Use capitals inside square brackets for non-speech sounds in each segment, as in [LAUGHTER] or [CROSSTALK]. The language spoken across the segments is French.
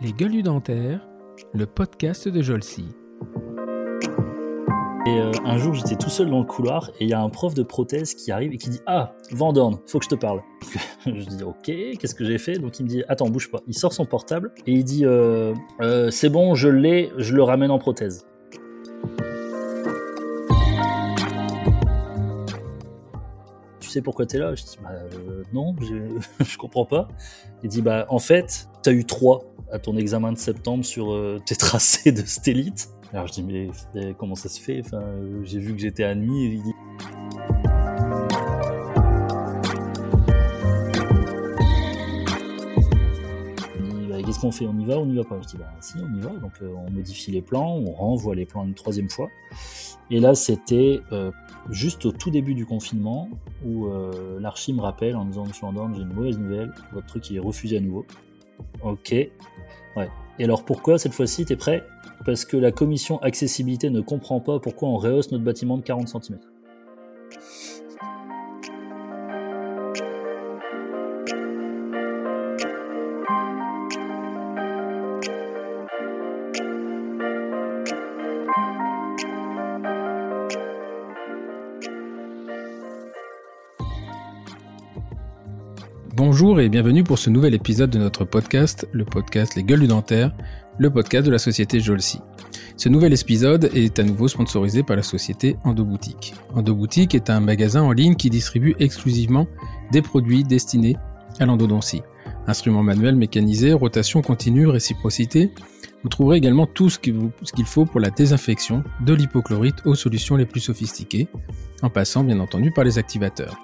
Les gueules dentaires, le podcast de Jolcy. Et euh, un jour, j'étais tout seul dans le couloir et il y a un prof de prothèse qui arrive et qui dit Ah, Vandorn, faut que je te parle. [LAUGHS] je dis Ok, qu'est-ce que j'ai fait? Donc il me dit Attends, bouge pas. Il sort son portable et il dit euh, euh, C'est bon, je l'ai, je le ramène en prothèse. Sais pourquoi t'es là? Je dis Bah non, [LAUGHS] je, comprends pas. Il dit Bah en fait, t'as eu 3 à ton examen de septembre sur tes tracés de stélite. Alors je dis mais, comment ça se fait? Enfin, J'ai vu que j'étais admis. Et il dit... fait On y va On y va pas Je dis bah si, on y va. Donc euh, on modifie les plans, on renvoie les plans une troisième fois. Et là c'était euh, juste au tout début du confinement où euh, l'archi me rappelle en disant Monsieur Andorne, j'ai une mauvaise nouvelle, votre truc il est refusé à nouveau. Ok. Ouais. Et alors pourquoi cette fois-ci T'es prêt? Parce que la commission accessibilité ne comprend pas pourquoi on rehausse notre bâtiment de 40 cm. Bonjour et bienvenue pour ce nouvel épisode de notre podcast, le podcast Les Gueules du Dentaire, le podcast de la société Jolcy. Ce nouvel épisode est à nouveau sponsorisé par la société Endoboutique. Endoboutique est un magasin en ligne qui distribue exclusivement des produits destinés à l'endodontie. Instruments manuels mécanisés, rotation continue, réciprocité. Vous trouverez également tout ce qu'il faut pour la désinfection, de l'hypochlorite aux solutions les plus sophistiquées, en passant bien entendu par les activateurs.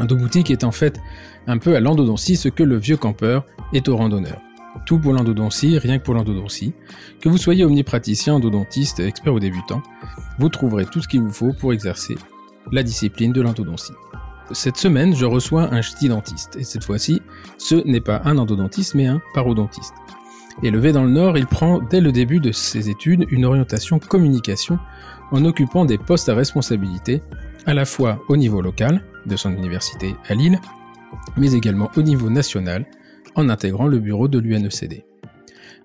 Endoboutique est en fait un peu à l'endodontie ce que le vieux campeur est au randonneur. Tout pour l'endodontie, rien que pour l'endodontie. Que vous soyez omnipraticien, endodontiste, expert ou débutant, vous trouverez tout ce qu'il vous faut pour exercer la discipline de l'endodontie. Cette semaine, je reçois un ch'ti dentiste, et cette fois-ci, ce n'est pas un endodontiste, mais un parodontiste. Élevé dans le Nord, il prend dès le début de ses études une orientation communication en occupant des postes à responsabilité, à la fois au niveau local, de son université à Lille, mais également au niveau national, en intégrant le bureau de l'UNECD.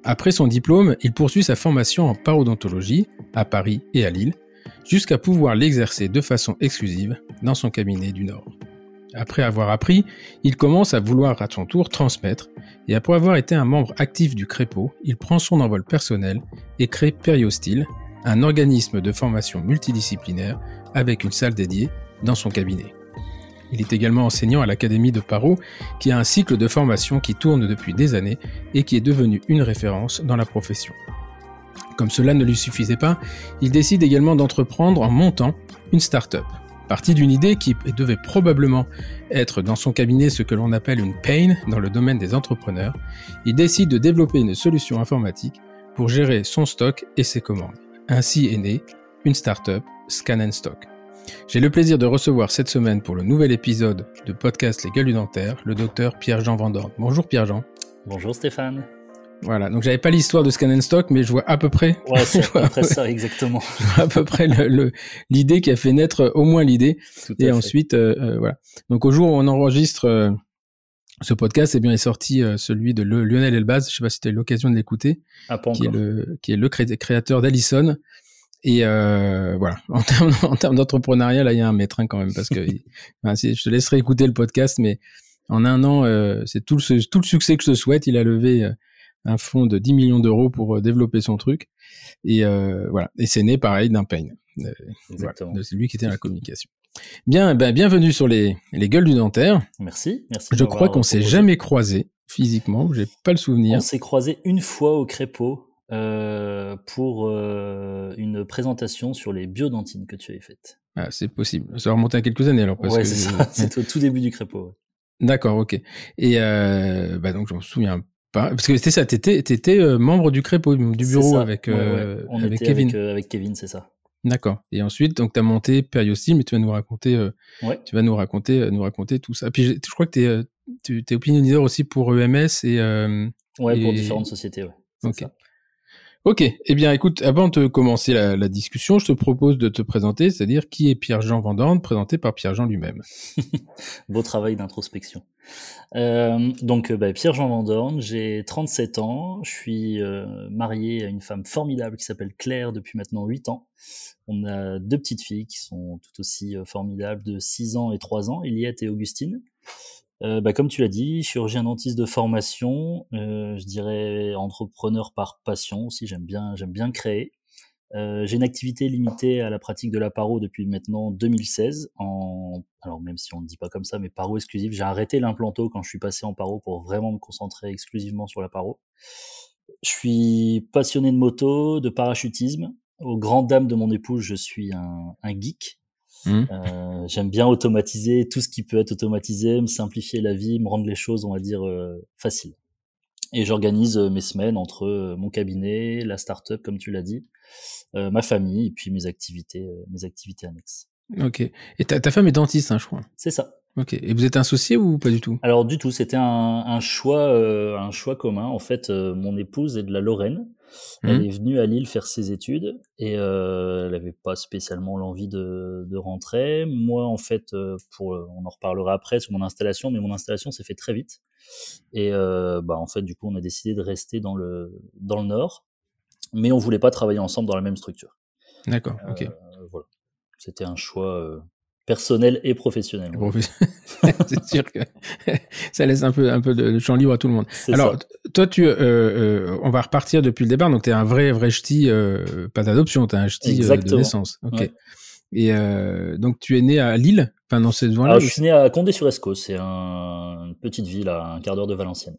Après son diplôme, il poursuit sa formation en parodontologie à Paris et à Lille, jusqu'à pouvoir l'exercer de façon exclusive dans son cabinet du Nord. Après avoir appris, il commence à vouloir à son tour transmettre, et après avoir été un membre actif du CREPO, il prend son envol personnel et crée Periostyle, un organisme de formation multidisciplinaire avec une salle dédiée dans son cabinet. Il est également enseignant à l'Académie de Paro, qui a un cycle de formation qui tourne depuis des années et qui est devenu une référence dans la profession. Comme cela ne lui suffisait pas, il décide également d'entreprendre en montant une start-up. Parti d'une idée qui devait probablement être dans son cabinet ce que l'on appelle une pain dans le domaine des entrepreneurs, il décide de développer une solution informatique pour gérer son stock et ses commandes. Ainsi est née une start-up, Scan Stock. J'ai le plaisir de recevoir cette semaine pour le nouvel épisode de podcast Les Gueules du Dentaire, le docteur Pierre-Jean Vendorme. Bonjour Pierre-Jean. Bonjour Stéphane. Voilà, donc j'avais pas l'histoire de Scan Stock, mais je vois à peu près. Ouais, c'est à [LAUGHS] peu près ça, exactement. [LAUGHS] à peu près l'idée qui a fait naître au moins l'idée. Et ensuite, euh, euh, voilà. Donc au jour où on enregistre euh, ce podcast, eh bien, est sorti celui de Lionel Elbaz. Je sais pas si tu as eu l'occasion de l'écouter. Ah, qui est le, qui est le créateur d'Allison. Et euh, voilà, [LAUGHS] en termes, en termes d'entrepreneuriat, là, il y a un maître hein, quand même, parce que [LAUGHS] je te laisserai écouter le podcast, mais en un an, euh, c'est tout le, tout le succès que je te souhaite. Il a levé euh, un fonds de 10 millions d'euros pour développer son truc. Et euh, voilà, et c'est né pareil d'un pain. Exactement. c'est lui qui était dans la communication. Bien, ben, bienvenue sur les, les gueules du dentaire. Merci, merci. Je crois qu'on s'est jamais croisé physiquement, j'ai pas le souvenir. On s'est croisé une fois au Crépeau euh, pour euh, une présentation sur les biodentines que tu avais faites. Ah, c'est possible. Ça va remonter à quelques années alors. Parce ouais, c'est ça. [LAUGHS] C'est au tout début du Crépeau. D'accord, ok. Et euh, bah donc je me souviens pas parce que c'était ça. T'étais étais, membre du Crépeau, du bureau avec euh, On avec était Kevin. Avec, avec Kevin, c'est ça. D'accord. Et ensuite, donc, tu as monté Periostyle, mais tu vas nous raconter, euh, ouais. tu vas nous raconter, euh, nous raconter tout ça. Puis, je, je crois que tu es, tu es opinion leader aussi pour EMS et. ouais, et... pour différentes sociétés, ouais. Ok. Ça. Ok, eh bien écoute, avant de commencer la, discussion, je te propose de te présenter, c'est-à-dire qui est Pierre-Jean Vendande, présenté par Pierre-Jean lui-même. [LAUGHS] Beau travail d'introspection. Euh, donc bah, Pierre-Jean Vendorne, j'ai 37 ans, je suis euh, marié à une femme formidable qui s'appelle Claire depuis maintenant 8 ans. On a deux petites filles qui sont tout aussi euh, formidables de 6 ans et 3 ans, Eliette et Augustine. Euh, bah, comme tu l'as dit, chirurgien dentiste de formation, euh, je dirais entrepreneur par passion aussi, j'aime bien, j'aime bien créer. Euh, j'ai une activité limitée à la pratique de la paro depuis maintenant 2016. En, alors même si on ne dit pas comme ça, mais paro exclusif. J'ai arrêté l'implanto quand je suis passé en paro pour vraiment me concentrer exclusivement sur la paro. Je suis passionné de moto, de parachutisme. Aux grandes dames de mon épouse, je suis un, un geek. Mmh. Euh, j'aime bien automatiser tout ce qui peut être automatisé, me simplifier la vie, me rendre les choses, on va dire, euh, faciles. Et j'organise euh, mes semaines entre euh, mon cabinet, la start-up, comme tu l'as dit, euh, ma famille et puis mes activités, mes activités annexes. Ok. Et ta, ta femme est dentiste, hein, je crois. C'est ça. Ok. Et vous êtes associé ou pas du tout? Alors du tout. C'était un, un, choix, un choix commun. En fait, mon épouse est de la Lorraine. Elle mmh. est venue à Lille faire ses études et euh, elle n'avait pas spécialement l'envie de, de, rentrer. Moi, en fait, euh, pour, on en reparlera après sur mon installation, mais mon installation s'est fait très vite. Et euh, bah, en fait, du coup, on a décidé de rester dans le, dans le Nord, mais on voulait pas travailler ensemble dans la même structure. D'accord, ok. Euh, voilà. C'était un choix euh, personnel et professionnel. [LAUGHS] c'est sûr que ça laisse un peu, un peu de champ libre à tout le monde. Alors, toi, tu, euh, euh, on va repartir depuis le départ. Donc, tu es un vrai, vrai ch'ti, euh, pas d'adoption, tu es un ch'ti de naissance. Ok. Et euh, donc, tu es né à Lille, enfin, dans cette zone-là ah, Je suis né à Condé-sur-Escaut. C'est un, une petite ville à un quart d'heure de Valenciennes.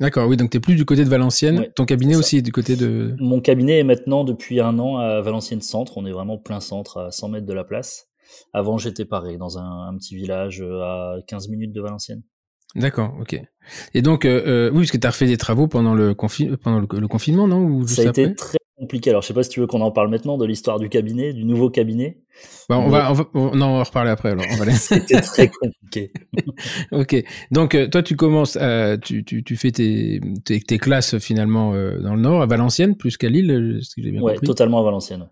D'accord, oui, donc tu es plus du côté de Valenciennes. Ton cabinet aussi est du côté de. Mon cabinet est maintenant depuis un an à Valenciennes Centre. On est vraiment plein centre, à 100 mètres de la place. Avant, j'étais pareil, dans un, petit village euh, à 15 minutes de Valenciennes. D'accord, ok. Et donc, euh, euh, oui, parce que tu as refait des travaux pendant le, pendant le, confinement, non Ou Ça a été très compliqué. Alors, je sais pas si tu veux qu'on en parle maintenant de l'histoire du cabinet, du nouveau cabinet. Bah, on, va, on, va, on, non, on va reparler après. Alors, [LAUGHS] C'était très compliqué. [LAUGHS] ok. Donc, toi, tu commences, à, tu, tu, tu fais tes, tes, tes, classes finalement dans le Nord, à Valenciennes, plus qu'à Lille, ce que j'ai bien ouais, totalement à Valenciennes.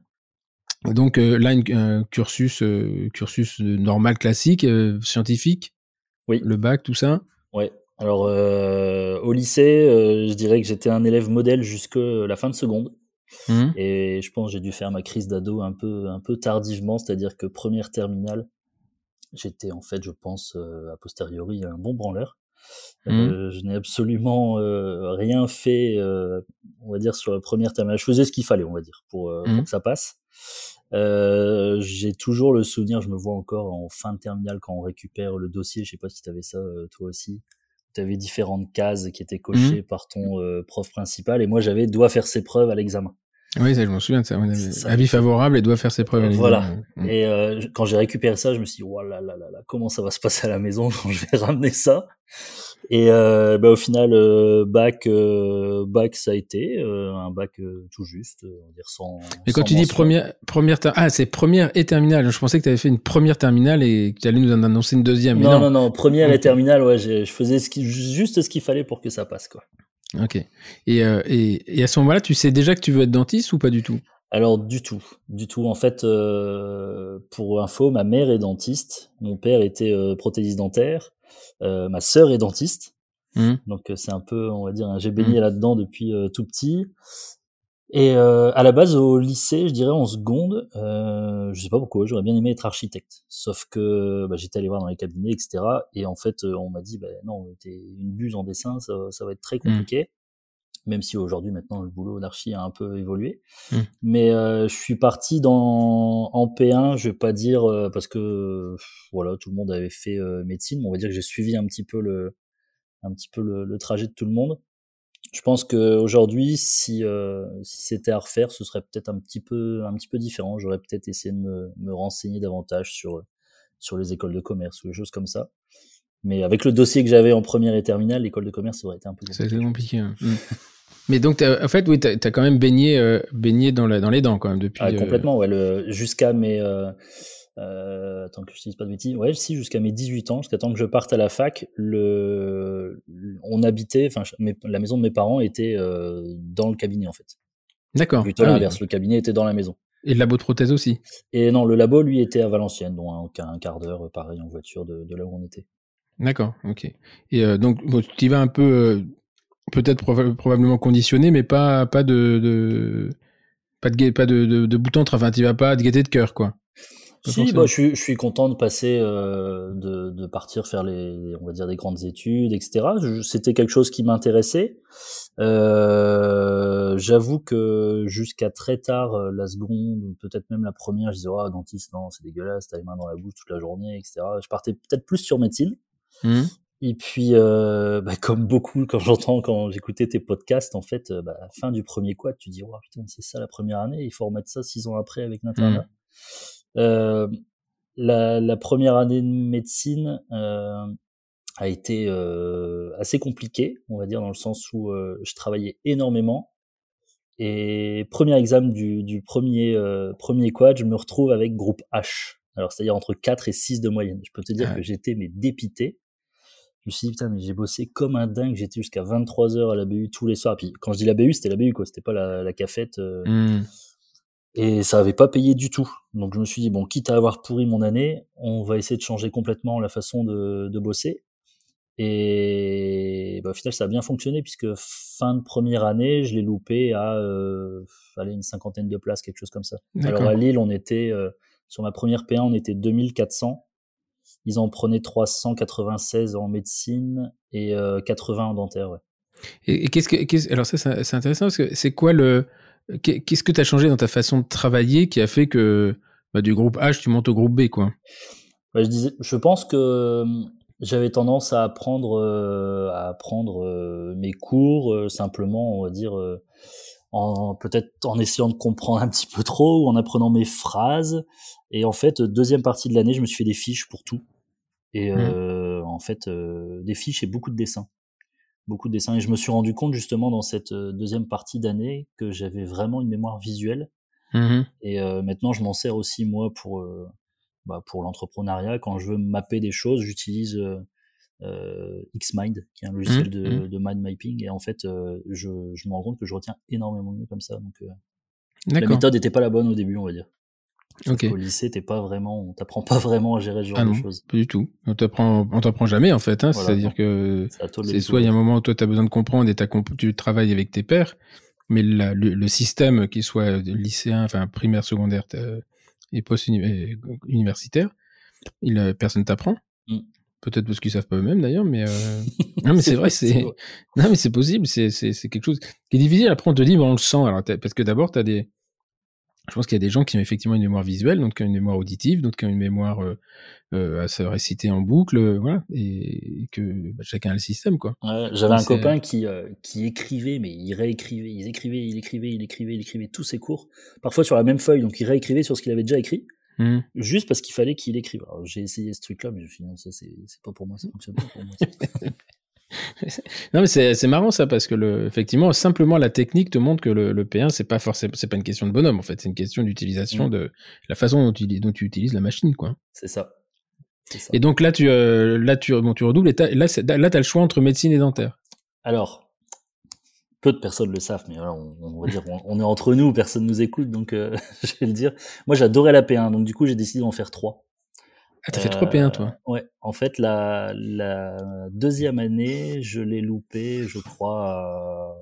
Donc euh, là, un cursus, euh, cursus normal, classique, euh, scientifique. Oui. Le bac, tout ça. Ouais. Alors au lycée, je dirais que j'étais un élève modèle jusqu'à la fin de seconde. Mmh. Et je pense que j'ai dû faire ma crise d'ado un peu, un peu tardivement, c'est-à-dire que première terminale, j'étais en fait, je pense, a posteriori, un bon branleur. Mmh. je n'ai absolument rien fait, on va dire, sur la première terminale. Je faisais ce qu'il fallait, on va dire, pour, pour mmh. que ça passe. Euh, j'ai toujours le souvenir, je me vois encore en fin de terminale quand on récupère le dossier, je sais pas si tu avais ça euh, toi aussi. Tu avais différentes cases qui étaient cochées mmh. par ton euh, prof principal et moi j'avais doit faire ses preuves à l'examen. Oui, ça, je m'en souviens de ça. Avis favorable et doit faire ses preuves. À voilà. Mmh. Et euh, quand j'ai récupéré ça, je me suis dit, oh là là là là, comment ça va se passer à la maison quand je vais [LAUGHS] ramener ça? Et euh, bah, au final, euh, bac, euh, bac, ça a été euh, un bac euh, tout juste, on va dire sans. Mais quand tu dis première, première, ah, c'est première et terminale. Je pensais que tu avais fait une première terminale et que tu allais nous en annoncer une deuxième. Non, non, non, première et terminale, ouais, je faisais ce qui, juste ce qu'il fallait pour que ça passe, quoi. Ok. Et, et, et à ce moment-là, tu sais déjà que tu veux être dentiste ou pas du tout? Alors du tout, du tout. En fait, pour info, ma mère est dentiste, mon père était prothésiste dentaire, ma sœur est dentiste. Mmh. Donc euh, c'est un peu, on va dire, j'ai baigné mmh. là-dedans depuis euh, tout petit. Et à la base au lycée, je dirais en seconde, je sais pas pourquoi, j'aurais bien aimé être architecte. Sauf que bah, j'étais allé voir dans les cabinets, etc. Et en fait, on m'a dit, bah, non, t'es une buse en dessin, ça, ça va être très mmh. compliqué même si aujourd'hui maintenant le boulot d'archi a un peu évolué. Mmh. Mais euh, je suis parti dans en P1, je vais pas dire euh, parce que voilà tout le monde avait fait euh, médecine, mais on va dire que j'ai suivi un petit peu le un petit peu le, le, trajet de tout le monde. Je pense que aujourd'hui, si euh, si c'était à refaire, ce serait peut-être un petit peu un petit peu différent. J'aurais peut-être essayé de me, me renseigner davantage sur sur les écoles de commerce ou des choses comme ça. Mais avec le dossier que j'avais en première et terminale, l'école de commerce, ça aurait été un peu compliqué. C'est compliqué. Hein. Mmh. [LAUGHS] Mais donc, en fait, oui, tu as, quand même baigné, euh, baigné dans, la, dans les dents quand même depuis. Ah, euh, complètement, ouais. Jusqu'à mes. Euh, euh, attends que je dise pas de bêtises. Ouais, si, jusqu'à mes 18 ans, jusqu'à temps que je parte à la fac, le, on habitait, enfin, la maison de mes parents était dans le cabinet en fait. D'accord. Plutôt Ah oui. l'inverse, le cabinet était dans la maison. Et le labo de prothèse aussi? Et non, le labo, lui, était à Valenciennes, donc un, un quart d'heure, pareil, en voiture de, de là où on était. D'accord, ok. Et euh, donc, bon, tu y vas un peu, euh, peut-être proba- probablement conditionné, mais pas, pas de, de pas de, pas de, de, de bout entre, enfin, tu vas pas de gaieté de cœur, quoi. Pas Si, bah, je, suis, je suis content de passer, euh, de, de partir faire les, on va dire, des grandes études, etc. C'était quelque chose qui m'intéressait. Euh, J'avoue que jusqu'à très tard, la seconde, ou peut-être même la première, je disais, oh, dentiste, non, c'est dégueulasse, t'as les mains dans la bouche toute la journée, etc. Je partais peut-être plus sur médecine. Mhm. Et puis, euh, bah, comme beaucoup, quand j'entends, quand j'écoutais tes podcasts, en fait, euh, bah, à la fin du premier quad, tu dis, oh, putain, c'est ça la première année, il faut remettre ça six ans après avec l'internat. Euh, la, la première année de médecine euh, a été assez compliquée, on va dire, dans le sens où je travaillais énormément. Et premier examen du, du premier, premier quad, je me retrouve avec groupe H. Alors, c'est-à-dire entre 4 et 6 de moyenne. Je peux te dire ouais. que j'étais mais dépité. Je me suis dit, putain, mais j'ai bossé comme un dingue. J'étais jusqu'à 23 heures à la BU tous les soirs. Puis quand je dis la BU, c'était la BU, quoi. C'était pas la, la cafette. euh, Mhm. et ça avait pas payé du tout. Donc je me suis dit, bon, quitte à avoir pourri mon année, on va essayer de changer complètement la façon de, de bosser. Et bah, au final, ça a bien fonctionné puisque fin de première année, je l'ai loupé à euh, allez, une cinquantaine de places, quelque chose comme ça. Alors à Lille, on était, euh, sur ma première P1, on était 2400. Ils en prenaient 396 en médecine et euh, 80 en dentaire. Ouais. Et, et qu'est-ce que, alors ça, c'est intéressant parce que c'est quoi le, qu'est- qu'est-ce que tu as changé dans ta façon de travailler qui a fait que bah, du groupe H, tu montes au groupe B, quoi? Je disais, je pense que euh, j'avais tendance à apprendre, euh, à apprendre euh, mes cours euh, simplement, on va dire, euh, en peut-être en essayant de comprendre un petit peu trop ou en apprenant mes phrases. Et en fait, deuxième partie de l'année, je me suis fait des fiches pour tout. Et euh, en fait, euh, des fiches et beaucoup de dessins, beaucoup de dessins. Et je me suis rendu compte justement dans cette euh, deuxième partie d'année que j'avais vraiment une mémoire visuelle. Mhm. Et euh, maintenant, je m'en sers aussi moi pour euh, bah, pour l'entrepreneuriat. Quand je veux mapper des choses, j'utilise euh, Xmind, qui est un logiciel Mhm, de, de mind mapping. Et en fait, euh, je, je me rends compte que je retiens énormément mieux comme ça. Donc, euh, la méthode n'était pas la bonne au début, on va dire. Qu'au lycée, t'es pas vraiment, on t'apprend pas vraiment à gérer ce genre Ah de choses. pas du tout. On t'apprend, on t'apprend jamais en fait. Hein. Voilà, C'est-à-dire que C'est soit il y a un moment où toi tu as besoin de comprendre et comp- tu travailles avec tes pairs, mais la- le, le système, qu'il soit lycéen, enfin primaire, secondaire et post-universitaire, personne t'apprend. Mm. Peut-être parce qu'ils savent pas eux-mêmes d'ailleurs, mais euh, [LAUGHS] non mais c'est vrai, c'est [LAUGHS] non mais c'est possible, c'est quelque chose qui est difficile. Après on te dit, bon, on le sent. Alors parce que d'abord t'as des je pense qu'il y a des gens qui ont effectivement une mémoire visuelle, d'autres qui ont une mémoire auditive, d'autres qui ont une mémoire euh, euh, à se réciter en boucle, euh, voilà, et, et que bah, chacun a le système, quoi. Ouais, J'avais un copain qui, qui écrivait, mais il réécrivait, il écrivait, il écrivait, il écrivait, il écrivait tous ses cours, parfois sur la même feuille, donc il réécrivait sur ce qu'il avait déjà écrit, Mhm. juste parce qu'il fallait qu'il écrive. Alors, J'ai essayé ce truc-là, mais je me suis dit non, ça c'est c'est pas pour moi, ça fonctionne pas pour moi. [LAUGHS] [LAUGHS] Non, mais c'est c'est marrant ça parce que le, effectivement, simplement la technique te montre que le, le P1 c'est pas forcément, c'est pas une question de bonhomme en fait, c'est une question d'utilisation Mm. de la façon dont tu, dont tu utilises la machine, quoi. C'est ça. C'est ça. Et donc là, tu, euh, là, tu, bon, tu redoubles et t'as- là, c'est- là, t'as le choix entre médecine et dentaire. Alors, peu de personnes le savent, mais voilà, on, on va dire, on, on est entre nous, personne nous écoute, donc euh, [LAUGHS] je vais le dire. Moi, j'adorais la P1, donc du coup, j'ai décidé d'en faire trois. Ah, t'as fait Euh, trois P1 toi? Ouais, en fait, la, la deuxième année, je l'ai loupé, je crois, à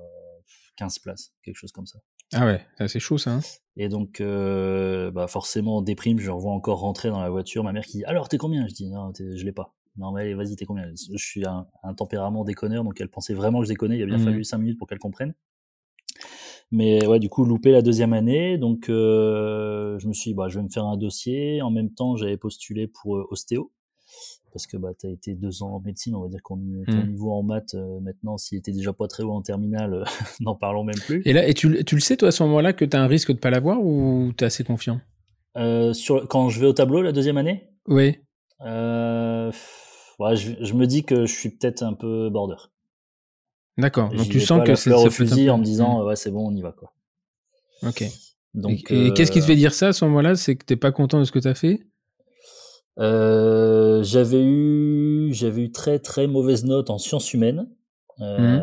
15 places, quelque chose comme ça. Ah ouais, c'est chaud ça. hein. Et donc, euh, bah forcément, en déprime, je revois encore rentrer dans la voiture. Ma mère qui dit Alors, t'es combien? Je dis Non, je l'ai pas. Non, mais allez, vas-y, t'es combien? Je suis un, un tempérament déconneur, donc elle pensait vraiment que je déconnais. Il a bien Mhm. fallu 5 minutes pour qu'elle comprenne. Mais ouais, du coup, loupé la deuxième année. Donc, euh, je me suis dit bah, Je vais me faire un dossier. En même temps, j'avais postulé pour euh, ostéo. Parce que bah, tu as été deux ans en médecine, on va dire qu'on ton Mhm. niveau en maths, euh, maintenant, s'il était déjà pas très haut en terminale, euh, [LAUGHS] n'en parlons même plus. Et là, et tu, tu le sais toi à ce moment-là que t'as un risque de pas l'avoir ou t'es assez confiant? Euh, sur, quand je vais au tableau la deuxième année, Oui. Euh, ouais, je, je me dis que je suis peut-être un peu border. D'accord. Donc tu sens que c'est ça fusil peu- en me disant euh, ouais c'est bon on y va quoi. Ok. Donc et et qu'est-ce qui te euh, fait dire ça à ce moment-là? C'est que t'es pas content de ce que t'as fait? Euh, j'avais eu j'avais eu très très mauvaise note en sciences humaines Mmh.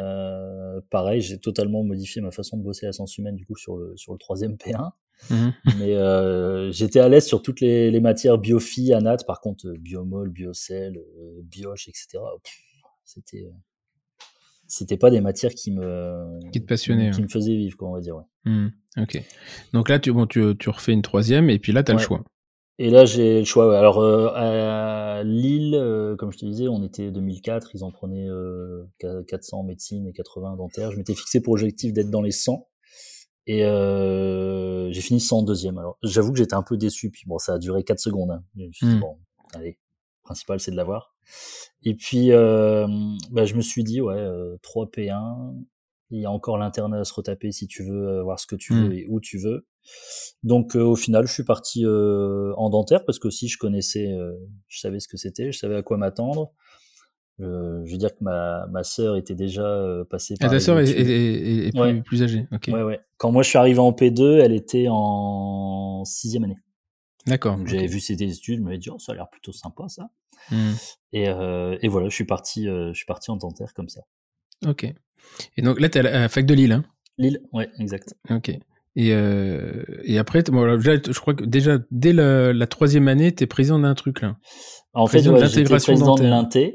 pareil, j'ai totalement modifié ma façon de bosser la science humaine du coup sur le sur le troisième P1. Mhm. Mais euh, j'étais à l'aise sur toutes les, les matières biophi, anat. Par contre, euh, biomol, biocell, euh, bioche, etc. C'était c'était pas des matières qui me Qui te passionnaient, qui me faisaient vivre, quoi, on va dire. ouais. Mhm. Ok. Donc là, tu, bon, tu, tu refais une troisième et puis là, tu as le Ouais. choix. Et là, j'ai le choix. ouais. Alors, euh, à Lille, euh, comme je te disais, on était 2004, ils en prenaient euh, 400 en médecine et 80 en dentaire. Je m'étais fixé pour objectif d'être dans les 100. Et euh, j'ai fini 102e. Alors, j'avoue que j'étais un peu déçu. Puis bon, ça a duré 4 secondes. hein. Je me suis dit, Mm. bon, allez, le principal, c'est de l'avoir. Et puis, euh, bah, je me suis dit, ouais, euh, 3 P1. Il y a encore l'internat à se retaper si tu veux euh, voir ce que tu veux et où tu veux. Donc euh, au final, je suis parti en dentaire parce que aussi je connaissais, je savais ce que c'était, je savais à quoi m'attendre. Euh, je veux dire que ma, ma sœur était déjà euh, passée Ah, par ta les sœur est, études. est- est- est plus, Ouais. plus âgée. Ok. Ouais, ouais. Quand moi je suis arrivé en P2, elle était en sixième année. D'accord. Donc ok. j'avais vu ses études, je me dit oh ça a l'air plutôt sympa ça. Et, euh, et voilà, je suis parti, je suis parti en dentaire comme ça. Ok. Et donc là, tu es à la à la fac de Lille. Hein Lille, ouais, exact. ok. Et, euh, et après, bon, déjà, je crois que déjà, dès la, la troisième année, tu es président d'un truc là. En fait, Président de ouais, j'étais l'intégration président de dentaire.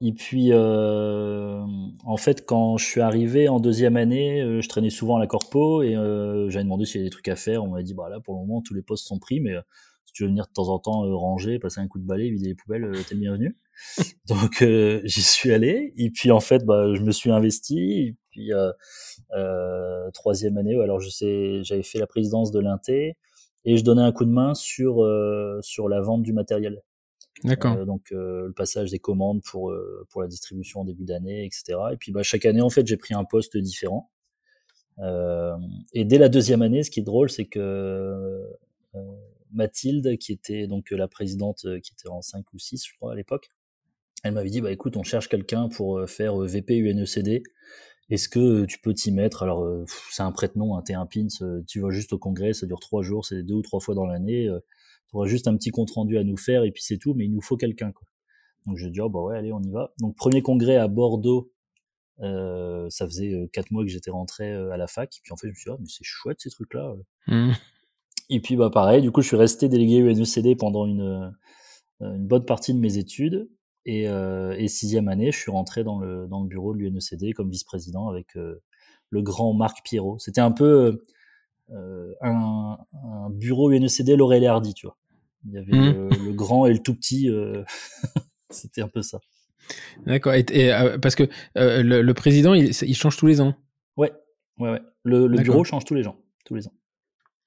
Et puis, euh, en fait, quand je suis arrivé en deuxième année, euh, je traînais souvent à la corpo et euh, j'avais demandé s'il y avait des trucs à faire. On m'a dit, bah là, pour le moment, tous les postes sont pris, mais euh, si tu veux venir de temps en temps euh, ranger, passer un coup de balai, vider les poubelles, euh, t'es le bienvenu. [LAUGHS] Donc, euh, j'y suis allé. Et puis, en fait, bah, je me suis investi. Et puis, euh, euh, troisième année, ouais, alors je sais, j'avais fait la présidence de l'Inté et je donnais un coup de main sur euh, sur la vente du matériel. D'accord. Euh, donc euh, le passage des commandes pour euh, pour la distribution en début d'année, etc. Et puis bah, chaque année en fait j'ai pris un poste différent. Et dès la deuxième année, ce qui est drôle, c'est que Mathilde, qui était donc la présidente, qui était en 5 ou 6, je crois, à l'époque, elle m'avait dit, bah écoute, on cherche quelqu'un pour faire VP UNECD. Est-ce que tu peux t'y mettre? Alors, c'est un prête-nom, t'es un pins, euh, tu vas juste au congrès, ça dure trois jours, c'est deux ou trois fois dans l'année. Euh, tu juste un petit compte-rendu à nous faire et puis c'est tout, mais il nous faut quelqu'un. Quoi. Donc j'ai dit, oh, bah ouais, allez, on y va. Donc premier congrès à Bordeaux, euh, ça faisait euh, quatre mois que j'étais rentré euh, à la fac. Et puis en fait, je me suis dit, ah, mais c'est chouette ces trucs-là. Mhm. Et puis bah pareil, du coup, je suis resté délégué UNECD pendant une, euh, une bonne partie de mes études. Et, euh, et sixième année, je suis rentré dans le, dans le bureau de l'UNECD comme vice-président avec euh, le grand Marc Pierrot. C'était un peu euh, un, un bureau UNECD Laurel et Hardy, tu vois. Il y avait Mhm. le, le grand et le tout petit. euh, [LAUGHS] C'était un peu ça. D'accord. Et, et, euh, parce que euh, le, le président, il, il change tous les ans. Ouais, ouais, ouais. Le, bureau change tous les ans. Tous les ans.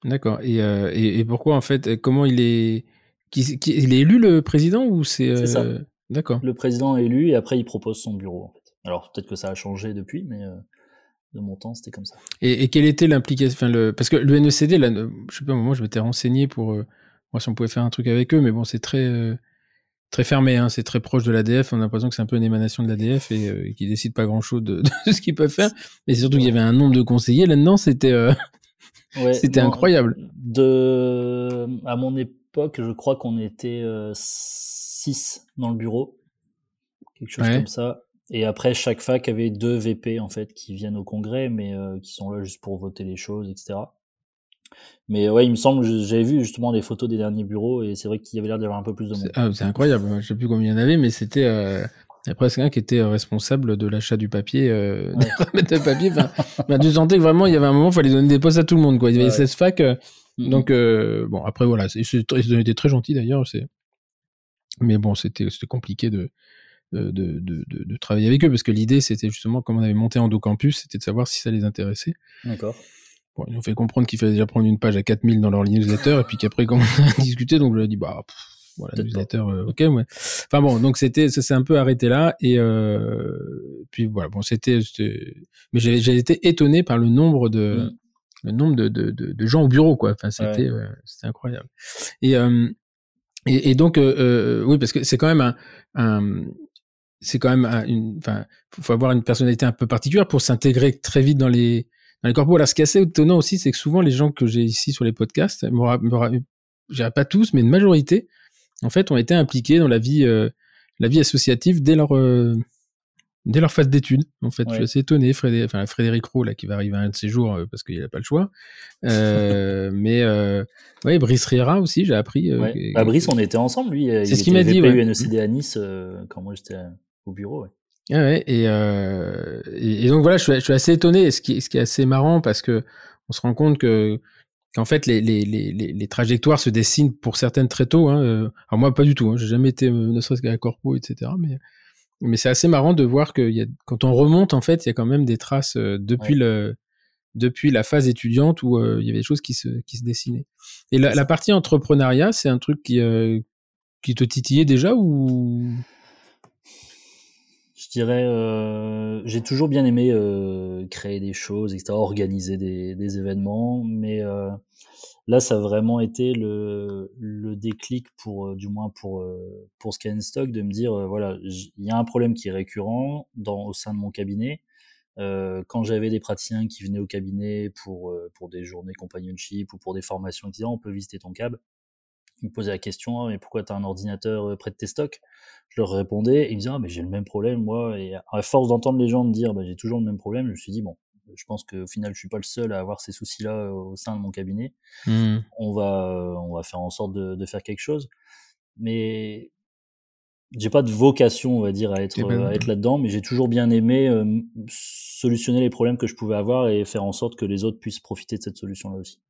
D'accord. Et, et, et pourquoi en fait Comment il est qui, qui- Il est élu le président ou c'est C'est ça. D'accord. Le président est élu et après il propose son bureau. En fait. Alors peut-être que ça a changé depuis, mais euh, de mon temps c'était comme ça. Et, et quelle était l'implication enfin, le... Parce que le NECD, là, je sais pas, moment, je m'étais renseigné pour euh, voir si on pouvait faire un truc avec eux, mais bon, c'est très, euh, très fermé, hein, c'est très proche de l'ADF. On a l'impression que c'est un peu une émanation de l'ADF et euh, qu'ils décident pas grand-chose de, [LAUGHS] de ce qu'ils peuvent faire. Mais surtout qu'il y avait un nombre de conseillers là-dedans, c'était euh, Ouais, [LAUGHS] c'était incroyable. De, à mon époque, je crois qu'on était 6 dans le bureau, quelque chose Ouais. comme ça. Et après, chaque fac avait deux VP en fait qui viennent au congrès, mais euh, qui sont là juste pour voter les choses, etc. Mais ouais, il me semble, que j'avais vu justement des photos des derniers bureaux et c'est vrai qu'il y avait l'air d'avoir un peu plus de monde. C'est ah, incroyable. Je sais plus combien il y en avait, mais c'était euh, il y a presque un qui était responsable de l'achat du papier, euh, Ouais. [LAUGHS] de papier. Enfin, bah, tu sentais que vraiment, il y avait un moment, il fallait donner des postes à tout le monde. Quoi. Il y avait Ouais. 16 facs. euh, Mhm. Donc, euh, bon, après, voilà, ils ont été très gentils d'ailleurs. Mais bon, c'était compliqué de, de, de, de, de travailler avec eux parce que l'idée, c'était justement, comme on avait monté en campus, c'était de savoir si ça les intéressait. D'accord. Bon, ils ont fait comprendre qu'il fallait déjà prendre une page à 4000 dans leur newsletter et puis qu'après, [LAUGHS] quand on a discuté, donc je leur ai dit, bah, pff, voilà, newsletter, euh, ok, ouais. Enfin bon, donc c'était, ça s'est un peu arrêté là et euh, puis voilà, bon, c'était, mais j'ai été étonné par le nombre de, Mm. le nombre de, de, de, de gens au bureau, quoi. Enfin, c'était, euh, c'était incroyable. Et, euh, et, et donc, oui, parce que c'est quand même un, un c'est quand même un- une, enfin, faut, avoir une personnalité un peu particulière pour s'intégrer très vite dans les, les corpos. Alors, ce qui est assez étonnant aussi, c'est que souvent les gens que j'ai ici sur les podcasts, je pas tous, mais une majorité, en fait, ont été impliqués dans la vie, euh, la vie associative dès leur, euh, dès leur phase d'études. En fait, je suis assez étonné. Frédéric, enfin, Frédéric Roux, là, qui va arriver un de ces jours euh, parce qu'il n'a pas le choix. Mais ouais, Brice Riera aussi, j'ai appris. Bah, Brice, on était ensemble, lui. C'est ce qu'il m'a dit. Il eu NECD à Nice quand moi j'étais au bureau. Ah ouais, et, et, donc voilà, je suis, je suis, assez étonné. Ce qui, ce qui est assez marrant parce que on se rend compte que qu'en fait les, les, les, les, trajectoires se dessinent pour certaines très tôt. Hein. Alors moi, pas du tout. Hein. J'ai jamais été, ne serait-ce qu'à corpo, etc. Mais mais c'est assez marrant de voir que y a, quand on remonte, en fait, il y a quand même des traces euh, depuis le depuis la phase étudiante où euh, il y avait des choses qui se qui se dessinaient. Et la, la partie entrepreneuriat, c'est un truc qui euh, qui te titillait déjà ou? Dirais, j'ai toujours bien aimé créer des choses, etc., organiser des, des événements, mais là, ça a vraiment été le, le déclic pour, euh, du moins pour, euh, pour Scanstock, de me dire, euh, voilà, il y a un problème qui est récurrent dans, au sein de mon cabinet. Euh, quand j'avais des praticiens qui venaient au cabinet pour, pour des journées companionship ou pour des formations, ils disaient, on peut visiter ton cab. Ils me posaient la question, ah, mais pourquoi tu as un ordinateur près de tes stocks? Je leur répondais, et ils me disaient, ah, mais j'ai le même problème, moi. Et à force d'entendre les gens me dire, bah, j'ai toujours le même problème, je me suis dit, bon, je pense qu'au final, je suis pas le seul à avoir ces soucis-là euh, au sein de mon cabinet. Mmh. On va, euh, on va faire en sorte de, faire quelque chose. Mais j'ai pas de vocation, on va dire, à être, euh, à être là-dedans, mais j'ai toujours bien aimé solutionner les problèmes que je pouvais avoir et faire en sorte que les autres puissent profiter de cette solution-là aussi.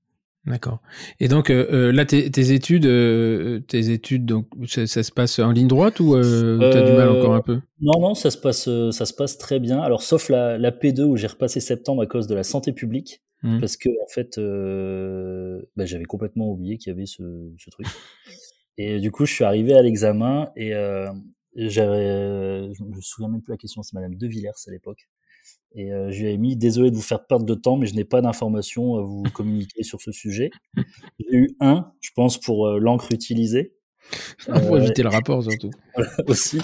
D'accord. Et donc euh, euh là, tes, tes études, euh, tes études, donc ça, ça, se passe en ligne droite ou euh, t'as du mal encore un peu? Non, non, ça se passe, ça se passe très bien. Alors sauf la, la P2 où j'ai repassé septembre à cause de la santé publique, mmh. parce que en fait, bah, j'avais complètement oublié qu'il y avait ce, ce, truc. Et du coup, je suis arrivé à l'examen et j'avais, je me souviens même plus la question, c'est Madame De Villers à l'époque. Et euh, je lui ai mis désolé de vous faire perdre de temps, mais je n'ai pas d'informations à vous [LAUGHS] communiquer sur ce sujet. J'ai eu un, je pense, pour euh, l'encre utilisée. [LAUGHS] pour éviter le rapport surtout. [LAUGHS] aussi.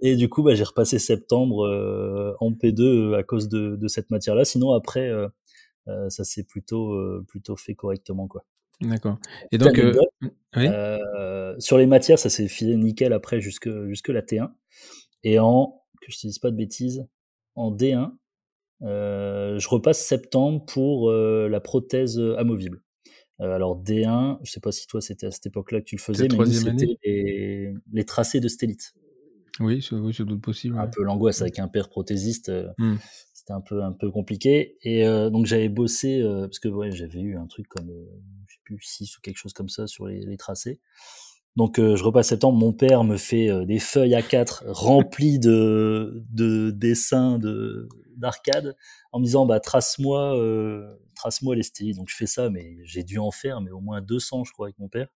Et du coup, bah, j'ai repassé septembre euh, en P2 à cause de, de cette matière-là. Sinon, après, ça s'est plutôt, plutôt fait correctement. quoi. D'accord. Et donc, oui sur les matières, ça s'est filé nickel après jusque, jusque la T1. Et en, que je te dise pas de bêtises, en D1, euh, je repasse septembre pour euh, la prothèse amovible. Euh, alors D1, je sais pas si toi c'était à cette époque-là que tu le faisais, mais c'était les, les, tracés de stélite. Oui, c'est oui, doute possible. Un peu l'angoisse avec un père prothésiste, mmh. c'était un peu un peu compliqué. Et donc j'avais bossé parce que ouais, j'avais eu un truc comme je sais plus 6 ou quelque chose comme ça sur les, les tracés. Donc je repasse septembre, mon père me fait des feuilles à 4 remplies de, de dessins de d'arcade en me disant bah trace-moi euh, trace-moi les styles. Donc je fais ça, mais j'ai dû en faire mais au moins 200 je crois avec mon père.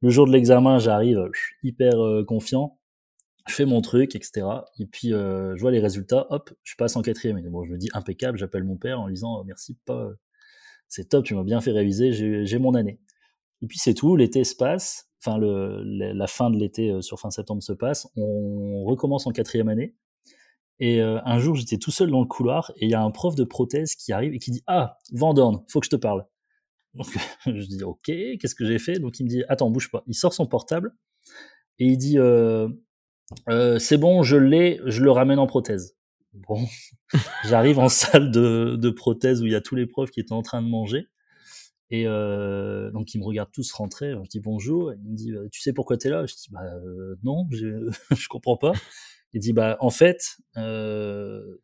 Le jour de l'examen, j'arrive hyper euh, confiant, je fais mon truc, etc. Et puis euh, je vois les résultats, hop, je passe en quatrième. Bon, je me dis impeccable, j'appelle mon père en lui disant merci, pas, c'est top, tu m'as bien fait réviser, j'ai mon année. Et puis c'est tout, l'été se passe, la fin de l'été sur fin septembre se passe, on recommence en quatrième année. Et euh, un jour, j'étais tout seul dans le couloir et il y a un prof de prothèse qui arrive et qui dit Ah, Vandorn, faut que je te parle. Donc [LAUGHS] je dis Ok, qu'est-ce que j'ai fait? Donc il me dit Attends, bouge pas. Il sort son portable et il dit euh, euh, C'est bon, je l'ai, je le ramène en prothèse. Bon, [LAUGHS] j'arrive en salle de, de, prothèse où il y a tous les profs qui étaient en train de manger. Et euh, donc ils me regardent tous rentrer. Je dis bonjour. il me dit Tu sais pourquoi tu es là? Je dis Bah non, je, [LAUGHS] je comprends pas. Il dit bah en fait, euh,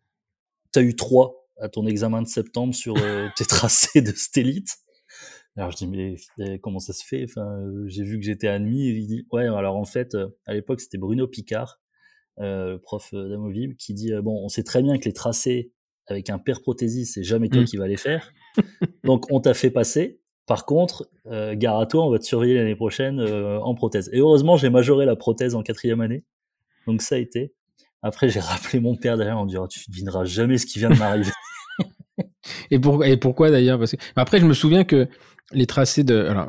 t'as eu trois à ton examen de septembre sur euh, [LAUGHS] tes tracés de stélite. Alors je dis mais, eh, comment ça se fait? Enfin, euh, j'ai vu que j'étais admis. il dit ouais alors en fait euh, à l'époque c'était Bruno Picard, euh, prof d'amovible, qui dit bon on sait très bien que les tracés avec un père prothésiste c'est jamais toi mmh. qui va les faire. Donc on t'a fait passer. Par contre, euh, gare à toi, on va te surveiller l'année prochaine en prothèse. Et heureusement, j'ai majoré la prothèse en quatrième année. Donc ça a été. Après, j'ai [LAUGHS] rappelé mon père derrière en disant Tu ne devineras jamais ce qui vient de m'arriver. [LAUGHS] [LAUGHS] et, pour, et pourquoi d'ailleurs? Parce que après, je me souviens que les tracés de. Alors,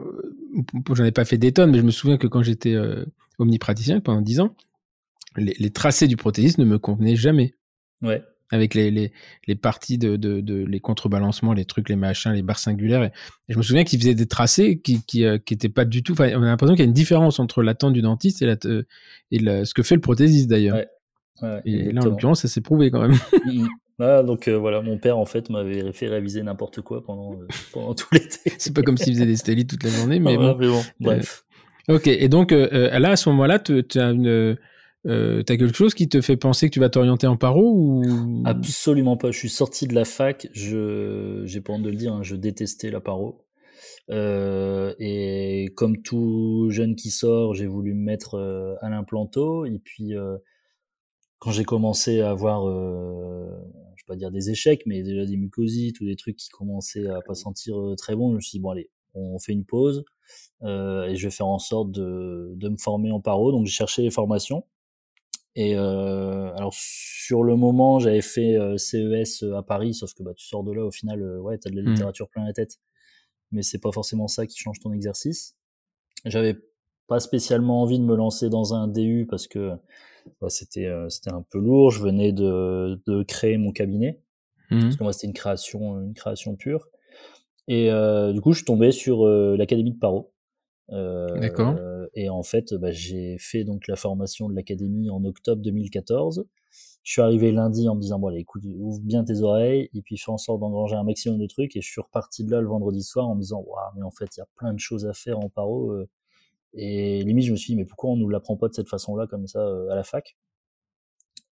j'en ai pas fait des tonnes, mais je me souviens que quand j'étais euh, omnipraticien pendant 10 ans, les, les tracés du prothésiste ne me convenaient jamais. Ouais. Avec les, les, les parties de, de, de, les contrebalancements, les trucs, les machins, les barres singulaires. Et, je me souviens qu'ils faisaient des tracés qui qui, euh, qui étaient pas du tout. Enfin, on a l'impression qu'il y a une différence entre l'attente du dentiste et, la, euh, et ce que fait le prothésiste d'ailleurs. Ouais. et là, en l'occurrence, ça s'est prouvé quand même. [LAUGHS] Mm, mm. Ah, donc voilà, mon père en fait m'avait fait réviser n'importe quoi pendant, [LAUGHS] pendant tout l'été. C'est pas comme s'il faisait des stélites toute la journée, [LAUGHS] mais, bon. mais bon. Bref. ok, et donc là, à ce moment-là, tu as une euh, t'as quelque chose qui te fait penser que tu vas t'orienter en paro ou? Absolument pas. Je suis sorti de la fac. Je, j'ai pas honte de le dire, hein, je détestais la paro. Euh, et comme tout jeune qui sort, j'ai voulu me mettre euh, à l'implanto. Et puis, euh, quand j'ai commencé à avoir, je vais pas dire des échecs, mais déjà des mucosites ou des trucs qui commençaient à pas sentir très bon, je me suis dit bon allez, on fait une pause et je vais faire en sorte de, de me former en paro. Donc j'ai cherché les formations. Et euh, alors sur le moment, j'avais fait euh, CES euh, à Paris, sauf que bah, tu sors de là, au final, euh, ouais, t'as de la mmh. littérature plein la tête, mais c'est pas forcément ça qui change ton exercice. J'avais pas spécialement envie de me lancer dans un DU parce que bah, c'était c'était un peu lourd. Je venais de, de créer mon cabinet mmh. parce que moi c'était une création une création pure. Et du coup, je suis tombé sur l'académie de Paro. D'accord et en fait, bah, j'ai fait donc la formation de l'académie en octobre 2014. Je suis arrivé lundi en me disant bon écoute ouvre bien tes oreilles et puis fais en sorte d'engranger un maximum de trucs et je suis reparti de là le vendredi soir en me disant waouh mais en fait il y a plein de choses à faire en paro euh. et limite je me suis dit mais pourquoi on nous l'apprend pas de cette façon là comme ça euh, à la fac?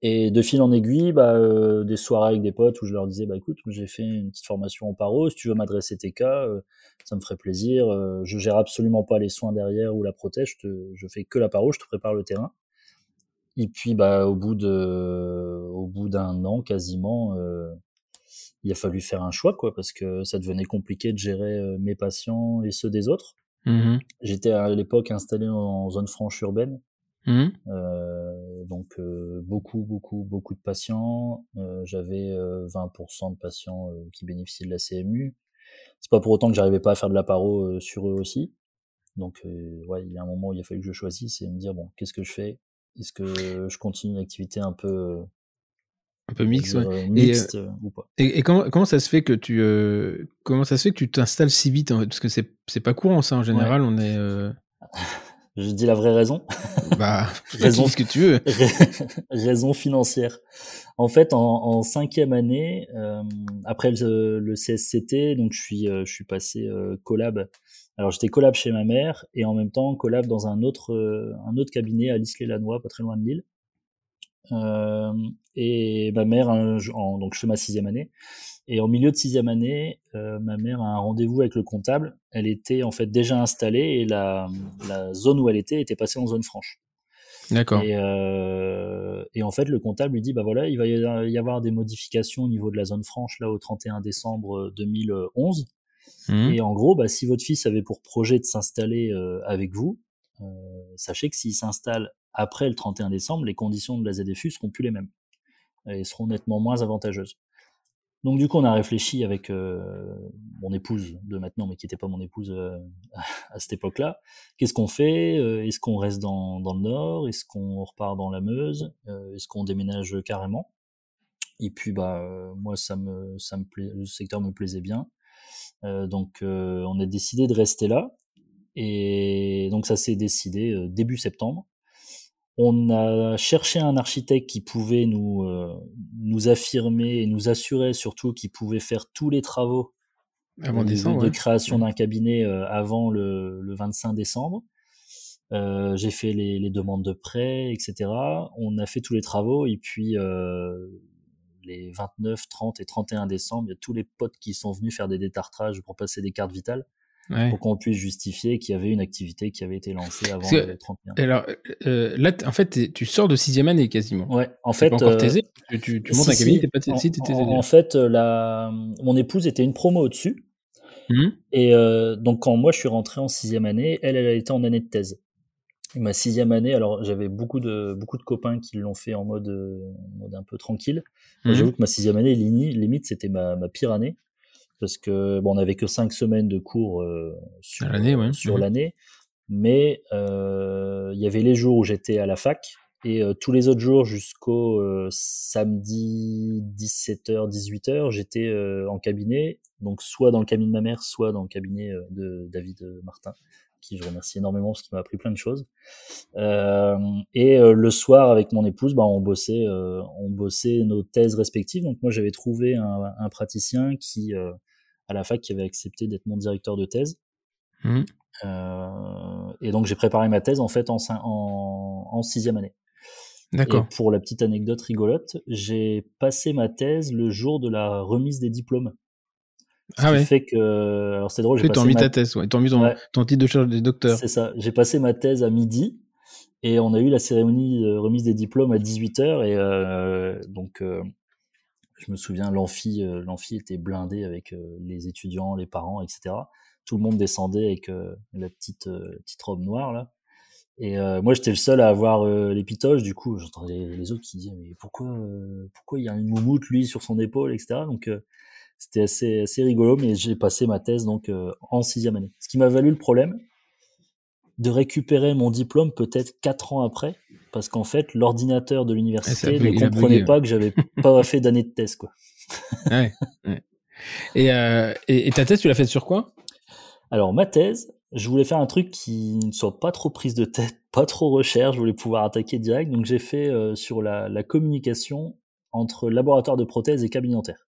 Et de fil en aiguille, bah, euh, des soirées avec des potes où je leur disais, bah écoute, j'ai fait une petite formation en paro, si tu veux m'adresser tes cas, euh, ça me ferait plaisir. Euh, je gère absolument pas les soins derrière ou la protège, je, te, je fais que la paro, je te prépare le terrain. Et puis, bah, au bout de, au bout d'un an quasiment, il a fallu faire un choix, quoi, parce que ça devenait compliqué de gérer mes patients et ceux des autres. Mmh J'étais à l'époque installé en zone franche urbaine. Mmh. Euh, donc euh, beaucoup, beaucoup, beaucoup de patients. Euh, J'avais 20% de patients qui bénéficiaient de la CMU. C'est pas pour autant que j'arrivais pas à faire de la paro sur eux aussi. Donc ouais, il y a un moment où il a fallu que je choisisse et me dire bon, qu'est-ce que je fais? Est-ce que je continue une activité un peu un peu mix, ouais. mixte et, ou pas? Et, et comment, comment, ça se fait que tu comment ça se fait que tu t'installes si vite en fait? Parce que c'est c'est pas courant ça en général. On est [LAUGHS] Je dis la vraie raison. Bah, [LAUGHS] raison ce que tu veux. [LAUGHS] raison financière. En fait, en, en cinquième année, euh, après le, le, CSCT, donc je suis, euh, je suis passé euh, collab. Alors j'étais collab chez ma mère et en même temps collab dans un autre, un autre cabinet à l'Isle-les-Lanois, pas très loin de Lille. Euh, et ma mère, donc je fais ma sixième année, et en milieu de sixième année, euh, ma mère a un rendez-vous avec le comptable. Elle était en fait déjà installée et la, la zone où elle était était passée en zone franche. D'accord. Et, euh, et, en fait, le comptable lui dit bah voilà, il va y avoir des modifications au niveau de la zone franche là au 31 décembre 2011. Mmh. Et en gros, bah, si votre fils avait pour projet de s'installer euh, avec vous, euh, sachez que s'il s'installe après le 31 décembre, les conditions de la ZFU seront plus les mêmes et seront nettement moins avantageuses. Donc du coup, on a réfléchi avec euh, mon épouse de maintenant, mais qui n'était pas mon épouse euh, [LAUGHS] à cette époque-là. Qu'est-ce qu'on fait euh, Est-ce qu'on reste dans, le nord? Est-ce qu'on repart dans la Meuse? Est-ce qu'on déménage carrément? Et puis bah moi, ça me, ça me plaît, le secteur me plaisait bien, donc on a décidé de rester là. Et donc ça s'est décidé début septembre. On a cherché un architecte qui pouvait nous, euh, nous affirmer et nous assurer surtout qu'il pouvait faire tous les travaux avant décembre, de, création d'un cabinet euh, avant le, le, 25 décembre. Euh, j'ai fait les, les, demandes de prêt, etc. On a fait tous les travaux et puis euh, les 29, 30 et 31 décembre, il y a tous les potes qui sont venus faire des détartrages pour passer des cartes vitales pour qu'on puisse justifier qu'il y avait une activité qui avait été lancée avant le 31. Alors euh, là, en fait, tu sors de sixième année quasiment. Ouais, en fait. Pas encore euh, tu, tu, montes un cabinet, t'es pas en, si, en, en, fait, euh, la, mon épouse était une promo au-dessus. Mmh. Et euh, donc, quand moi je suis rentré en sixième année, elle, elle était en année de thèse. Et ma sixième année, alors j'avais beaucoup de, beaucoup de copains qui l'ont fait en mode, en mode un peu tranquille. Mmh. J'avoue que ma sixième année, limite, c'était ma, ma pire année parce que bon, on n'avait que cinq semaines de cours euh, sur l'année, ouais. sur mmh. l'année, mais euh, il y avait les jours où j'étais à la fac et euh, tous les autres jours jusqu'au euh, samedi 17h 18h, j'étais euh, en cabinet, donc soit dans le cabinet de ma mère, soit dans le cabinet de David Martin, qui je remercie énormément parce qu'il m'a appris plein de choses. Euh, et euh, le soir, avec mon épouse, bah, on bossait, euh, on bossait nos thèses respectives. Donc moi, j'avais trouvé un, un, praticien qui, à la fac, qui avait accepté d'être mon directeur de thèse. Mmh. et donc j'ai préparé ma thèse en fait en, en, en sixième année. D'accord. Pour la petite anecdote rigolote, j'ai passé ma thèse le jour de la remise des diplômes. Ce ah qui fait que. Alors c'est drôle. J'ai mis ta thèse, ouais. Mis ton, ton, titre de charge des docteurs. C'est ça. J'ai passé ma thèse à midi et on a eu la cérémonie de remise des diplômes à 18h. Et euh, donc, euh, je me souviens, l'amphi, euh, l'amphi était blindé avec euh, les étudiants, les parents, etc. Tout le monde descendait avec euh, la petite, petite robe noire, là. Et moi, j'étais le seul à avoir les pitoches. Du coup, j'entendais les autres qui disaient mais pourquoi, pourquoi il y a une moumoute lui sur son épaule, etc. Donc c'était assez, assez rigolo, mais j'ai passé ma thèse donc euh, en sixième année. Ce qui m'a valu le problème de récupérer mon diplôme peut-être quatre ans après, parce qu'en fait, l'ordinateur de l'université ne comprenait pas que j'avais [LAUGHS] pas fait d'année de thèse. Quoi. [LAUGHS] ouais, Et, euh, et, et, ta thèse, tu l'as faite sur quoi? Alors, ma thèse, je voulais faire un truc qui ne soit pas trop prise de tête, [LAUGHS] pas trop recherche, je voulais pouvoir attaquer direct, donc j'ai fait euh, sur la, la communication entre laboratoire de prothèses et cabinet dentaire.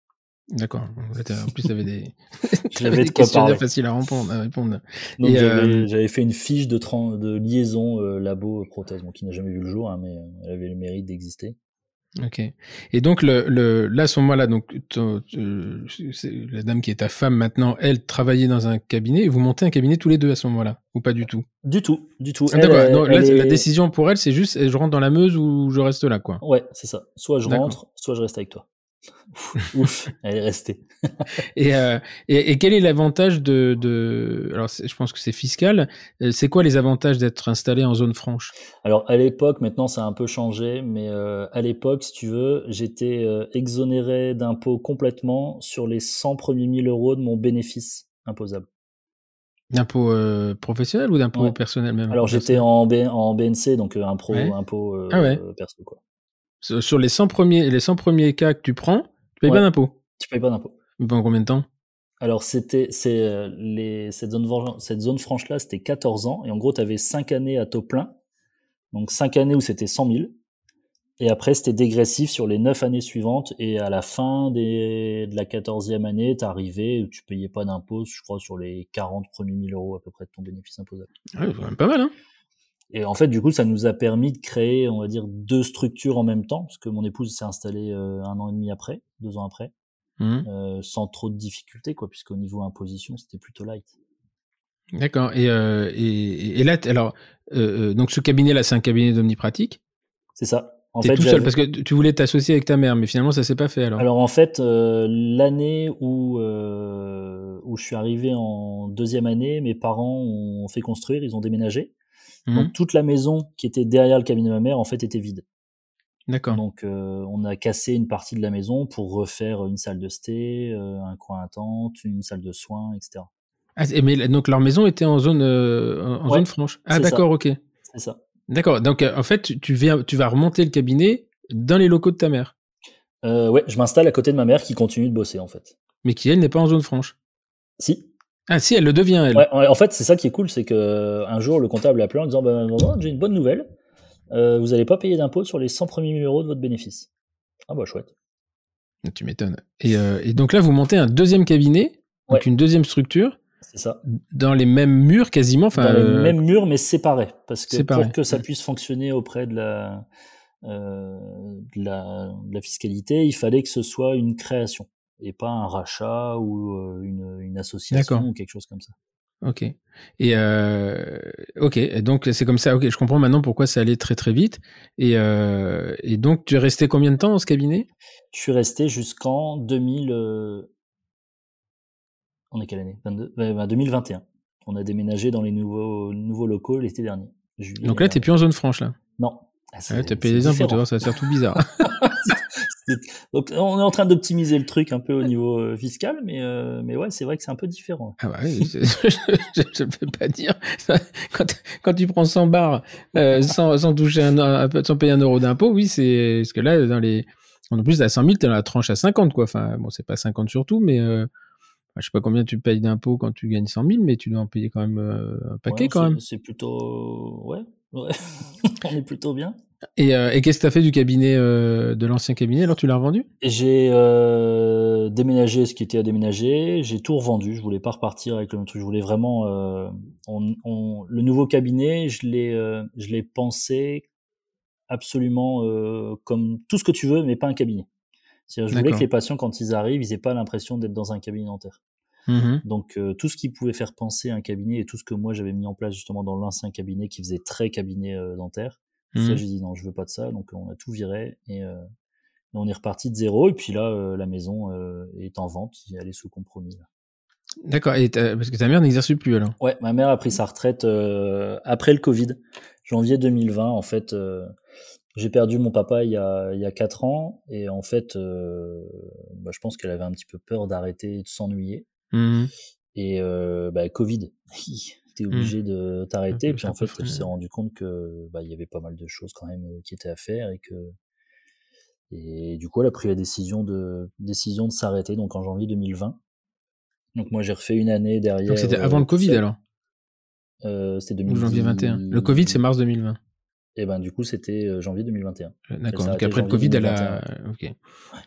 D'accord. En plus, avait des, [LAUGHS] [LAUGHS] des questionnaires faciles à répondre. À répondre. Euh, j'avais fait une fiche de, de liaison euh, labo-prothèse, qui n'a jamais vu le jour, hein, mais euh, elle avait le mérite d'exister. Ok. Et donc, le, le, là, à ce moment-là, donc, la dame qui est ta femme maintenant, elle travaillait dans un cabinet et vous montez un cabinet tous les deux à ce moment-là Ou pas du tout? Du tout, du tout. Ah, d'accord. La décision pour elle, c'est juste je rentre dans la Meuse ou je reste là, quoi? Ouais, c'est ça. Soit je rentre, soit je reste avec toi. Ouf, [LAUGHS] elle est restée. [LAUGHS] Euh, et, et, quel est l'avantage de, de, Alors, je pense que c'est fiscal. Euh, c'est quoi les avantages d'être installé en zone franche? Alors, à l'époque, maintenant, ça a un peu changé, mais euh, à l'époque, si tu veux, j'étais exonéré d'impôts complètement sur les 100 premiers 1000 euros de mon bénéfice imposable. D'impôt professionnel ou d'impôt personnel même? Alors, j'étais en, en BNC, donc un pro, impôt ah perso, quoi. Sur les 100 premiers, les 100 premiers cas que tu prends, tu payes pas d'impôt. Tu payes pas d'impôt. Pendant combien de temps? Alors, c'était, c'est, euh, les, cette zone, cette zone franche-là, c'était 14 ans. Et en gros, tu avais 5 années à taux plein. Donc, 5 années où c'était 100 000. Et après, c'était dégressif sur les 9 années suivantes. Et à la fin des, de la 14e année, tu arrivais où tu payais pas d'impôt, je crois, sur les 40 premiers 1000 euros à peu près de ton bénéfice imposable. Ouais, quand même pas mal, hein et en fait, du coup, ça nous a permis de créer, on va dire, deux structures en même temps, parce que mon épouse s'est installée euh, un an et demi après, deux ans après, mmh. euh, sans trop de difficultés, quoi, puisqu'au niveau imposition, c'était plutôt light. D'accord. Et, euh, et, et, là, alors, euh, donc ce cabinet-là, c'est un cabinet d'omnipratique? C'est ça. En fait, tout seul parce que tu voulais t'associer avec ta mère, mais finalement ça s'est pas fait alors? Alors en fait, l'année où où je suis arrivé en deuxième année, mes parents ont fait construire, ils ont déménagé. Donc mmh. toute la maison qui était derrière le cabinet de ma mère, en fait, était vide. D'accord. Donc euh, on a cassé une partie de la maison pour refaire une salle de sté, euh, un coin attente, une salle de soins, etc. Ah, mais donc leur maison était en zone euh, en zone franche. Ah d'accord, ok. C'est ça. D'accord. Donc en fait, tu viens, tu vas remonter le cabinet dans les locaux de ta mère. ouais, je m'installe à côté de ma mère qui continue de bosser en fait. Mais qui elle n'est pas en zone franche. Si. Ah si, elle le devient, elle. Ouais, en fait, c'est ça qui est cool, c'est que un jour, le comptable a appelé en disant bah, j'ai une bonne nouvelle, euh, vous n'allez pas payer d'impôt sur les 100 premiers 1000 euros de votre bénéfice. Ah bah chouette. Tu m'étonnes. Et, euh, et, donc là, vous montez un deuxième cabinet, donc une deuxième structure. C'est ça. Dans les mêmes murs quasiment. Dans les euh, mêmes murs, mais séparés. Parce que pour que ça puisse fonctionner auprès de la, euh, de la, de la fiscalité, il fallait que ce soit une création et pas un rachat ou une, une association ou quelque chose comme ça. Ok. Et euh, ok. Et donc c'est comme ça. Ok, je comprends maintenant pourquoi ça allait très très vite. Et, euh, et donc tu es resté combien de temps dans ce cabinet? Je suis resté jusqu'en 2000. Euh... On est quelle année? 22... 2021. On a déménagé dans les nouveaux nouveaux locaux l'été dernier. donc là, t'es plus en zone franche là? Non. Ah, ah t'as payé des impôts, ça va faire tout bizarre. [LAUGHS] Donc on est en train d'optimiser le truc un peu au niveau euh, fiscal, mais euh, mais ouais, c'est vrai que c'est un peu différent. Ah bah oui, je ne peux pas dire. Quand, quand tu prends 100 bars euh, sans, sans toucher un, sans payer un euro d'impôt, oui, c'est parce que là dans les en plus à 100 000, t'es dans la tranche à 50 quoi. Enfin bon, c'est pas 50 surtout, mais je sais pas combien tu payes d'impôts quand tu gagnes 100 000, mais tu dois en payer quand même un paquet quand même. C'est plutôt, ouais, ouais. [LAUGHS] on est plutôt bien. Et, qu'est-ce que tu as fait du cabinet, de l'ancien cabinet? Alors tu l'as revendu? J'ai déménagé ce qui était à déménager. J'ai tout revendu. Je voulais pas repartir avec le même truc. Je voulais vraiment. On, le nouveau cabinet, je l'ai, je l'ai pensé absolument comme tout ce que tu veux, mais pas un cabinet. C'est-à-dire, je voulais que les patients, quand ils arrivent, ils aient pas l'impression d'être dans un cabinet dentaire. Mmh Donc, tout ce qui pouvait faire penser à un cabinet et tout ce que moi j'avais mis en place justement dans l'ancien cabinet qui faisait très cabinet dentaire, ça, mmh j'ai dit non, je veux pas de ça. Donc, on a tout viré et, on est reparti de zéro. Et puis là, la maison est en vente, elle est sous compromis. D'accord. Et parce que ta mère n'exerce plus alors? Ouais, ma mère a pris sa retraite après le Covid, janvier 2020 en fait. J'ai perdu mon papa il y a, il y a 4 ans et en fait, euh, bah, je pense qu'elle avait un petit peu peur d'arrêter de s'ennuyer. Mmh et euh, bah, Covid, [LAUGHS] t'es mmh. obligé de t'arrêter. Puis en fait, elle s'est rendu compte que bah, il y avait pas mal de choses quand même euh, qui étaient à faire et que et du coup, elle a pris la décision de décision de s'arrêter. Donc en janvier 2020. Donc moi, j'ai refait une année derrière. Donc c'était avant le Covid alors? Euh, c'était 2020. janvier 21. Le Covid, c'est mars 2020. Et ben du coup, c'était euh, janvier 2021. Euh, d'accord. Donc après le Covid, elle a. Ok.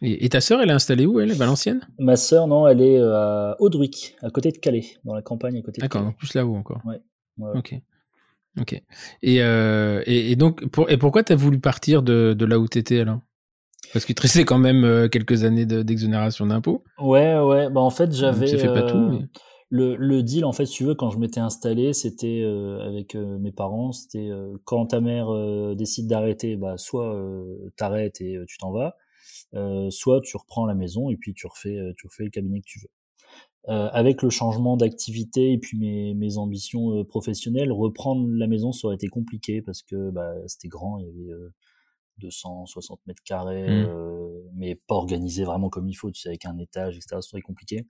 Et, ta sœur, elle est installée où Elle? Valenciennes? Ma sœur, non, elle est euh, à Audruic, à côté de Calais, dans la campagne à côté de D'accord, plus là-haut encore. Ouais. Ok. Ok. Et, et, donc, pour, et pourquoi tu as voulu partir de, de là où tu étais alors? Parce qu'il te restait quand même quelques années d'exonération d'impôts. Ouais, ouais. Bah, en fait, j'avais. Tu fais pas tout, mais le, le, deal, en fait, si tu veux, quand je m'étais installé, c'était euh, avec euh, mes parents, c'était euh, quand ta mère décide d'arrêter, bah, soit t'arrêtes et tu t'en vas, soit tu reprends la maison et puis tu refais, tu refais le cabinet que tu veux. avec le changement d'activité et puis mes, mes ambitions professionnelles, reprendre la maison, ça aurait été compliqué parce que bah, c'était grand, il y avait 260 mètres carrés, mmh. mais pas organisé vraiment comme il faut, tu sais, avec un étage, etc. Ça serait compliqué.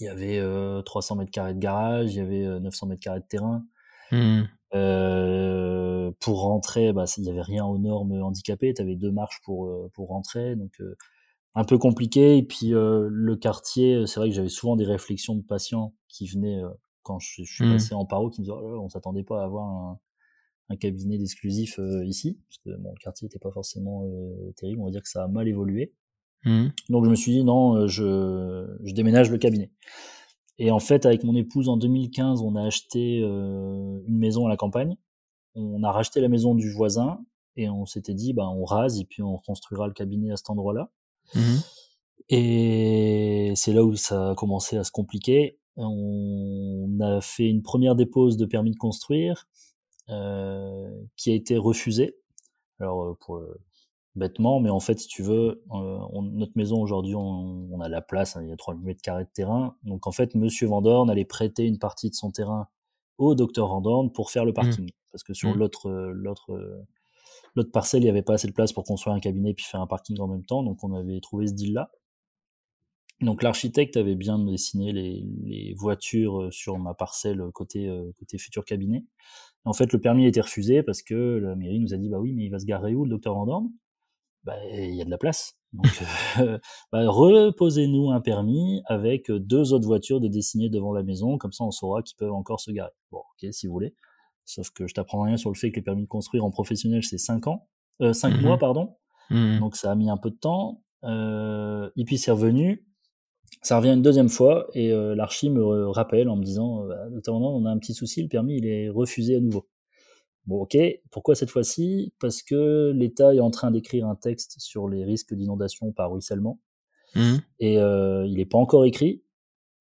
Il y avait 300 mètres carrés de garage, il y avait 900 mètres carrés de terrain. Mmh. pour rentrer, bah, il n'y avait rien aux normes handicapées. Tu avais deux marches pour, pour rentrer. Donc, un peu compliqué. Et puis, le quartier, c'est vrai que j'avais souvent des réflexions de patients qui venaient quand je, suis mmh. passé en paro, qui me disaient oh on s'attendait pas à avoir un, un cabinet d'exclusif ici. Parce que le quartier n'était pas forcément terrible. On va dire que ça a mal évolué. Mmh. Donc je me suis dit non, euh, je, je, déménage le cabinet. Et en fait, avec mon épouse en 2015, on a acheté euh, une maison à la campagne. On a racheté la maison du voisin et on s'était dit, bah, on rase et puis on reconstruira le cabinet à cet endroit-là. Mmh. Et c'est là où ça a commencé à se compliquer. On a fait une première dépose de permis de construire euh, qui a été refusée. Alors pour bêtement, mais en fait, si tu veux, euh, notre maison aujourd'hui, on, a la place, hein, il y a 3 mètres carrés de terrain. Donc en fait, Monsieur Vandorn allait prêter une partie de son terrain au docteur Vandorn pour faire le mmh. parking, parce que sur mmh. l'autre l'autre l'autre parcelle, il n'y avait pas assez de place pour construire un cabinet puis faire un parking en même temps, donc on avait trouvé ce deal là. Donc l'architecte avait bien dessiné les, les, voitures sur ma parcelle côté côté futur cabinet. En fait, le permis a été refusé parce que la mairie nous a dit bah oui, mais il va se garer où le docteur Vandorn bah, il y a de la place. Donc, euh, [LAUGHS] bah, reposez-nous un permis avec deux autres voitures de dessiner devant la maison, comme ça on saura qu'ils peuvent encore se garer. Bon, ok, si vous voulez. Sauf que je t'apprends rien sur le fait que les permis de construire en professionnel, c'est 5 ans, euh, 5 mmh mois, pardon. Mmh Donc ça a mis un peu de temps. Euh, et puis c'est revenu. Ça revient une deuxième fois et euh, l'archi me rappelle en me disant, bah, notamment on a un petit souci, le permis il est refusé à nouveau. Bon, ok. Pourquoi cette fois-ci? Parce que l'État est en train d'écrire un texte sur les risques d'inondation par ruissellement. Mmh. Et euh, il n'est pas encore écrit,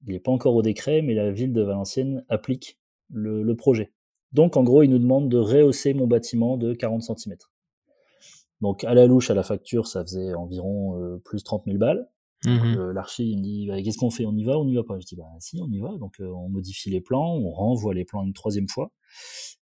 il n'est pas encore au décret, mais la ville de Valenciennes applique le, projet. Donc, en gros, il nous demande de rehausser mon bâtiment de 40 cm. Donc, à la louche, à la facture, ça faisait environ euh, plus 30 000 balles. Mmh euh, l'archi, il me dit, bah, qu'est-ce qu'on fait? On y va on n'y va pas? Je dis, bah si, on y va. Donc, on modifie les plans, on renvoie les plans une troisième fois.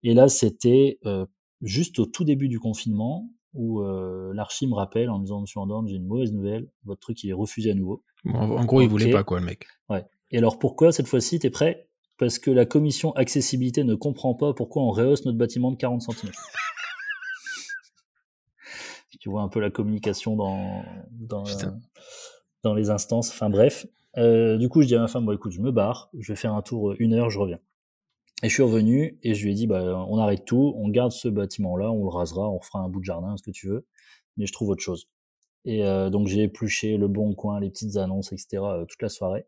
Et là, c'était euh, juste au tout début du confinement où euh, l'archi me rappelle en me disant Monsieur Andorne, j'ai une mauvaise nouvelle, votre truc il est refusé à nouveau. en gros, il voulait pas quoi, le mec. Ouais. Et alors pourquoi cette fois-ci, t'es prêt? Parce que la commission accessibilité ne comprend pas pourquoi on rehausse notre bâtiment de 40 cm. [LAUGHS] tu vois un peu la communication dans. dans dans les instances. Enfin bref. Euh, du coup, je dis à ma femme, bon écoute, je me barre, je vais faire un tour une heure, je reviens. Et je suis revenu et je lui ai dit, bah, on arrête tout, on garde ce bâtiment-là, on le rasera, on refera un bout de jardin, ce que tu veux, mais je trouve autre chose. Et euh, donc j'ai épluché le bon coin, les petites annonces, etc. toute la soirée.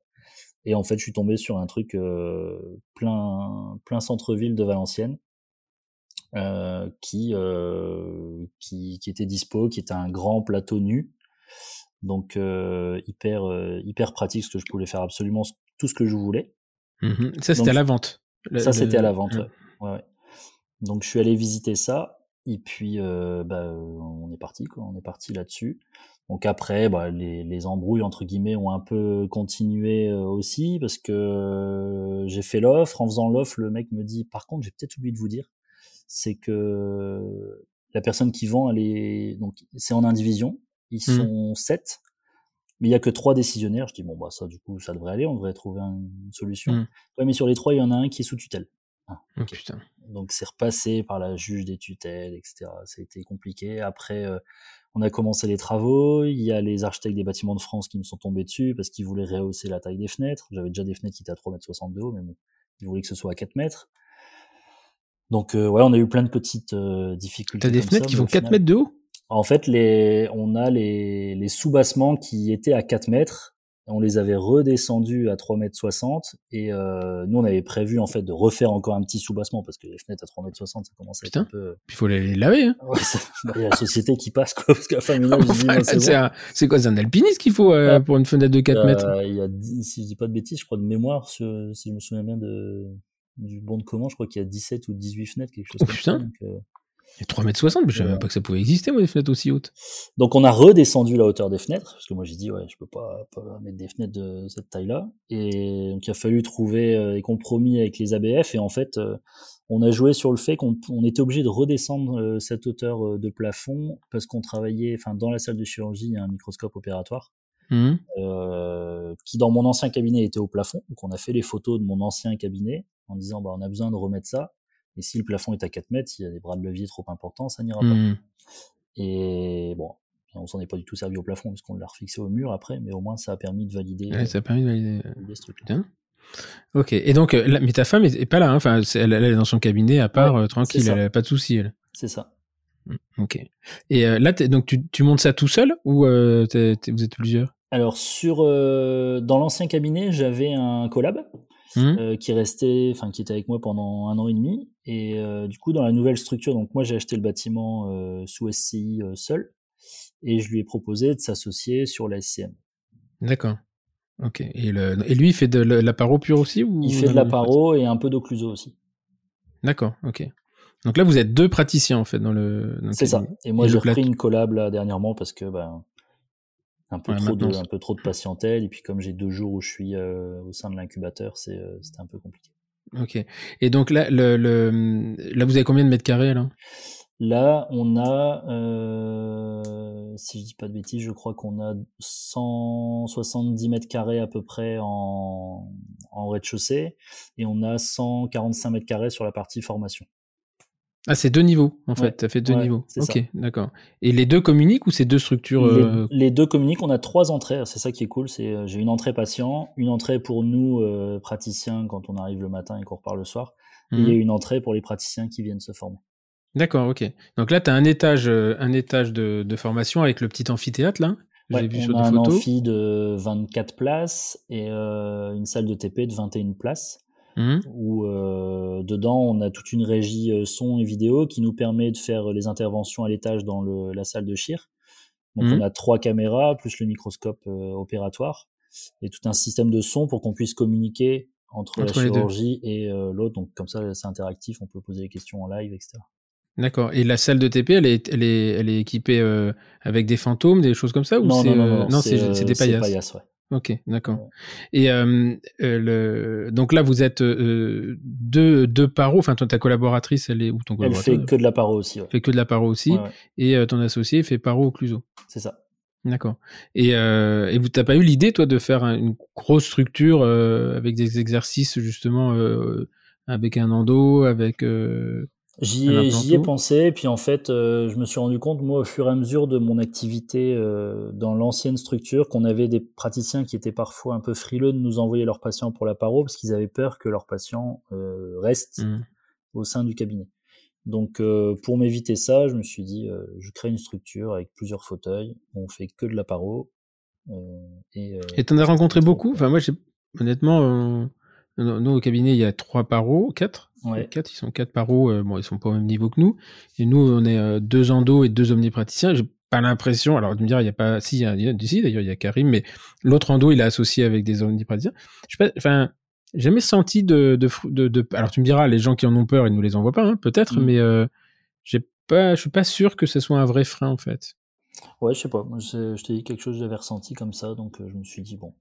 Et en fait, je suis tombé sur un truc plein, plein centre-ville de Valenciennes. Euh, qui, euh, qui, qui était dispo, qui était un grand plateau nu, donc euh, hyper hyper pratique, parce que je pouvais faire absolument tout ce que je voulais. Mmh ça c'était à la vente. Ça c'était à la vente. Ouais. Ouais, Donc je suis allé visiter ça et puis bah, on est parti quoi, on est parti là-dessus. Donc après, bah, les, les, embrouilles entre guillemets ont un peu continué aussi parce que j'ai fait l'offre. En faisant l'offre, le mec me dit par contre j'ai peut-être oublié de vous dire, c'est que la personne qui vend, elle est donc c'est en indivision, ils mmh. sont sept, mais il y a que trois décisionnaires. Je dis bon bah ça du coup ça devrait aller, on devrait trouver une solution. Mmh. Ouais, mais sur les trois, il y en a un qui est sous tutelle. Ah, oh, putain. Donc c'est repassé par la juge des tutelles, etc. Ça a été compliqué. Après, euh, on a commencé les travaux. Il y a les architectes des bâtiments de France qui me sont tombés dessus parce qu'ils voulaient rehausser la taille des fenêtres. J'avais déjà des fenêtres qui étaient à 3 mètres 60 de haut, mais bon, ils voulaient que ce soit à 4 mètres. Donc euh, ouais, on a eu plein de petites euh, difficultés. T'as des fenêtres qui font 4 mètres de haut? En fait, les, on a les, les sous-bassements qui étaient à 4 mètres. On les avait redescendus à 3 mètres 60 et euh, nous on avait prévu en fait de refaire encore un petit sous-bassement parce que les fenêtres à 3 mètres 60 ça commence à être un peu. il faut les laver. Hein. Bah, il y a la société qui passe quoi parce qu'à fin [LAUGHS] c'est quoi, c'est un alpiniste qu'il faut euh, pour une fenêtre de 4 mètres? Il y a, si je dis pas de bêtises, je crois de mémoire, si je me souviens bien de du bon de commande, je crois qu'il y a 17 ou 18 fenêtres, quelque chose oh, comme putain. ça. Donc, euh... Il y a 3 mètres 60, mais je savais même pas que ça pouvait exister, moi, des fenêtres aussi hautes. Donc, on a redescendu la hauteur des fenêtres, parce que moi, j'ai dit, ouais, je peux pas, pas, mettre des fenêtres de cette taille-là. Et donc, il a fallu trouver euh, des compromis avec les ABF, et en fait, euh, on a joué sur le fait qu'on on était obligé de redescendre euh, cette hauteur de plafond, parce qu'on travaillait, enfin, dans la salle de chirurgie, il y a un microscope opératoire. Mmh. Euh, qui dans mon ancien cabinet était au plafond. Donc on a fait les photos de mon ancien cabinet en disant bah, on a besoin de remettre ça. Et si le plafond est à 4 mètres, s'il y a des bras de levier trop importants, ça n'ira pas. Mmh. Et bon, on s'en est pas du tout servi au plafond puisqu'on l'a refixé au mur après, mais au moins ça a permis de valider. ça a permis de valider. Euh, ce truc Ok. Et donc, euh, mais ta femme est, pas là. Hein. Enfin, elle, est dans son cabinet à part, tranquille. Elle a pas de souci. Elle. C'est ça. Mmh, ok. Et là, donc tu, tu, montes ça tout seul ou vous êtes plusieurs? Alors sur dans l'ancien cabinet, j'avais un collab Mmh. Euh, qui restait, enfin qui était avec moi pendant un an et demi. Et euh, du coup, dans la nouvelle structure, donc moi j'ai acheté le bâtiment euh, sous SCI seul, et je lui ai proposé de s'associer sur la SCM. D'accord. Ok. Et, le... et, lui, il fait de la paro pure aussi ou Il fait de la paro et un peu d'occluso aussi. D'accord. Ok. Donc là, vous êtes deux praticiens en fait dans le. C'est ça. Et moi, j'ai repris une collab là dernièrement parce que ben un peu trop de un peu trop de patientèle. Et puis comme j'ai deux jours où je suis euh, au sein de l'incubateur c'est euh, c'était un peu compliqué. Ok. Et donc là le, le là vous avez combien de mètres carrés là? Là on a euh, si je dis pas de bêtises je crois qu'on a 170 mètres carrés à peu près en, en rez-de-chaussée. Et on a 145 mètres carrés sur la partie formation ah, c'est deux niveaux, en fait. ça fait deux niveaux. Ok, d'accord. Et les deux communiquent ou c'est deux structures euh, les, deux communiquent. On a trois entrées. C'est ça qui est cool. C'est euh, j'ai une entrée patient, une entrée pour nous euh, praticiens quand on arrive le matin et qu'on repart le soir, et mhm. une entrée pour les praticiens qui viennent se former. D'accord, ok. Donc là, tu as un étage, un étage de, formation avec le petit amphithéâtre là. J'ai vu on a un amphi de 24 places et une salle de TP de 21 places. Mmh. où euh, dedans on a toute une régie euh, son et vidéo qui nous permet de faire les interventions à l'étage dans le, la salle de chir. Donc mmh. on a trois caméras plus le microscope euh, opératoire et tout un système de son pour qu'on puisse communiquer entre, la chirurgie et l'autre. Donc comme ça c'est interactif, on peut poser des questions en live, etc. D'accord. Et la salle de TP, elle est, elle est, elle est équipée avec des fantômes, des choses comme ça ou non, non, non, non, c'est des paillasses? paillasses ouais. Ok, d'accord. Et euh, euh, le... donc là, vous êtes euh, deux, deux paros. Enfin, toi, ta collaboratrice, elle est où ton collaborateur Elle fait que de la paro aussi. Ouais. Fait que de la paro aussi. Et ton associé fait paro au Cluso. C'est ça. D'accord. Et, et vous t'as pas eu l'idée, toi, de faire une grosse structure avec des exercices justement avec un endo, avec J'y ai, j'y ai pensé, puis en fait, euh, je me suis rendu compte, moi, au fur et à mesure de mon activité euh, dans l'ancienne structure, qu'on avait des praticiens qui étaient parfois un peu frileux de nous envoyer leurs patients pour la paro, parce qu'ils avaient peur que leurs patients euh, restent mmh. au sein du cabinet. Donc, pour m'éviter ça, je me suis dit, je crée une structure avec plusieurs fauteuils, on fait que de la paro. et tu en as rencontré beaucoup? Enfin, moi, j'ai honnêtement, nous, au cabinet, il y a trois paros, quatre. Quatre, ils sont quatre paros. Euh, bon, ils sont pas au même niveau que nous. Et nous, on est euh, deux endos et deux omnipraticiens. J'ai pas l'impression. Alors, de me dire, il y a pas. Si, il y a, d'ailleurs, il y a Karim, mais l'autre endo, il est associé avec des omnipraticiens. Je sais pas. Enfin, jamais senti de, de, de, Alors, tu me diras, les gens qui en ont peur, ils nous les envoient pas, hein, peut-être, mm. mais euh, j'ai pas. Je suis pas sûr que ce soit un vrai frein, en fait. Ouais, je sais pas. Je, je t'ai dit quelque chose j'avais ressenti comme ça, donc je me suis dit bon,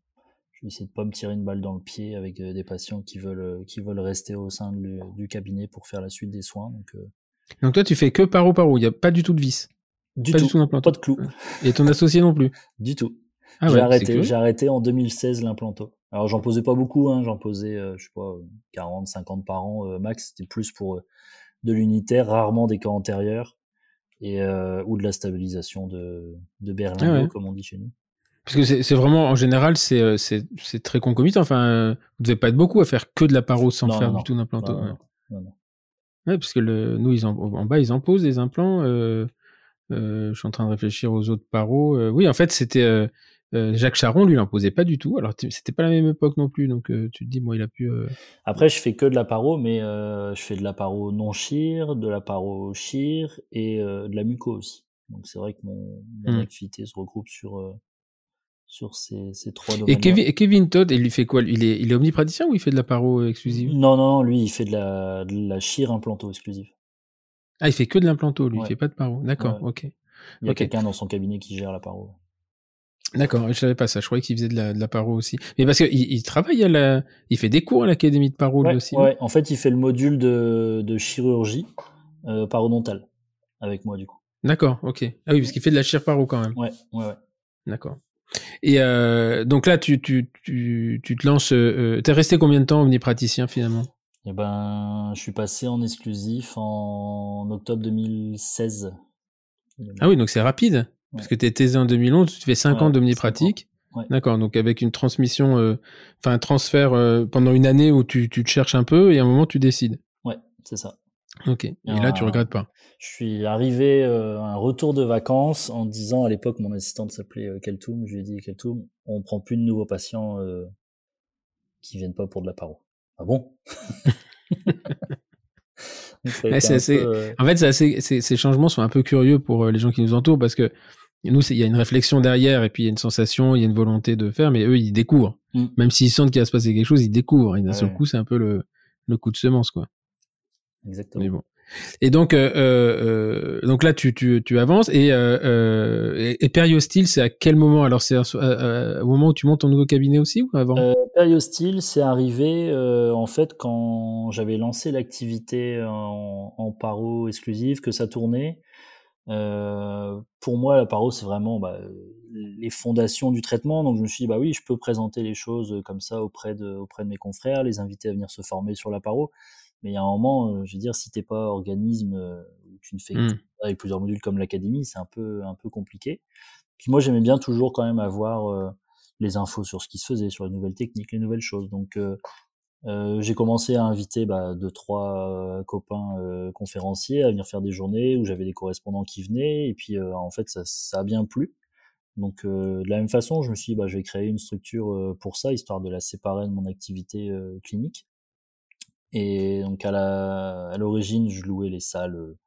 je vais essayer de pas me tirer une balle dans le pied avec euh, des patients qui veulent euh, qui veulent rester au sein du cabinet pour faire la suite des soins. Donc, euh. donc toi, tu fais que paro paro, il n'y a pas du tout de vis. Du pas tout, du tout pas de clou. Et ton associé non plus? Du tout. Ah j'ai arrêté, j'ai arrêté en 2016 l'implanto. Alors j'en posais pas beaucoup, hein, j'en posais, je sais pas, 40, 50 par an max. C'était plus pour de l'unitaire, rarement des cas antérieurs et ou de la stabilisation de, de Berlin, ah comme on dit chez nous. Parce que c'est vraiment, en général, euh, c'est très concomitant. Enfin, euh, vous devez pas être beaucoup à faire que de la paro sans faire du tout d'implanto. Ouais. ouais. parce que le, nous, ils en, en bas, ils en posent des implants. Euh, je suis en train de réfléchir aux autres paros. oui, en fait, c'était Jacques Charon, lui, il en posait pas du tout. Alors, c'était pas la même époque non plus. Donc, tu te dis, moi, il a pu. Après, je fais que de la paro, mais je fais de la paro non chir, de la paro chir et de la muco aussi. Donc, c'est vrai que mon, mon mmh. activité se regroupe sur sur ces, ces trois domaines. Et Kevin, Todd, il fait quoi il est, il est omnipraticien ou il fait de la paro exclusive? Non, non, lui, il fait de la, de la chire implanto exclusive. Ah, il fait que de l'implanto, lui, il fait pas de paro. D'accord, ok. Il y a quelqu'un dans son cabinet qui gère la paro. D'accord, je savais pas ça. Je croyais qu'il faisait de la, de la paro aussi. Mais parce qu'il il travaille à la, il fait des cours à l'académie de paro lui aussi. Ouais, en fait, il fait le module de, de chirurgie euh, parodontale avec moi du coup. D'accord, ok. Ah oui, parce qu'il fait de la chire paro quand même. Ouais, ouais, ouais. D'accord. Et euh, donc là, tu, tu, tu, tu te lances. Euh, T'es resté combien de temps omnipraticien finalement? Eh ben, je suis passé en exclusif en octobre 2016. Ah oui, donc c'est rapide. Parce que tu es thésé en 2011, tu fais 5 ans d'omnipratique. D'accord, donc avec une transmission, euh, enfin un transfert euh, pendant une année où tu, tu te cherches un peu et à un moment tu décides. Ouais, c'est ça. Ok. Et, là, tu regrettes pas? Je suis arrivé euh, un retour de vacances en disant à l'époque, mon assistante s'appelait euh, Keltoum. Je lui ai dit Keltoum, on prend plus de nouveaux patients euh, qui viennent pas pour de la paro. Ah bon? [LAUGHS] En fait, ces changements sont un peu curieux pour les gens qui nous entourent parce que nous, il y a une réflexion derrière et puis il y a une sensation, il y a une volonté de faire, mais eux, ils découvrent. Mm. Même s'ils sentent qu'il va se passer quelque chose, ils découvrent. Et d'un seul coup, c'est un peu le, le coup de semence, quoi. Exactement. Et donc, euh, euh, donc là, tu, tu, tu avances. Et, euh, et, et Periostyle, c'est à quel moment? Alors, c'est au moment où tu montes ton nouveau cabinet aussi ou avant? Euh, Periostyle, c'est arrivé en fait quand j'avais lancé l'activité en, en, paro exclusive, que ça tournait. pour moi, la paro, c'est vraiment bah, les fondations du traitement. Donc, je me suis dit, bah oui, je peux présenter les choses comme ça auprès de, auprès de mes confrères, les inviter à venir se former sur la paro. Mais il y a un moment, euh, je veux dire, si t'es pas organisme euh, où tu ne fais mmh. avec plusieurs modules comme l'académie, c'est un peu un peu compliqué. Puis moi, j'aimais bien toujours quand même avoir euh, les infos sur ce qui se faisait, sur les nouvelles techniques, les nouvelles choses. Donc euh, j'ai commencé à inviter bah, deux trois copains euh, conférenciers à venir faire des journées où j'avais des correspondants qui venaient et puis en fait ça, ça, a bien plu. Donc de la même façon, je me suis dit bah, je vais créer une structure pour ça histoire de la séparer de mon activité clinique. Et donc à la à l'origine, je louais les salles euh,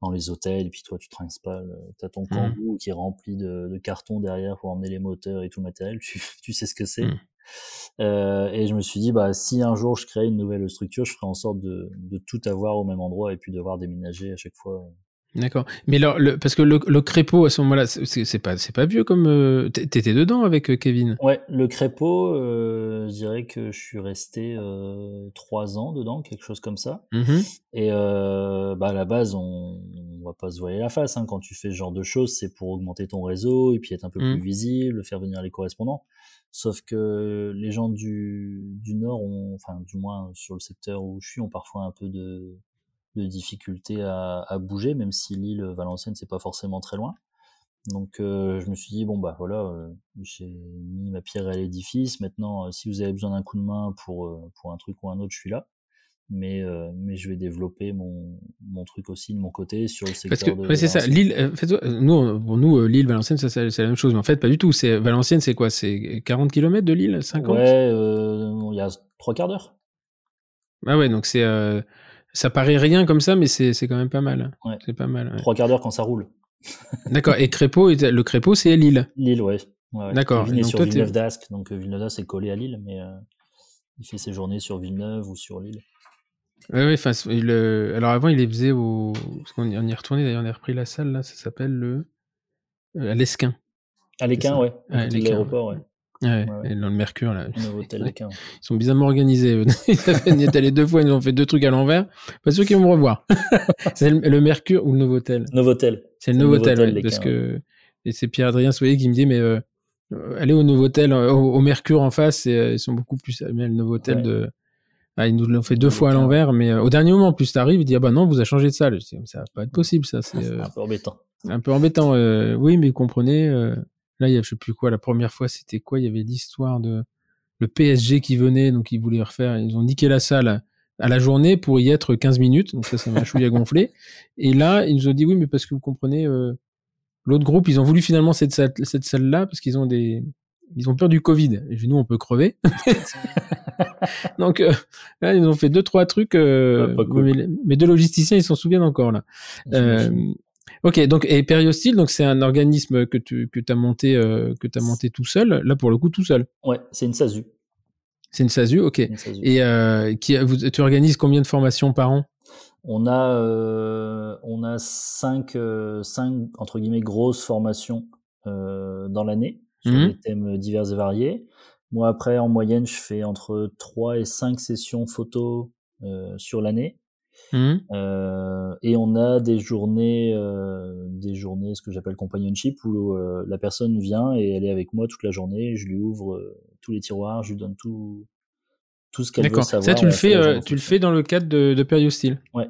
dans les hôtels, et puis toi tu trinques pas, t'as ton mmh. kangou qui est rempli de, de cartons derrière pour emmener les moteurs et tout le matériel, tu, [LAUGHS] tu sais ce que c'est. Mmh. Euh, et je me suis dit, bah si un jour je crée une nouvelle structure, je ferai en sorte de, de tout avoir au même endroit et puis devoir déménager à chaque fois D'accord. Mais alors, le, parce que le, le crépeau à ce moment-là, c'est pas c'est pas vieux comme euh, t'étais dedans avec euh, Kevin? Ouais, le crépeau, euh, je dirais que je suis resté euh, trois ans dedans, quelque chose comme ça. Mmh Et euh, bah à la base, on, on va pas se voiler la face. Hein. Quand tu fais ce genre de choses, c'est pour augmenter ton réseau et puis être un peu mmh. plus visible, faire venir les correspondants. Sauf que les gens du, du Nord ont, enfin du moins sur le secteur où je suis, ont parfois un peu de de difficulté à, à, bouger, même si l'île Valenciennes c'est pas forcément très loin. Donc euh, je me suis dit bon bah voilà, euh, j'ai mis ma pierre à l'édifice. Maintenant, euh, si vous avez besoin d'un coup de main pour pour un truc ou un autre, je suis là. Mais mais je vais développer mon mon truc aussi de mon côté sur le secteur. Parce que c'est ça, l'île. nous pour nous l'île Valenciennes ça c'est la même chose, mais en fait pas du tout. C'est Valenciennes c'est quoi? C'est 40 km de l'île, 50 Ouais, il y a trois quarts d'heure. Ah ouais, donc c'est ça paraît rien comme ça, mais c'est quand même pas mal. Ouais. C'est pas mal. Trois quarts d'heure quand ça roule. [LAUGHS] D'accord. Et Crépeau, le Crépeau, c'est à Lille. Lille, ouais. ouais, D'accord. Il est sur Villeneuve d'Ascq, donc euh, Villeneuve d'Ascq est collé à Lille, mais euh, il fait ses journées sur Villeneuve ou sur Lille. Oui, enfin, alors avant, il les faisait au. Parce qu'on y est retourné, d'ailleurs, on a repris la salle, là, ça s'appelle le. Euh, à l'Esquin. À l'Esquin, ouais. À l'aéroport, ouais. Ouais, Et dans le Mercure, là. [LAUGHS] Ils sont bizarrement organisés. [LAUGHS] Ils est allé deux fois, ils nous ont fait deux trucs à l'envers. Pas sûr qu'ils vont me revoir. [LAUGHS] c'est le, Mercure ou le Novotel? Novotel. C'est le Novotel, ouais, parce que et c'est Pierre-Adrien Soyer qui me dit, mais euh, allez au Novotel, euh, au, Mercure en face, et, euh, ils sont beaucoup plus. Mais le Novotel de. Ah, ils nous l'ont fait deux fois à l'envers, mais au dernier moment, en plus, t'arrives, il dit, ah bah non, vous avez changé de salle. Je dis, ça va pas être possible, ça. C'est un peu embêtant. Un peu embêtant. oui, mais comprenez Là, il y a, je sais plus quoi, la première fois, c'était quoi? Il y avait l'histoire de le PSG qui venait, donc ils voulaient refaire, ils ont niqué la salle à la journée pour y être 15 minutes, donc ça, ça m'a chouillé [LAUGHS] à gonfler. Et là, ils nous ont dit oui, mais parce que vous comprenez, euh, l'autre groupe, ils ont voulu finalement cette salle, cette salle-là parce qu'ils ont des, ils ont peur du Covid. Et nous, on peut crever. [LAUGHS] donc euh, là, ils ont fait deux trois trucs. Euh, mais, deux logisticiens, ils s'en souviennent encore là. Ok, donc et Periostyle, donc c'est un organisme que tu que as monté euh, que as monté tout seul. Là pour le coup tout seul? Ouais, c'est une SASU. C'est une SASU, ok. Et euh, qui, vous, tu organises combien de formations par an? On a euh, on a cinq cinq entre guillemets grosses formations dans l'année sur mmh. des thèmes divers et variés. Moi après en moyenne je fais entre 3 et 5 sessions photo sur l'année. Mmh. Euh, et on a des journées, euh, des journées, ce que j'appelle companionship, où euh, la personne vient et elle est avec moi toute la journée. Je lui ouvre tous les tiroirs, je lui donne tout, tout ce qu'elle veut savoir. Ça, tu le fais, tu le fais dans le cadre de, de Periostyle. Ouais.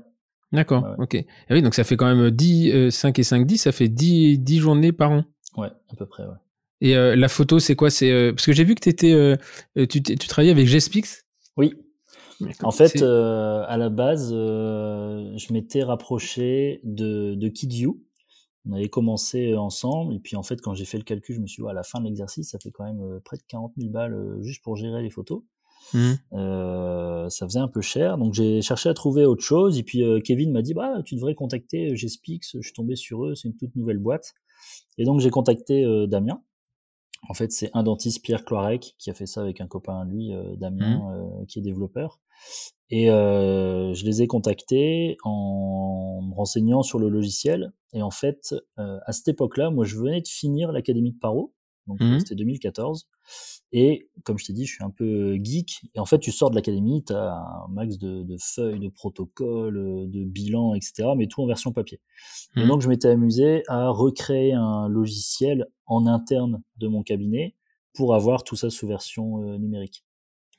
D'accord. Ok. Et ah oui, donc ça fait quand même 10, 5 et 5, 10, ça fait 10, 10 journées par an. Ouais, à peu près, ouais. Et la photo, c'est quoi? C'est parce que j'ai vu que étais, tu, tu travaillais avec Gespix. Oui. En fait, euh, à la base, euh, je m'étais rapproché de, de KidView. On avait commencé ensemble, et puis en fait, quand j'ai fait le calcul, je me suis dit, à la fin de l'exercice, ça fait quand même euh, près de 40 000 balles juste pour gérer les photos. Mmh. ça faisait un peu cher, donc j'ai cherché à trouver autre chose. Et puis Kevin m'a dit, bah, tu devrais contacter Gespix. Je suis tombé sur eux, c'est une toute nouvelle boîte. Et donc j'ai contacté Damien, en fait, c'est un dentiste, Pierre Cloirec, qui a fait ça avec un copain à lui, euh, Damien, mmh. euh, qui est développeur. Et euh, je les ai contactés en me renseignant sur le logiciel. Et en fait, à cette époque-là, moi, je venais de finir l'académie de Paro, donc mmh. c'était 2014. Et comme je t'ai dit, je suis un peu geek. Et en fait, tu sors de l'académie, tu as un max de, de, feuilles, de protocoles, de bilans, etc. Mais tout en version papier. Et mmh. donc, je m'étais amusé à recréer un logiciel en interne de mon cabinet pour avoir tout ça sous version euh, numérique.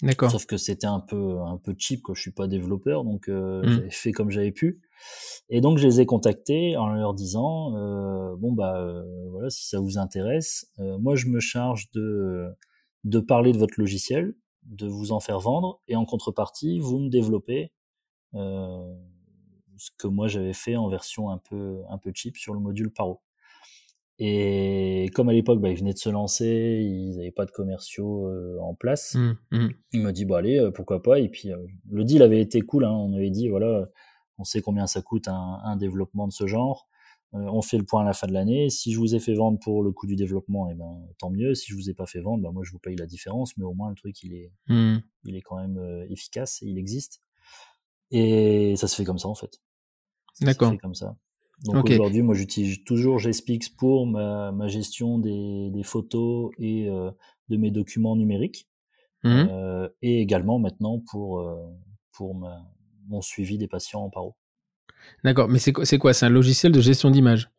D'accord. Sauf que c'était un peu un peu cheap, quoi. Je suis pas développeur, donc euh, mmh. j'avais fait comme j'avais pu. Et donc je les ai contactés en leur disant euh, bon bah euh, voilà si ça vous intéresse, moi je me charge de de parler de votre logiciel, de vous en faire vendre, et en contrepartie, vous me développez euh, ce que moi j'avais fait en version un peu, un peu cheap sur le module Paro. Et comme à l'époque, bah, ils venaient de se lancer, ils n'avaient pas de commerciaux euh, en place, mmh, mmh. il m'a dit, bah allez, euh, pourquoi pas. Et puis le deal avait été cool, hein. on avait dit, voilà, on sait combien ça coûte un, un développement de ce genre. Euh, on fait le point à la fin de l'année. Si je vous ai fait vendre pour le coût du développement, eh ben tant mieux. Si je vous ai pas fait vendre, ben moi je vous paye la différence, mais au moins le truc il est, hmm. il est quand même euh, efficace et il existe. Et ça se fait comme ça en fait. D'accord. Comme ça. Donc aujourd'hui, moi j'utilise toujours GSPix pour ma, gestion des, photos et euh, de mes documents numériques, hmm. et également maintenant pour pour mon suivi des patients en paro. D'accord, mais c'est quoi C'est quoi? C'est un logiciel de gestion d'image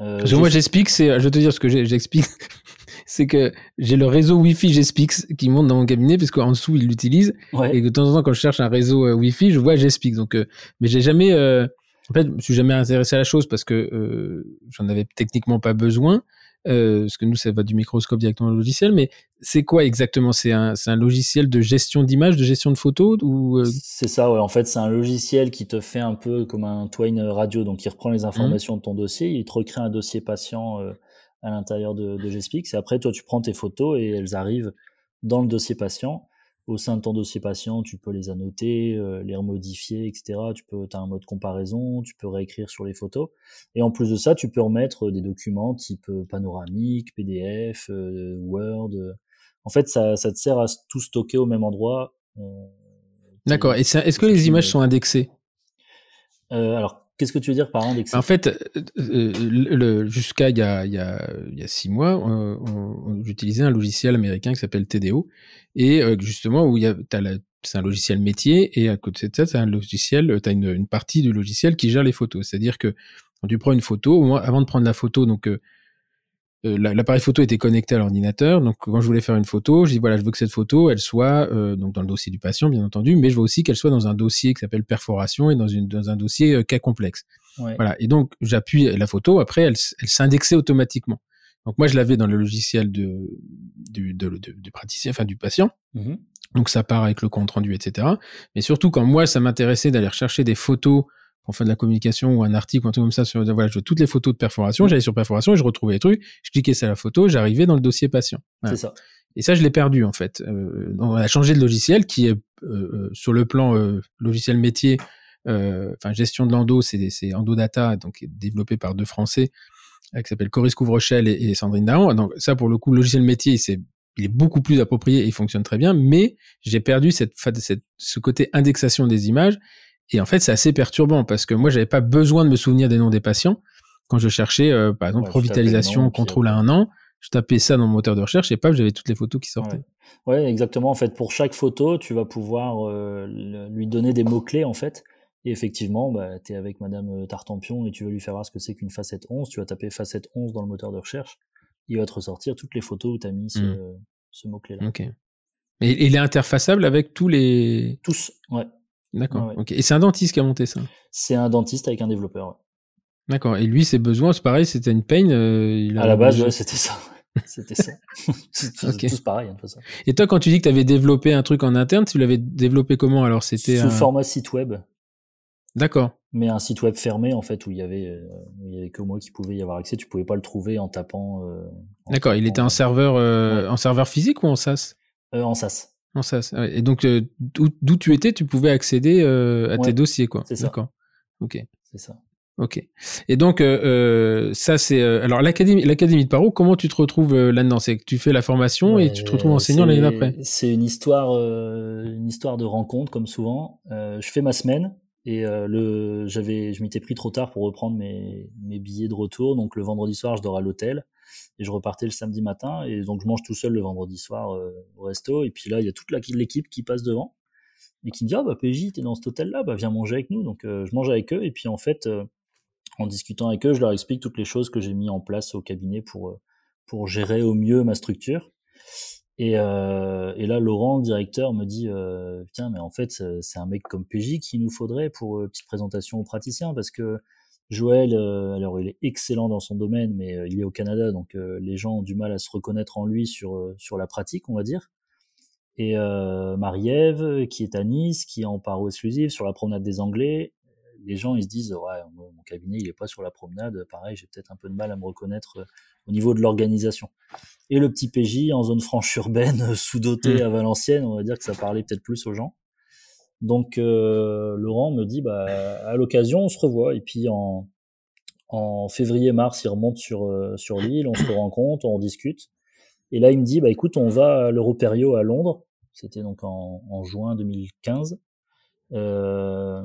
Euh, moi, j'explique, c'est, je vais te dire ce que j'explique, [LAUGHS] c'est que j'ai le réseau Wi-Fi j'explique qui monte dans mon cabinet parce qu'en dessous il l'utilise. Et de temps en temps quand je cherche un réseau euh, Wi-Fi, je vois j'explique. Donc, euh, mais j'ai jamais, en fait, je suis jamais intéressé à la chose parce que j'en avais techniquement pas besoin. Euh, parce que nous, ça va du microscope directement au logiciel, mais c'est quoi exactement? C'est un, logiciel de gestion d'image, de gestion de photos ou euh? C'est ça, ouais. En fait, c'est un logiciel qui te fait un peu comme un Twain radio, donc il reprend les informations de ton dossier, il te recrée un dossier patient euh, à l'intérieur de, de et après, toi, tu prends tes photos et elles arrivent dans le dossier patient au sein de ton dossier patient, tu peux les annoter, euh, les remodifier, etc. Tu peux, as un mode comparaison, tu peux réécrire sur les photos. Et en plus de ça, tu peux remettre des documents type euh, panoramique, PDF, euh, Word. En fait, ça, ça, te sert à tout stocker au même endroit. D'accord. Et est-ce que les images sont indexées? Alors, Qu'est-ce que tu veux dire par indexé En fait, jusqu'à il y a, six mois, j'utilisais un logiciel américain qui s'appelle TDO et euh, justement où c'est un logiciel métier et à côté de ça, c'est un logiciel, tu as une, partie du logiciel qui gère les photos. C'est-à-dire que quand tu prends une photo, avant de prendre la photo, donc euh, euh, l'appareil photo était connecté à l'ordinateur. Donc quand je voulais faire une photo, je dis voilà, je veux que cette photo, elle soit donc dans le dossier du patient, bien entendu, mais je veux aussi qu'elle soit dans un dossier qui s'appelle perforation et dans, une, dans un dossier cas complexe. Voilà. Et donc j'appuie la photo, après elle, elle s'indexait automatiquement. Donc moi, je l'avais dans le logiciel de, du, de, du praticien, enfin du patient. Mmh Donc ça part avec le compte rendu, etc. Mais surtout quand moi, ça m'intéressait d'aller rechercher des photos pour faire de la communication ou un article ou un truc comme ça sur voilà, je veux toutes les photos de perforation, j'allais sur perforation et je retrouvais les trucs, je cliquais sur la photo, j'arrivais dans le dossier patient. C'est ça. Et ça, je l'ai perdu en fait. Euh, on a changé de logiciel qui est euh, euh sur le plan euh, logiciel métier, euh, enfin gestion de l'endo, c'est Endodata, donc développé par deux Français qui s'appelle Coris Couvrochel et, et, Sandrine Dahan. Donc ça, pour le coup, le logiciel métier, c'est il est beaucoup plus approprié et il fonctionne très bien, mais j'ai perdu cette, cette, ce côté indexation des images. Et en fait, c'est assez perturbant parce que moi, j'avais pas besoin de me souvenir des noms des patients quand je cherchais, euh, par exemple, revitalisation, contrôle à un an. Je tapais ça dans mon moteur de recherche et pas, j'avais toutes les photos qui sortaient. Ouais. exactement. En fait, pour chaque photo, tu vas pouvoir euh, lui donner des mots clés en fait et effectivement, bah, tu es avec Madame euh, Tartampion et tu veux lui faire voir ce que c'est qu'une facette 11. Tu vas taper facette 11 dans le moteur de recherche. Il va te ressortir toutes les photos où tu as mis ce, mmh. ce mot-clé-là. Ok. Et il est interfaçable avec tous les. Tous, ouais. D'accord. Et c'est un dentiste qui a monté ça? C'est un dentiste avec un développeur. D'accord. Et lui, ses besoins, c'est pareil, c'était une pain. Euh, il a à la base, ouais, c'était ça. C'était ça. [LAUGHS] [LAUGHS] c'est tous pareil, ça. Et toi, quand tu dis que tu avais développé un truc en interne, tu l'avais développé comment alors? C'était sous format site web. D'accord. Mais un site web fermé, en fait, où il y avait, euh, il y avait que moi qui pouvais y avoir accès. Tu pouvais pas le trouver en tapant. Euh, D'accord. Il était en serveur, en serveur physique ou en SaaS? En SaaS. En SaaS. Et donc, d'où tu étais, tu pouvais accéder à tes dossiers, quoi. C'est ça. D'accord. Ok. C'est ça. Ok. Et donc ça c'est alors l'académie l'académie de Paro. Comment tu te retrouves là-dedans? C'est que tu fais la formation et tu te retrouves enseignant l'année d'après. C'est une histoire une histoire de rencontre comme souvent. je fais ma semaine et euh, le, j'avais, je m'étais pris trop tard pour reprendre mes, mes billets de retour. Donc le vendredi soir, je dors à l'hôtel et je repartais le samedi matin. Et donc je mange tout seul le vendredi soir euh, au resto. Et puis là, il y a toute l'équipe qui passe devant et qui me dit ah bah PJ, t'es dans cet hôtel-là, bah viens manger avec nous. Donc euh, je mange avec eux. Et puis en fait, en discutant avec eux, je leur explique toutes les choses que j'ai mis en place au cabinet pour pour gérer au mieux ma structure. Et, euh, et, là, Laurent, le directeur, me dit euh, Tiens, mais en fait, c'est un mec comme PJ qu'il nous faudrait pour euh, petite présentation aux praticiens, parce que Joël, euh, alors il est excellent dans son domaine, mais euh, il est au Canada, donc les gens ont du mal à se reconnaître en lui sur, sur la pratique, on va dire. Et Marie-Ève, qui est à Nice, qui est en paro exclusive sur la promenade des Anglais, les gens ils se disent Ouais, mon cabinet, il est pas sur la promenade, pareil, j'ai peut-être un peu de mal à me reconnaître au niveau de l'organisation. Et le petit PJ en zone franche urbaine, [LAUGHS] sous-doté mmh. à Valenciennes, on va dire que ça parlait peut-être plus aux gens. Donc euh, Laurent me dit, bah, à l'occasion, on se revoit. Et puis en, en février-mars, il remonte sur, euh, sur l'île, on se [COUGHS] rencontre, on discute. Et là, il me dit, bah, écoute, on va à l'Europerio à Londres. C'était donc en, en juin 2015. Euh,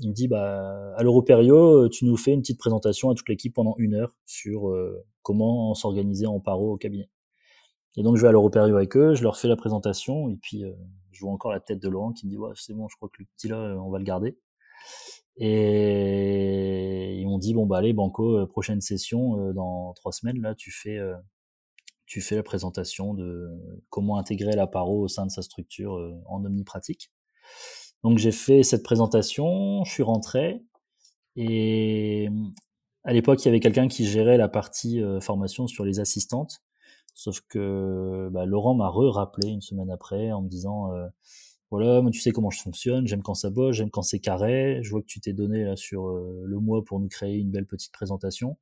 il me dit bah à l'Europerio, tu nous fais une petite présentation à toute l'équipe pendant une heure sur euh, comment s'organiser en paro au cabinet. Et donc je vais à l'Europerio avec eux, je leur fais la présentation et puis euh, je vois encore la tête de Laurent qui me dit c'est bon, je crois que le petit là on va le garder. Et ils m'ont dit bon bah allez Banco, prochaine session dans trois semaines là, tu fais tu fais la présentation de comment intégrer la paro au sein de sa structure en omnipratique. Donc j'ai fait cette présentation, je suis rentré et à l'époque, il y avait quelqu'un qui gérait la partie euh, formation sur les assistantes. Sauf que bah, Laurent m'a re-rappelé une semaine après en me disant euh, voilà, tu sais comment je fonctionne, j'aime quand ça bosse, j'aime quand c'est carré. Je vois que tu t'es donné là sur euh, le mois pour nous créer une belle petite présentation.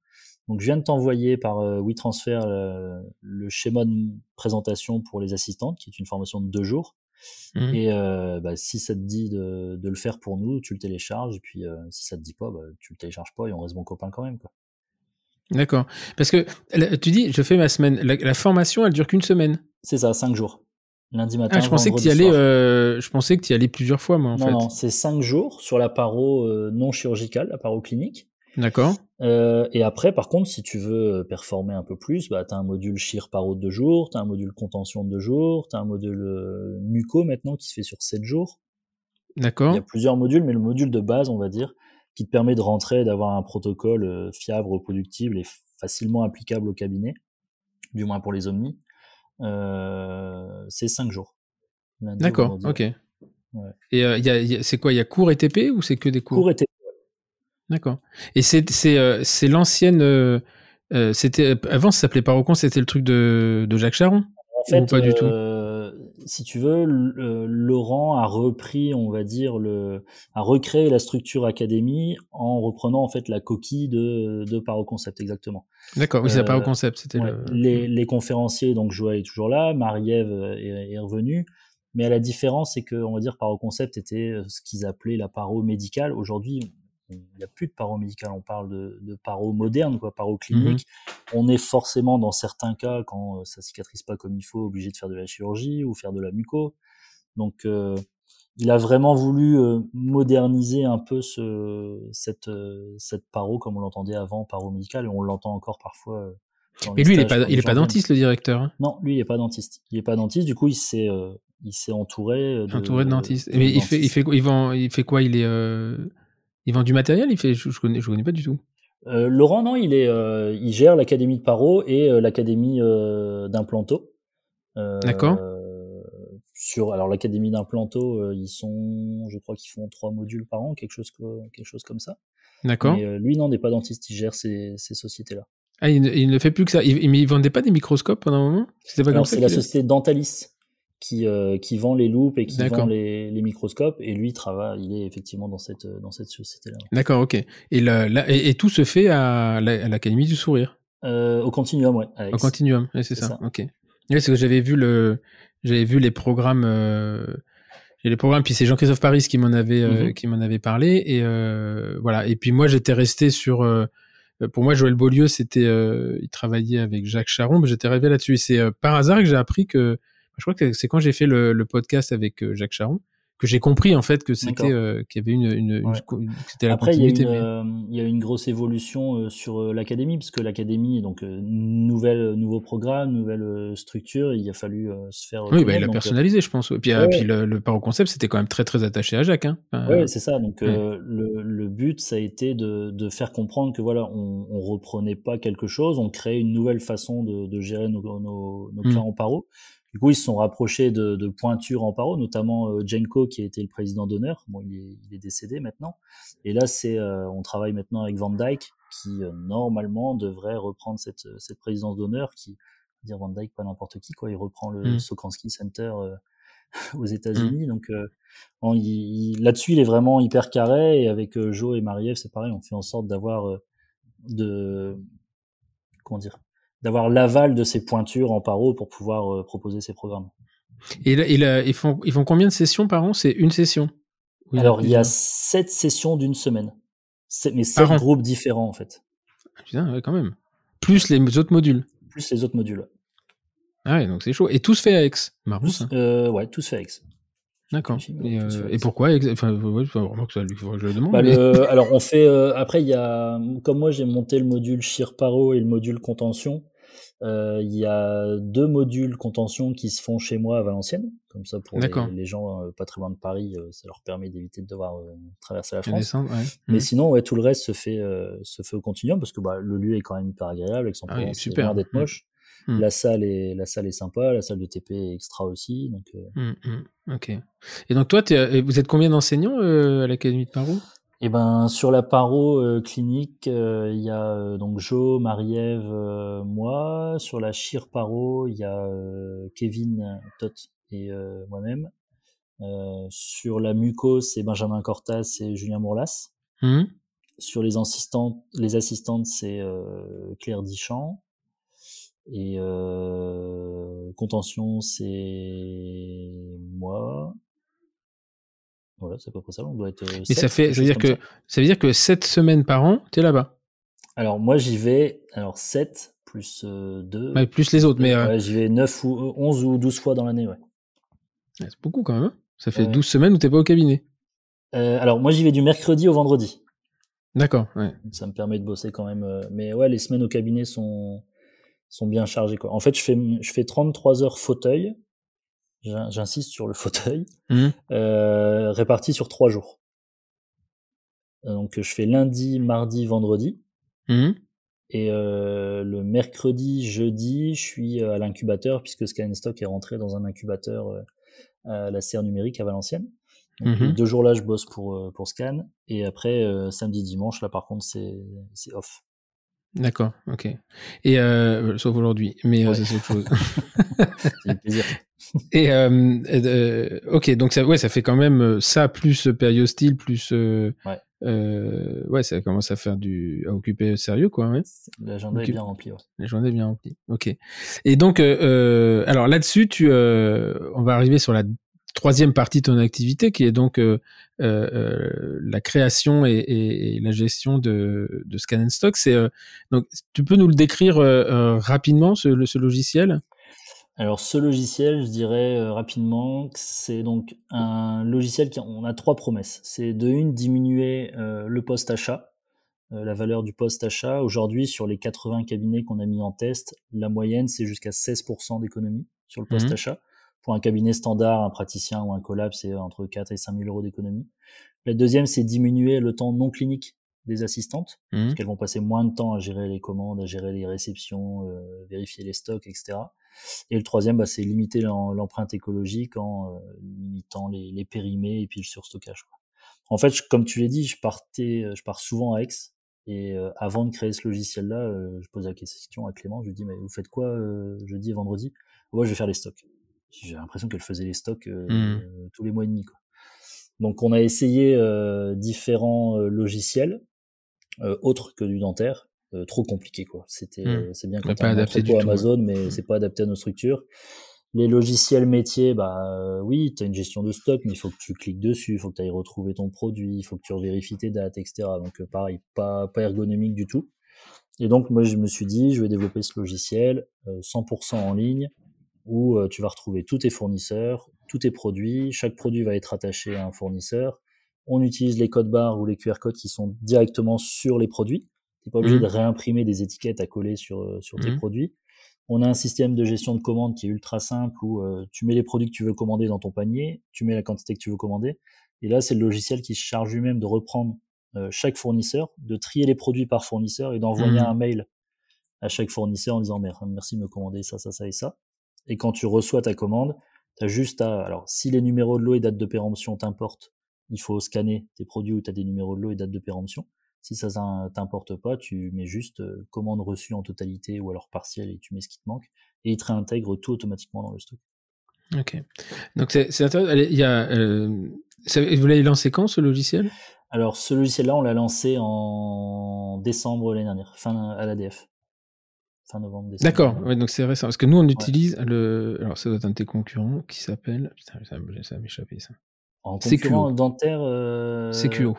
Donc je viens de t'envoyer par WeTransfer le schéma de présentation pour les assistantes, qui est une formation de deux jours. Mmh. Et euh, bah, si ça te dit de, de, le faire pour nous, tu le télécharges. Et puis euh, si ça te dit pas, bah, tu le télécharges pas et on reste bon copain quand même. Quoi. D'accord. Parce que tu dis, je fais ma semaine. La, formation, elle dure qu'une semaine. C'est ça, cinq jours. Lundi matin. Ah, je pensais que tu allais. Euh, je pensais que tu y allais plusieurs fois, moi, en non, fait. Non, c'est cinq jours sur la paro non chirurgicale, la paro clinique. D'accord. Euh, et après, par contre, si tu veux euh, performer un peu plus, bah, tu as un module chir paro de deux jours, tu as un module contention de deux jours, tu as un module euh, muco maintenant qui se fait sur sept jours. D'accord. Il y a plusieurs modules, mais le module de base, on va dire, qui te permet de rentrer, d'avoir un protocole euh, fiable, reproductible et facilement applicable au cabinet, du moins pour les omnis, euh, c'est cinq jours. D'accord, ok. Ouais. Et c'est quoi Il y a cours et TP ou c'est que des cours? Cours et TP, D'accord. Et c'est c'est euh, l'ancienne. Euh, euh, c'était avant ça s'appelait Parocon, c'était le truc de, de Jacques Charon? En fait, pas du tout? Si tu veux, Laurent a repris, on va dire le, a recréé la structure académie en reprenant en fait la coquille de de Paroconcept exactement. D'accord. Oui, c'est Paroconcept, c'était les, les conférenciers donc Joël est toujours là, Marie-Ève est, est revenue. Mais la différence, c'est que, on va dire, Paroconcept était ce qu'ils appelaient la paro médicale. Aujourd'hui, il n'y a plus de paro médical, on parle de, de paro moderne, quoi, paro clinique. Mhm. On est forcément, dans certains cas, quand euh, ça cicatrise pas comme il faut, obligé de faire de la chirurgie ou faire de la muco. Donc, euh, il a vraiment voulu euh, moderniser un peu ce, cette, cette paro comme on l'entendait avant, paro médical, et on l'entend encore parfois. Et lui, il n'est pas, il est pas dentiste, le directeur. Hein? Non, lui, il n'est pas dentiste. Il n'est pas dentiste. Du coup, il s'est, il s'est entouré. De, entouré de dentistes. Mais il fait, il fait, il, vend, il fait quoi? Il est il vend du matériel Il fait, je, je connais, je connais pas du tout. Euh, Laurent, non, il est, euh, il gère l'académie de Paro et euh, l'académie d'Implanto. D'accord. Sur, alors l'académie d'Implanto, ils sont, je crois qu'ils font trois modules par an, quelque chose, quelque chose comme ça. D'accord. Lui, non, n'est pas dentiste, il gère ces, ces sociétés-là. Ah, il, il, ne fait plus que ça. Il, mais il vendait pas des microscopes pendant un moment? C'était pas c'est la société Dentalis qui, euh, qui vend les loupes et qui vend les, les, microscopes. Et lui, travaille, il est effectivement dans cette, dans cette société-là. D'accord, ok. Et, la, et, tout se fait à l'Académie du Sourire? Euh, Au Continuum, ouais. Au Continuum, c'est ça. ça. ok. C'est que j'avais vu, le, j'avais vu les programmes. Euh, les programmes, puis c'est Jean-Christophe Paris qui m'en avait, qui m'en avait parlé. Et voilà. Et puis moi, j'étais resté sur. Pour moi, Joël Beaulieu, c'était, il travaillait avec Jacques Charon, mais j'étais rêvé là-dessus. Et c'est par hasard que j'ai appris que je crois que c'est quand j'ai fait le, le, podcast avec euh, Jacques Charon que j'ai compris en fait que c'était euh, qu'il y avait une, une, une, c'était la Après, il y, a une, euh, il y a une grosse évolution sur l'académie parce que l'académie donc nouvelle nouveau programme, nouvelle structure, il a fallu se faire. Oui, bah, il a personnalisé, je pense. Et puis, puis le, le Paro Concept, c'était quand même très très attaché à Jacques. Hein. oui, c'est ça. Donc le, le, but, ça a été de, de faire comprendre que voilà, on, on reprenait pas quelque chose, on créait une nouvelle façon de, de gérer nos, nos, nos clients mmh. en paro. Du coup, ils se sont rapprochés de, de pointures en paro, notamment euh, Jenko qui a été le président d'honneur. Bon, il est, il est, décédé maintenant. Et là, c'est, euh, on travaille maintenant avec Van Dyke qui euh, normalement devrait reprendre cette, cette présidence d'honneur. Qui, dire Van Dyke, pas n'importe qui, quoi. Il reprend le mmh. Center [LAUGHS] aux États-Unis. Mmh. Donc là-dessus, il est vraiment hyper carré. Et avec Joe et Marie-Ève, c'est pareil. On fait en sorte d'avoir de comment dire d'avoir l'aval de ces pointures en paro pour pouvoir euh, proposer ces programmes. Et, ils, font, ils font combien de sessions par an? C'est une session? Alors, il y a sept sessions d'une semaine. mais sept groupes différents, en fait. Ah, putain, quand même. Plus les autres modules. Plus les autres modules. Ah ouais, donc c'est chaud. Et tout se fait à Aix Marrant, ça. Euh, ouais, tout se fait à Aix. D'accord. Et, euh, et, pourquoi Enfin, ouais, vraiment que ça, je le demande. Bah, le, [LAUGHS] alors, on fait. Euh, après, il y a. Comme moi, j'ai monté le module Paro et le module contention. Euh, il y a deux modules contention qui se font chez moi à Valenciennes, comme ça pour les, les, gens euh, pas très loin de Paris, euh, ça leur permet d'éviter de devoir traverser la France. Mais mmh. sinon, ouais, tout le reste se fait se fait au continuum parce que bah, le lieu est quand même hyper agréable, avec son ah, super d'être mmh. moche. Mmh. La salle est la salle est sympa, la salle de TP est extra aussi. Donc, Ok. Et donc toi, vous êtes combien d'enseignants à l'académie de Paro et eh ben sur la paro euh, clinique, euh, il y a euh, donc Jo, Marie-Ève, moi. Sur la chir paro, il y a Kevin Tot et moi-même. sur la muco, c'est Benjamin Cortas et Julien Mourlas. Mmh. Sur les assistantes, les assistantes, c'est Claire Dichamp. Et contention, c'est moi. Voilà, c'est à peu près ça. On doit être. Euh, ça fait, ça veut dire que ça. veut dire que 7 semaines par an, tu es là-bas. Alors moi j'y vais, alors 7 plus 2. Euh, plus les autres, mais. Euh, j'y vais 9 ou 11 ou 12 fois dans l'année, ouais. c'est beaucoup quand même. Hein. ça fait 12 semaines où t'es pas au cabinet. alors moi j'y vais du mercredi au vendredi. D'accord, ouais. Ça me permet de bosser quand même. mais ouais, les semaines au cabinet sont, sont bien chargées. Quoi. En fait, je fais, je fais 33 heures fauteuil j'insiste sur le fauteuil, mmh. euh, réparti sur trois jours. Donc je fais lundi, mardi, vendredi. Mmh. Et euh, le mercredi, jeudi, je suis à l'incubateur puisque Scanstock est rentré dans un incubateur euh, à la serre numérique à Valenciennes. Donc, mmh. Deux jours là, je bosse pour, pour Scan. Et après, samedi, dimanche, là par contre, c'est off. D'accord, ok. Et euh, sauf aujourd'hui, mais euh, c'est autre chose. [LAUGHS] plaisir. [LAUGHS] Et euh, euh, ok, donc ça, ouais, ça fait quand même ça plus périostyle plus. ouais. ouais, ça commence à faire du à occuper sérieux quoi. Ouais. L'agenda est bien rempli. Ouais. L'agenda est bien rempli. Ok. Et donc, alors là-dessus, tu, on va arriver sur la troisième partie de ton activité, qui est donc euh, euh, euh, la création et, la gestion de, de Scan Stock. C'est donc tu peux nous le décrire rapidement ce, logiciel? Alors ce logiciel, je dirais rapidement, c'est donc un logiciel qui on a trois promesses. C'est de une diminuer le poste achat, la valeur du poste achat. Aujourd'hui, sur les 80 cabinets qu'on a mis en test, la moyenne c'est jusqu'à 16% d'économie sur le poste mmh achat. Pour un cabinet standard, un praticien ou un collab, c'est entre 4 et 5 000 euros d'économie. La deuxième, c'est diminuer le temps non clinique des assistantes, mmh. parce qu'elles vont passer moins de temps à gérer les commandes, à gérer les réceptions, euh, vérifier les stocks, etc. Et le troisième, bah, c'est limiter l'empreinte écologique en euh, limitant les, les, périmés et puis le surstockage. Quoi. En fait, comme tu l'as dit, je partais, je pars souvent à Aix. Et euh, avant de créer ce logiciel-là, je pose la question à Clément. Je lui dis, mais vous faites quoi jeudi et vendredi? Ouais, je vais faire les stocks j'ai l'impression qu'elle faisait les stocks euh, mmh. tous les mois et demi. Quoi. Donc on a essayé euh, différents euh, logiciels autres que du dentaire. trop compliqué quoi. C'était mmh. c'est bien quand pas adapté du Amazon, mais mmh. c'est pas adapté à nos structures. Les logiciels métiers, bah oui, tu as une gestion de stock, mais il faut que tu cliques dessus, il faut que tu ailles retrouver ton produit, il faut que tu vérifies tes dates, etc. Donc pareil, pas, pas ergonomique du tout. Et donc moi je me suis dit, je vais développer ce logiciel 100% en ligne, où euh, tu vas retrouver tous tes fournisseurs, tous tes produits. Chaque produit va être attaché à un fournisseur. On utilise les codes barres ou les QR codes qui sont directement sur les produits. Tu n'es pas obligé mmh. de réimprimer des étiquettes à coller sur, euh, sur tes mmh. produits. On a un système de gestion de commande qui est ultra simple où euh, tu mets les produits que tu veux commander dans ton panier, tu mets la quantité que tu veux commander. Et là, c'est le logiciel qui se charge lui-même de reprendre chaque fournisseur, de trier les produits par fournisseur et d'envoyer mmh. un mail à chaque fournisseur en disant merci de me commander ça, ça, ça et ça. Et quand tu reçois ta commande, tu as juste à. Alors, si les numéros de lot et date de péremption t'importent, il faut scanner tes produits où tu as des numéros de lot et date de péremption. Si ça t'importe pas, tu mets juste euh, commande reçue en totalité ou alors partielle et tu mets ce qui te manque. Et il te réintègre tout automatiquement dans le stock. Ok. Donc c'est intéressant. Il y a, euh, vous l'avez lancé quand ce logiciel? Alors ce logiciel-là, on l'a lancé en décembre l'année dernière, fin à l'ADF fin novembre. D'accord, ouais, donc c'est récent. Parce que nous, on utilise le. Alors, ça doit être un de tes concurrents qui s'appelle. Putain, ça, m'échapper ça. En concurrent dentaire. Euh... CQO.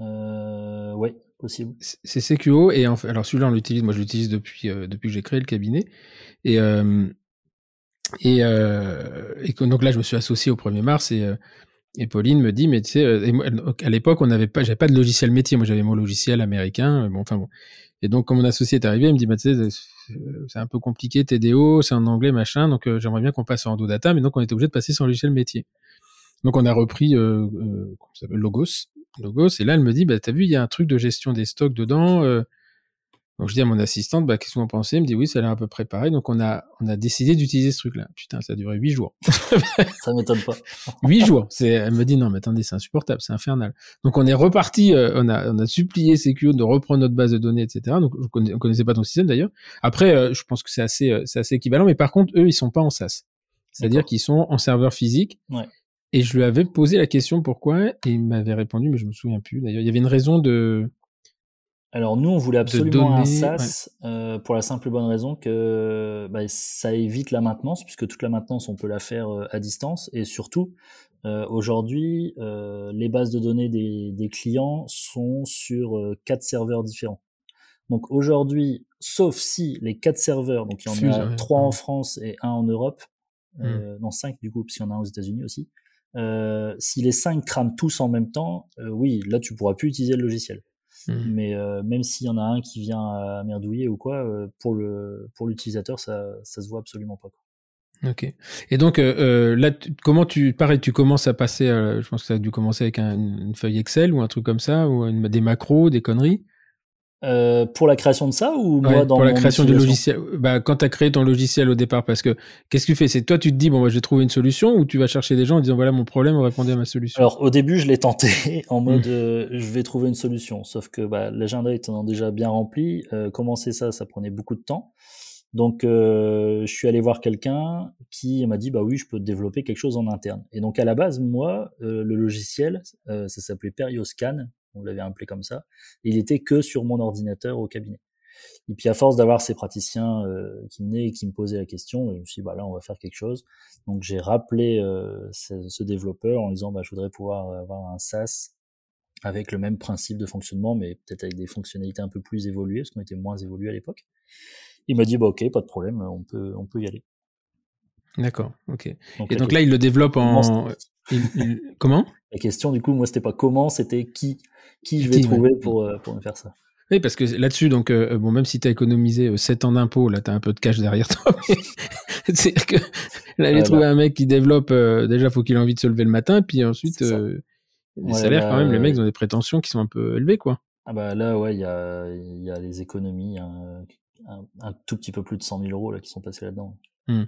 Euh, ouais, possible. C'est CQO. Et en fait, alors celui-là, on l'utilise. Moi, je l'utilise depuis, euh, depuis que j'ai créé le cabinet. Et. Euh, et, et donc là, je me suis associé au 1er mars et, et Pauline me dit, mais tu sais, à l'époque, on n'avait pas, j'avais pas de logiciel métier. Moi, j'avais mon logiciel américain. Bon, enfin bon. Et donc, quand mon associé est arrivé, il me dit, bah, c'est un peu compliqué, TDO, c'est en anglais, machin, donc euh, j'aimerais bien qu'on passe en Data, mais donc on était obligé de passer sur le métier. Donc on a repris euh, euh, Logos, Logos, et là elle me dit, bah t'as vu, il y a un truc de gestion des stocks dedans. Euh. Donc je dis à mon assistante, bah qu'est-ce que vous en pensez? Elle me dit oui, ça a l'air à peu près pareil. Donc on a on a décidé d'utiliser ce truc-là. Putain, ça a duré huit jours. [LAUGHS] ça m'étonne pas. Huit jours. C'est, elle me dit non, mais attendez, c'est insupportable, c'est infernal. Donc on est reparti, on a on a supplié CQO de reprendre notre base de données, etc. Donc je connais, on connaissait pas ton système d'ailleurs. Après, je pense que c'est assez c'est assez équivalent, mais par contre eux ils sont pas en SaaS. C'est-à-dire qu'ils sont en serveur physique. Ouais. Et je lui avais posé la question pourquoi, et il m'avait répondu, mais je me souviens plus. D'ailleurs, il y avait une raison de. Alors nous, on voulait absolument un SaaS euh, pour la simple et bonne raison que bah, ça évite la maintenance, puisque toute la maintenance, on peut la faire euh, à distance. Et surtout, euh, aujourd'hui, les bases de données des, clients sont sur quatre serveurs différents. Donc aujourd'hui, sauf si les quatre serveurs, donc il y en a trois en France et un en Europe, mmh. non cinq du coup, parce qu'il y en a un aux États-Unis aussi. Si les cinq crament tous en même temps, oui, là tu pourras plus utiliser le logiciel. Hmm. Mais euh, même s'il y en a un qui vient à merdouiller ou quoi, pour le pour l'utilisateur, ça ça se voit absolument pas. Ok. Et donc là, comment tu, pareil, tu commences à passer, je pense que ça a dû commencer avec une feuille Excel ou un truc comme ça, ou des macros, des conneries. Euh, pour la création de ça ou moi dans pour la création du logiciel. Bah, quand tu as créé ton logiciel au départ parce que qu'est-ce que tu fais? C'est toi tu te dis bon bah, je vais trouver une solution ou tu vas chercher des gens en disant voilà mon problème répondez à ma solution? Alors au début je l'ai tenté [LAUGHS] en mode hmm. euh, je vais trouver une solution. Sauf que bah, l'agenda étant déjà bien rempli euh, commencer ça ça prenait beaucoup de temps. Donc je suis allé voir quelqu'un qui m'a dit bah oui je peux développer quelque chose en interne. Et donc à la base moi le logiciel ça s'appelait Perioscan on l'avait appelé comme ça. il était que sur mon ordinateur au cabinet. Et puis à force d'avoir ces praticiens euh, qui venaient et qui me posaient la question, je me suis dit, bah là, on va faire quelque chose. Donc j'ai rappelé euh, ce, développeur en disant, bah, je voudrais pouvoir avoir un SaaS avec le même principe de fonctionnement, mais peut-être avec des fonctionnalités un peu plus évoluées, parce qu'on était moins évolué à l'époque. Il m'a dit, bah ok, pas de problème, on peut, on peut y aller. D'accord, ok. et donc là, il le développe en... Comment La question, du coup, moi, c'était pas comment, c'était qui qui je vais trouver pour, euh, pour me faire ça. Oui, parce que là-dessus, donc, euh, bon, même si tu as économisé 7 euh, ans d'impôts, là, tu as un peu de cash derrière toi. [LAUGHS] [LAUGHS] C'est-à-dire que là, aller trouver bah. un mec qui développe, déjà, faut qu'il ait envie de se lever le matin, puis ensuite, les salaires, quand même, les mecs ont des prétentions qui sont un peu élevées, quoi. Ah bah là, ouais, il y a, y a les économies, un, un, tout petit peu plus de 100 000 euros là, qui sont passés là-dedans. Mmh.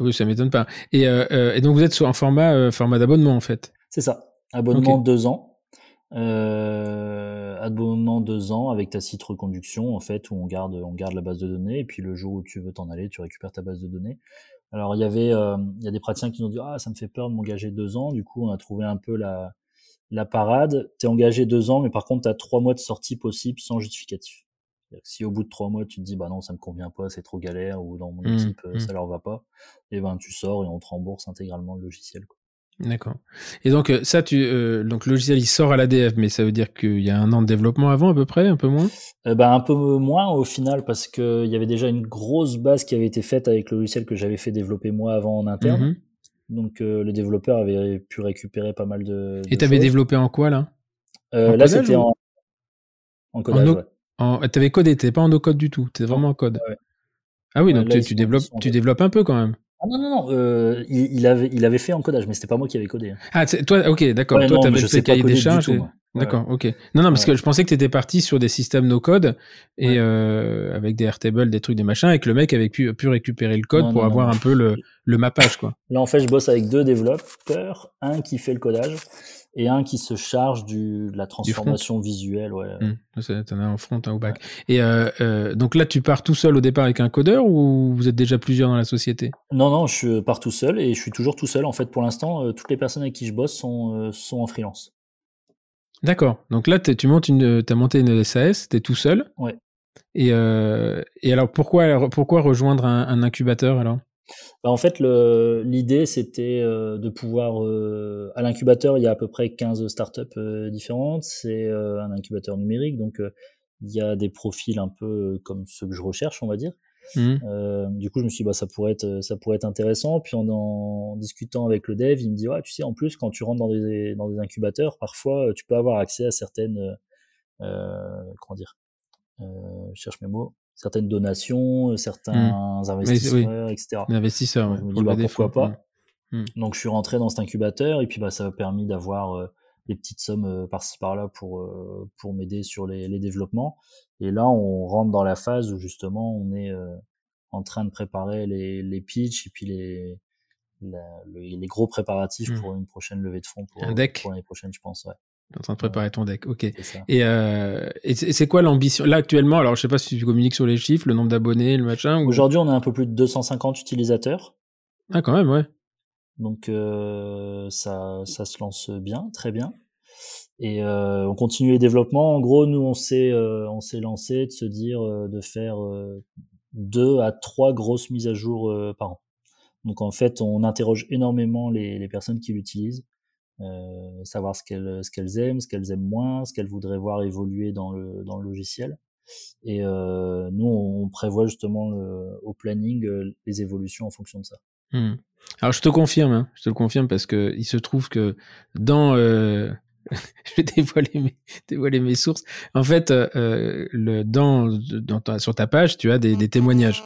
Oui, ça m'étonne pas. Et, et, donc, vous êtes sur un format, format d'abonnement, en fait? C'est ça. Abonnement de deux ans. Euh, abonnement deux ans avec ta site reconduction en fait où on garde on garde la base de données et puis le jour où tu veux t'en aller tu récupères ta base de données alors il y avait euh, il y a des praticiens qui nous ont dit ah ça me fait peur de m'engager deux ans du coup on a trouvé un peu la la parade t'es engagé deux ans mais par contre t'as trois mois de sortie possible sans justificatif si au bout de trois mois tu te dis bah non ça me convient pas c'est trop galère ou dans mon mmh, équipe euh, mmh. ça leur va pas et ben tu sors et on te rembourse intégralement le logiciel. D'accord. Et donc euh, ça, tu, euh, donc le logiciel il sort à l'ADF, mais ça veut dire qu'il y a un an de développement avant à peu près, un peu moins? Euh, bah, un peu moins au final parce que il y avait déjà une grosse base qui avait été faite avec le logiciel que j'avais fait développer moi avant en interne. Mhm. Donc les développeurs avaient pu récupérer pas mal de. Et t'avais développé en quoi là? Là c'était en... en codage. En T'avais codé, t'étais pas en no code du tout, t'étais vraiment en code. Ah oui, donc tu, développes, tu développes un peu quand même. Ah non, non, non, euh, il, il, avait, il avait fait en codage, mais c'était pas moi qui avais codé. Hein. Ah, toi, ok, d'accord. toi, t'avais fait le cahier des charges. D'accord, ok. Non, non, parce que je pensais que tu étais parti sur des systèmes no code et euh, avec des Airtable, des trucs, des machins, et que le mec avait pu, pu récupérer le code pour avoir un peu le, le mappage, quoi. Là, en fait, je bosse avec deux développeurs, un qui fait le codage et un qui se charge du, de la transformation visuelle. Ouais. Mmh. T'en as en front, un au back. Et euh, euh, donc là, tu pars tout seul au départ avec un codeur ou vous êtes déjà plusieurs dans la société? Non, non, je pars tout seul et je suis toujours tout seul. En fait, pour l'instant, euh, toutes les personnes avec qui je bosse sont, euh, sont en freelance. D'accord. Donc là, tu montes une, as monté une SAS, tu es tout seul. Ouais. Et, et alors, pourquoi, pourquoi rejoindre un, un incubateur alors? Bah, en fait, l'idée, c'était euh, de pouvoir... Euh, à l'incubateur, il y a à peu près 15 startups euh, différentes. C'est un incubateur numérique, donc il y a des profils un peu comme ceux que je recherche, on va dire. Mmh. du coup, je me suis dit, bah, ça pourrait être, ça pourrait être intéressant. Puis en, en discutant avec le dev, il me dit, ouais, tu sais, en plus, quand tu rentres dans des, dans des incubateurs, parfois, tu peux avoir accès à certaines, comment dire, je cherche mes mots, certaines donations, certains mmh. investisseurs, etc. Investisseurs, me dis, bah, pourquoi pas. Mmh. Mmh. Donc je suis rentré dans cet incubateur et puis bah, ça m'a permis d'avoir des petites sommes par-ci par-là pour, pour m'aider sur les, les, développements. Et là, on rentre dans la phase où justement on est en train de préparer les, les pitchs et puis les, les gros préparatifs pour une prochaine levée de fonds pour, pour l'année prochaine, je pense. Ouais en train de préparer ton deck, ok. Et, euh, et c'est quoi l'ambition? Là actuellement, alors je sais pas si tu communiques sur les chiffres, le nombre d'abonnés, le machin. Aujourd'hui, on a un peu plus de 250 utilisateurs. Ah quand même, ouais. Donc euh, ça, ça se lance bien, très bien. Et euh, on continue les développements. En gros, nous on s'est on s'est lancé de se dire de faire deux à trois grosses mises à jour par an. Donc en fait, on interroge énormément les, les personnes qui l'utilisent euh, savoir ce qu'elles ce qu'elles aiment, ce qu'elles aiment moins, ce qu'elles voudraient voir évoluer dans le dans le logiciel. Et euh, nous, on prévoit justement au planning euh, les évolutions en fonction de ça. Hmm. Alors je te confirme, hein, je te le confirme parce que il se trouve que dans [LAUGHS] je vais dévoiler mes, dévoiler mes sources. En fait, le, dans, dans sur ta page, tu as des, des témoignages.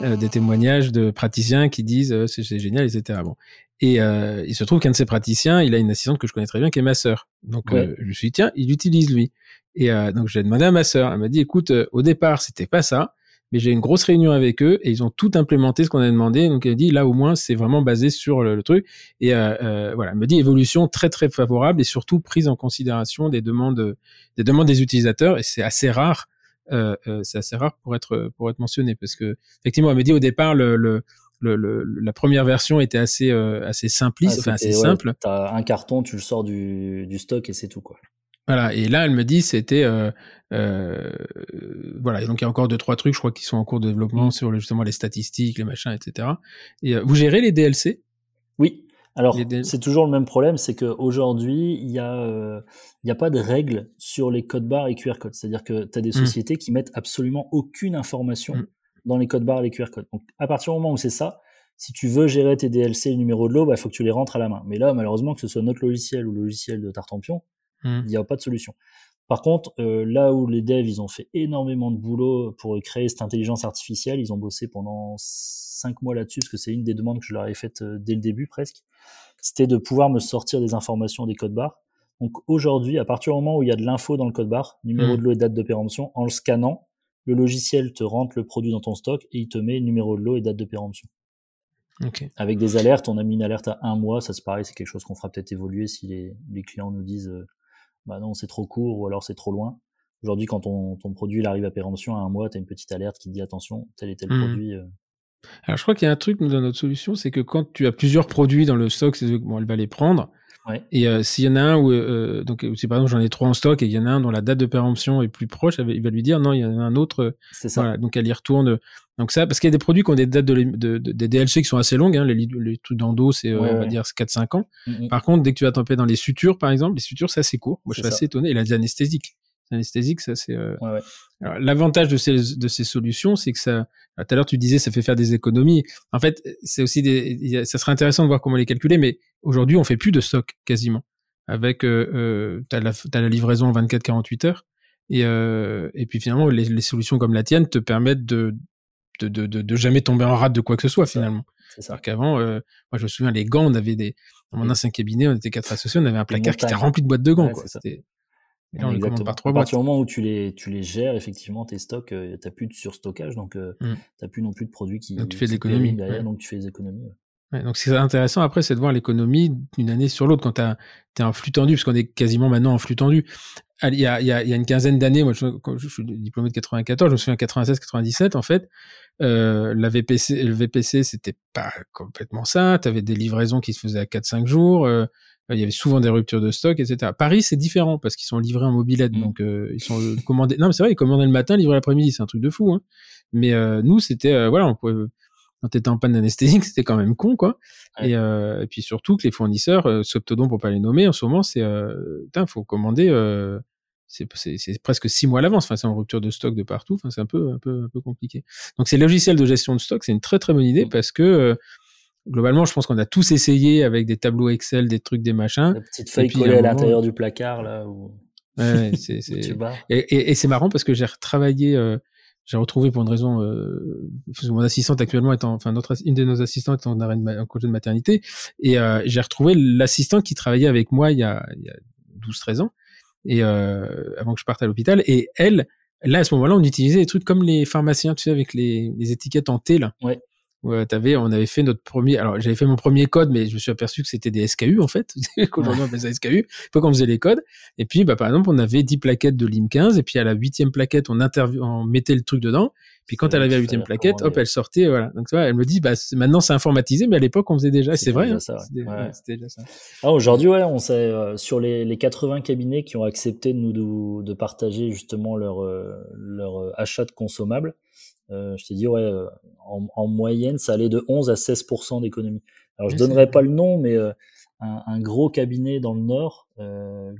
Des témoignages de praticiens qui disent c'est génial, etc. Bon. Et euh, il se trouve qu'un de ces praticiens, il a une assistante que je connais très bien, qui est ma sœur. Donc euh, je me suis dit, tiens, il utilise lui. Et euh, donc je l'ai demandé à ma sœur. Elle m'a dit, écoute, au départ, c'était pas ça, mais j'ai une grosse réunion avec eux et ils ont tout implémenté ce qu'on a demandé. Donc elle dit, là au moins, c'est vraiment basé sur le, truc. Et voilà, elle me dit évolution très très favorable et surtout prise en considération des demandes des demandes des utilisateurs. Et c'est assez rare. c'est assez rare pour être pour être mentionné parce que effectivement, elle me dit au départ le, le le, la première version était assez euh, assez simpliste, enfin assez simple. T'as un carton, tu le sors du, du stock et c'est tout quoi. Voilà. Et là, elle me dit c'était euh, euh, voilà. Et donc il y a encore deux trois trucs, je crois, qui sont en cours de développement mm. sur justement les statistiques, les machins, etc. Et euh, vous gérez les DLC Oui. Alors c'est toujours le même problème, c'est qu'aujourd'hui il y a il y a pas de règles sur les codes barres et QR codes. C'est-à-dire que tu as des mm. sociétés qui mettent absolument aucune information. Mm dans les codes barres, les QR codes. Donc, à partir du moment où c'est ça, si tu veux gérer tes DLC et numéro de lot, il bah, faut que tu les rentres à la main. Mais là, malheureusement, que ce soit notre logiciel ou le logiciel de Tartampion, hmm. il n'y a pas de solution. Par contre, euh, là où les devs, ils ont fait énormément de boulot pour créer cette intelligence artificielle, ils ont bossé pendant cinq mois là-dessus, parce que c'est une des demandes que je leur ai faites euh, dès le début presque, c'était de pouvoir me sortir des informations des codes barres. Donc aujourd'hui, à partir du moment où il y a de l'info dans le code barre, numéro hmm. de lot et date de péremption, en le scannant, le logiciel te rentre le produit dans ton stock et il te met numéro de lot et date de péremption. Avec des alertes, on a mis une alerte à un mois, ça c'est pareil, c'est quelque chose qu'on fera peut-être évoluer si les, clients nous disent euh, bah non c'est trop court ou alors c'est trop loin. Aujourd'hui quand ton, produit il arrive à péremption à un mois, tu as une petite alerte qui te dit attention, tel et tel mmh. produit. Euh. Alors je crois qu'il y a un truc dans notre solution, c'est que quand tu as plusieurs produits dans le stock, c'est bon, elle va les prendre, et euh, s'il y en a un où, euh, donc euh, si par exemple j'en ai trois en stock et il y en a un dont la date de péremption est plus proche, il va lui dire non, il y en a un autre. C'est ça. Voilà, donc elle y retourne. Donc ça, parce qu'il y a des produits qui ont des dates de, de, des DLC qui sont assez longues. Hein, les, les trucs d'endo, c'est on va dire 4-5 ans. Mm, mm. Par contre, dès que tu vas taper dans les sutures, par exemple, les sutures c'est assez court. Moi, je suis assez étonné. Et la anesthésique anesthésique, ça c'est. Euh... Ouais, ouais. L'avantage de ces de ces solutions, c'est que ça. Tout à l'heure, tu disais, ça fait faire des économies. En fait, c'est aussi des. Ça serait intéressant de voir comment les calculer, mais aujourd'hui, on fait plus de stock quasiment. Avec, euh, euh, t'as la as la livraison en 24-48 heures, et euh, et puis finalement, les, les, solutions comme la tienne te permettent de de, de, de, de jamais tomber en rate de quoi que ce soit finalement. C'est ça. qu'avant, euh, moi je me souviens, les gants, on avait des. Dans mon ancien cabinet, on était quatre associés, on avait un placard qui était rempli de boîtes de gants. quoi. C'était Exactement. à partir du moment où tu les, tu les gères, effectivement, tes stocks, euh, tu n'as plus de surstockage, donc euh, mmh. tu n'as plus non plus de produits qui. Donc tu fais des économies. Derrière, Donc tu fais des économies. Ouais, donc ce qui est intéressant après, c'est de voir l'économie d'une année sur l'autre quand tu es en flux tendu, parce qu'on est quasiment maintenant en flux tendu. Il y a, il y a, il y a une quinzaine d'années, moi je, quand je, suis diplômé de 94, je me souviens 96-97 en fait, euh, la VPC, le VPC c'était pas complètement ça, tu avais des livraisons qui se faisaient à 4-5 jours, euh, il y avait souvent des ruptures de stock, etc. Paris, c'est différent parce qu'ils sont livrés en mobilette, mmh. donc euh, ils sont commandés. Non, mais c'est vrai, ils commandaient le matin, livrés l'après-midi, c'est un truc de fou. Hein. Mais euh, nous, c'était euh, voilà, on pouvait, quand t'étais en panne d'anesthésique, [LAUGHS] c'était quand même con, quoi. Et, et, puis surtout que les fournisseurs, euh, Soptodon pour pas les nommer, en ce moment, c'est, putain, faut commander. c'est presque six mois à l'avance. Enfin, c'est en rupture de stock de partout. Enfin, c'est un peu, un peu, un peu compliqué. Donc, ces logiciels de gestion de stock, c'est une très très bonne idée mmh. parce que globalement, je pense qu'on a tous essayé avec des tableaux Excel, des trucs, des machins. La petite feuille collée à, l'intérieur du placard, là. Ouais, c'est, [LAUGHS] et, et, c'est marrant parce que j'ai retravaillé, euh, j'ai retrouvé pour une raison, euh, mon assistante actuellement étant, enfin notre, une de nos assistantes est en arrêt de congé de maternité, et euh, j'ai retrouvé l'assistant qui travaillait avec moi il y a, il y a 12-13 ans, et euh, avant que je parte à l'hôpital, et elle, là à ce moment-là, on utilisait des trucs comme les pharmaciens, tu sais, avec les, les étiquettes en T là. Ouais. Ouais, t'avais, on avait fait notre premier. Alors, j'avais fait mon premier code, mais je me suis aperçu que c'était des SKU en fait. [LAUGHS] Qu'aujourd'hui on faisait SKU. Pas qu'on faisait les codes. Et puis, bah, par exemple, on avait 10 plaquettes de LIM 15, et puis à la huitième plaquette, on mettait le truc dedans. Puis quand elle avait la huitième plaquette, hop, elle sortait. Voilà. Donc, tu vois, elle me dit, bah, maintenant c'est informatisé, mais à l'époque, on faisait déjà. C'est vrai. Hein. Déjà ça. Ah, aujourd'hui, ouais, on sait euh, sur les, les 80 cabinets qui ont accepté de nous de, de partager justement leur euh, leur euh, achat de consommables. Euh, je t'ai dit, ouais, euh, en, en, moyenne, ça allait de 11 à 16% d'économie. Alors, je donnerai pas le nom, mais euh, un, un, gros cabinet dans le Nord euh,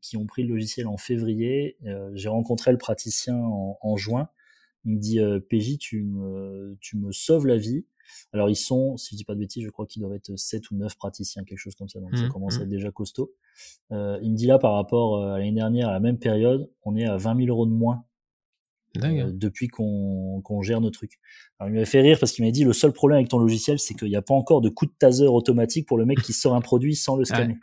qui ont pris le logiciel en février. J'ai rencontré le praticien en, en, juin. Il me dit, PJ, tu me, tu me sauves la vie. Alors, ils sont, si je dis pas de bêtises, je crois qu'ils doivent être 7 ou 9 praticiens, quelque chose comme ça. Donc, ça mmh, commence à mmh. être déjà costaud. il me dit là, par rapport à l'année dernière, à la même période, on est à 20 000 euros de moins euh, depuis qu'on gère nos trucs. Alors il m'avait fait rire parce qu'il m'a dit le seul problème avec ton logiciel, c'est qu'il n'y a pas encore de coup de taser automatique pour le mec qui sort un produit sans le [LAUGHS] scanner.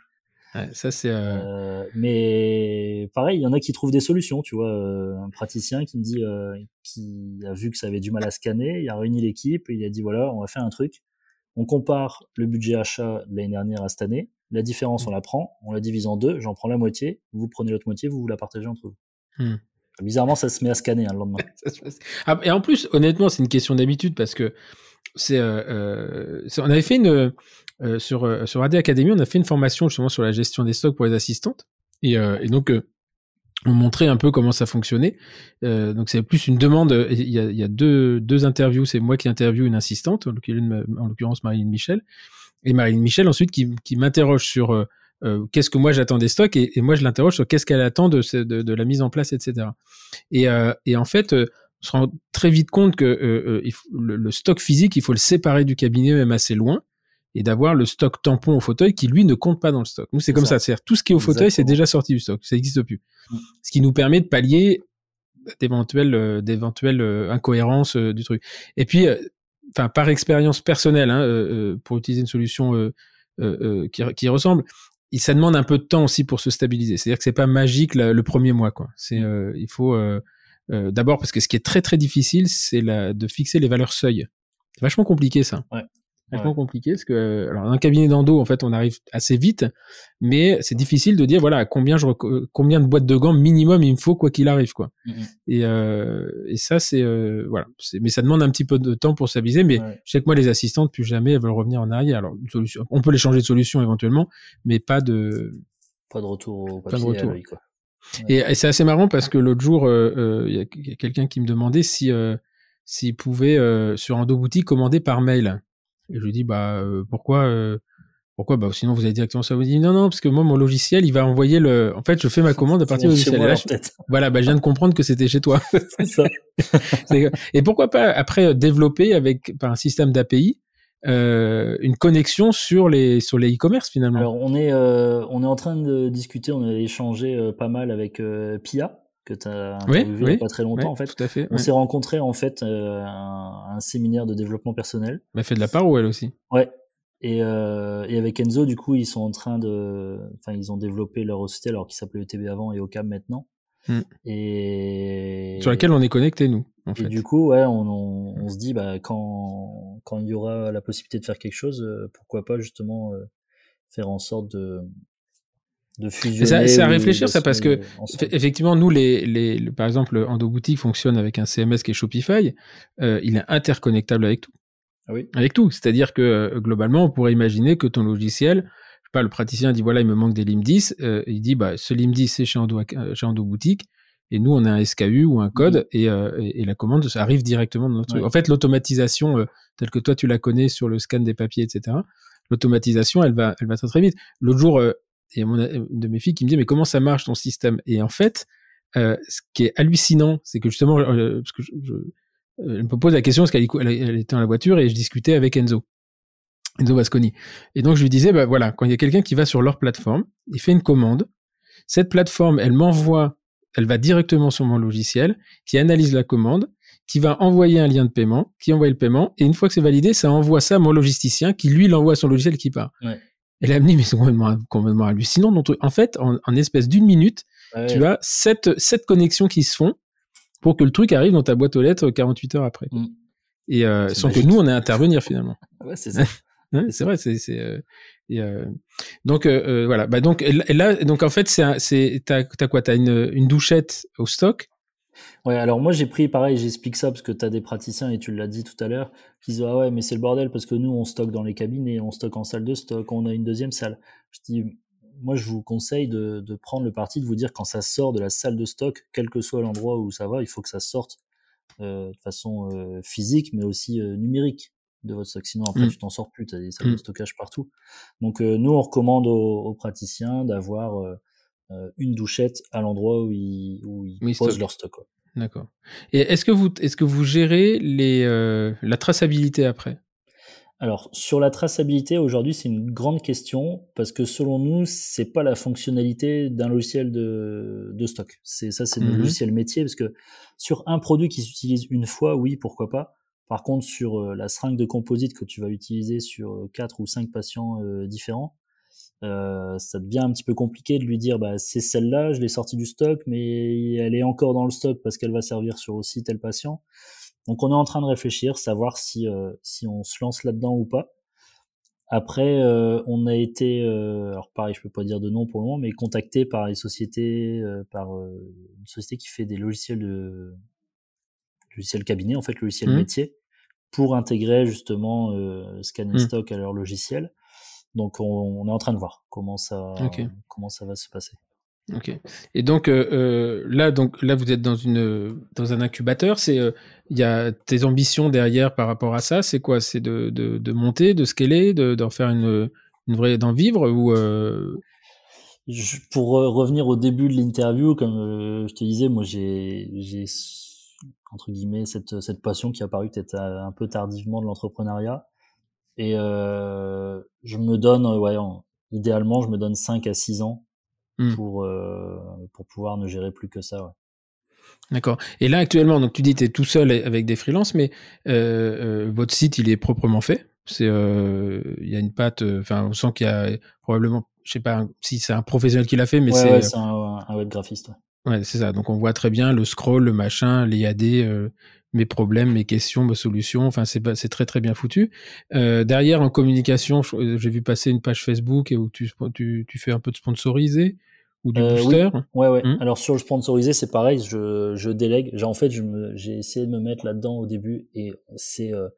Ouais. ça c'est. Euh... Euh, mais pareil, il y en a qui trouvent des solutions. Tu vois, euh, un praticien qui me dit, qui a vu que ça avait du mal à scanner, il a réuni l'équipe, il a dit voilà, on va faire un truc. On compare le budget achat de l'année dernière à cette année. La différence, on la prend, on la divise en deux. J'en prends la moitié, vous prenez l'autre moitié, vous vous la partagez entre vous. Hmm. Bizarrement, ça se met à scanner hein, le lendemain. [LAUGHS] Ah, et en plus, honnêtement, c'est une question d'habitude parce que c'est, euh, euh on avait fait une euh, sur sur AD Academy, on a fait une formation justement sur la gestion des stocks pour les assistantes et, donc on montrait un peu comment ça fonctionnait. donc c'est plus une demande. Il y a, deux, deux interviews. C'est moi qui interview une assistante, en l'occurrence Marine Michel, et Marine Michel ensuite qui, qui m'interroge sur euh, qu'est-ce que moi j'attends des stocks et, moi je l'interroge sur qu'est-ce qu'elle attend de, de, de, la mise en place, etc. Et, euh, et en fait, euh, on se rend très vite compte que euh, il faut, le, stock physique, il faut le séparer du cabinet même assez loin et d'avoir le stock tampon au fauteuil qui lui ne compte pas dans le stock. Nous c'est comme ça, c'est-à-dire tout ce qui est au fauteuil c'est déjà sorti du stock, ça n'existe plus. Mm. Ce qui nous permet de pallier d'éventuelles d'éventuelles incohérences du truc. Et puis, enfin par expérience personnelle, hein, pour utiliser une solution qui, qui ressemble, ça demande un peu de temps aussi pour se stabiliser. C'est-à-dire que c'est pas magique le premier mois, quoi. C'est, euh, il faut euh, euh, d'abord parce que ce qui est très très difficile, c'est de fixer les valeurs seuil. C'est vachement compliqué ça. Ouais vachement compliqué parce que alors un cabinet d'endo en fait on arrive assez vite mais c'est difficile de dire voilà combien je combien de boîtes de gants minimum il me faut quoi qu'il arrive quoi. Mm-hmm. et, euh, et ça c'est euh, voilà mais ça demande un petit peu de temps pour stabiliser mais je sais que moi les assistantes plus jamais elles veulent revenir en arrière. Alors solution, on peut les changer de solution éventuellement mais pas de pas de retour au papier pas de retour. quoi. et, c'est assez marrant parce que l'autre jour euh, euh, il euh, y a, quelqu'un qui me demandait si euh, s'il pouvait sur Endo Boutique commander par mail et je lui dis, bah, euh, pourquoi, euh, pourquoi, bah, sinon vous allez directement ça. Vous dit, non, non, parce que moi, mon logiciel, il va envoyer le, en fait, je fais ma commande à partir du logiciel. voilà, bah, je viens de comprendre que c'était chez toi. [LAUGHS] ça. [LAUGHS] et pourquoi pas, après, euh, développer avec, par un système d'API, euh, une connexion sur les sur les e-commerce finalement. Alors on est euh, on est en train de discuter, on a échangé pas mal avec Pia que tu as interviewé il n'y a pas très longtemps en fait. Tout à fait. On s'est rencontrés en fait euh, un, un, séminaire de développement personnel. Elle fait de la part ou elle aussi? Ouais. Et, euh, et, avec Enzo, du coup, ils sont en train de, enfin, ils ont développé leur société alors qui s'appelait ETB avant et OCAM maintenant. Hmm. Et sur laquelle on est connecté nous. En et du coup, ouais, on, on, on, se dit, bah, quand quand il y aura la possibilité de faire quelque chose, euh, pourquoi pas justement euh, faire en sorte de c'est à réfléchir ça parce que effectivement nous les, les, par exemple Endo Boutique fonctionne avec un CMS qui est Shopify, euh, il est interconnectable avec tout. Ah oui. Avec tout, c'est-à-dire que euh, globalement on pourrait imaginer que ton logiciel, je sais pas, le praticien dit voilà il me manque des LIM 10, euh, il dit bah ce LIM 10 c'est chez Endo, chez Endo Boutique et nous on a un SKU ou un code et, et, la commande ça arrive directement dans notre truc. En fait l'automatisation telle que toi tu la connais sur le scan des papiers etc. L'automatisation elle va elle va très très vite. L'autre jour et mon, de mes filles qui me dit mais comment ça marche ton système? Et en fait, euh, ce qui est hallucinant, c'est que justement, euh, parce que je, euh, elle me pose la question parce qu'elle elle était dans la voiture et je discutais avec Enzo. Enzo Vasconi. Et donc je lui disais, bah voilà, quand il y a quelqu'un qui va sur leur plateforme, il fait une commande, Cette plateforme, elle m'envoie, elle va directement sur mon logiciel, qui analyse la commande, qui va envoyer un lien de paiement, qui envoie le paiement, et une fois que c'est validé, ça envoie ça à mon logisticien, qui lui l'envoie à son logiciel qui part. Et là, elle me dit, mais c'est complètement, complètement hallucinant. Donc, en fait, en, en espèce d'une minute, tu as sept, sept connexions qui se font pour que le truc arrive dans ta boîte aux lettres 48 heures après. Mm. Et euh, sans que nous, on ait à intervenir finalement. [LAUGHS] ouais, c'est ça. [LAUGHS] c'est vrai, c'est euh, euh, donc euh, voilà. Bah donc là, donc en fait, c'est c'est t'as quoi? T'as une, une douchette au stock Ouais, alors moi j'ai pris pareil, j'explique ça parce que tu as des praticiens et tu l'as dit tout à l'heure qui disent ah ouais mais c'est le bordel parce que nous on stocke dans les cabinets, on stocke en salle de stock, on a une deuxième salle. Je dis moi je vous conseille de, de, prendre le parti de vous dire quand ça sort de la salle de stock, quel que soit l'endroit où ça va, il faut que ça sorte euh, de façon euh, physique mais aussi euh, numérique de votre stock. Sinon après mmh. tu t'en sors plus, tu as des salles de mmh. stockage partout. Donc nous on recommande aux, aux praticiens d'avoir une douchette à l'endroit où ils, où ils posent leur stock. D'accord. Et est-ce que vous est-ce que vous gérez les euh, la traçabilité après? Alors sur la traçabilité aujourd'hui c'est une grande question parce que selon nous c'est pas la fonctionnalité d'un logiciel de, de stock. C'est ça c'est le mmh logiciel métier parce que sur un produit qui s'utilise une fois oui pourquoi pas. Par contre sur euh, la seringue de composite que tu vas utiliser sur euh, quatre ou cinq patients différents euh, ça devient un petit peu compliqué de lui dire bah, c'est celle-là, je l'ai sortie du stock, mais elle est encore dans le stock parce qu'elle va servir sur aussi tel patient. Donc on est en train de réfléchir, savoir si, euh, si on se lance là-dedans ou pas. Après, euh, on a été, alors pareil, je peux pas dire de nom pour le moment, mais contacté par les sociétés, par une société qui fait des logiciels de logiciels cabinet, en fait, logiciel mmh. métier, pour intégrer justement Scan mmh. Stock à leur logiciel. Donc on, est en train de voir comment ça, comment ça va se passer. Ok. Et donc euh, euh, là, donc là, vous êtes dans une dans un incubateur. C'est il y a tes ambitions derrière par rapport à ça. C'est quoi? C'est de, de, de, monter, de scaler, d'en faire une une vraie d'en vivre ou Pour revenir au début de l'interview, comme je te disais, moi j'ai j'ai entre guillemets cette cette passion qui a apparu peut-être un peu tardivement de l'entrepreneuriat. Et euh, je me donne, ouais, idéalement, je me donne 5 à 6 ans mmh. pour, euh, pour pouvoir ne gérer plus que ça. Ouais. D'accord. Et là, actuellement, donc tu dis que tu es tout seul avec des freelances, mais euh, euh, votre site, il est proprement fait? C'est, euh, il y a une patte. Enfin, on sent qu'il y a probablement, je sais pas si c'est un professionnel qui l'a fait, mais c'est. Ouais, c'est un, un, web graphiste. Ouais, ouais c'est ça. Donc on voit très bien le scroll, le machin, les AD mes problèmes, mes questions, mes solutions. Enfin, c'est c'est très très bien foutu. Euh, derrière, en communication, euh, j'ai vu passer une page Facebook où tu, tu, tu fais un peu de sponsorisé ou du euh, booster. Ouais, ouais. Mmh. Alors sur le sponsorisé, c'est pareil. Je, je délègue. J'ai en fait, j'ai essayé de me mettre là-dedans au début et c'est euh,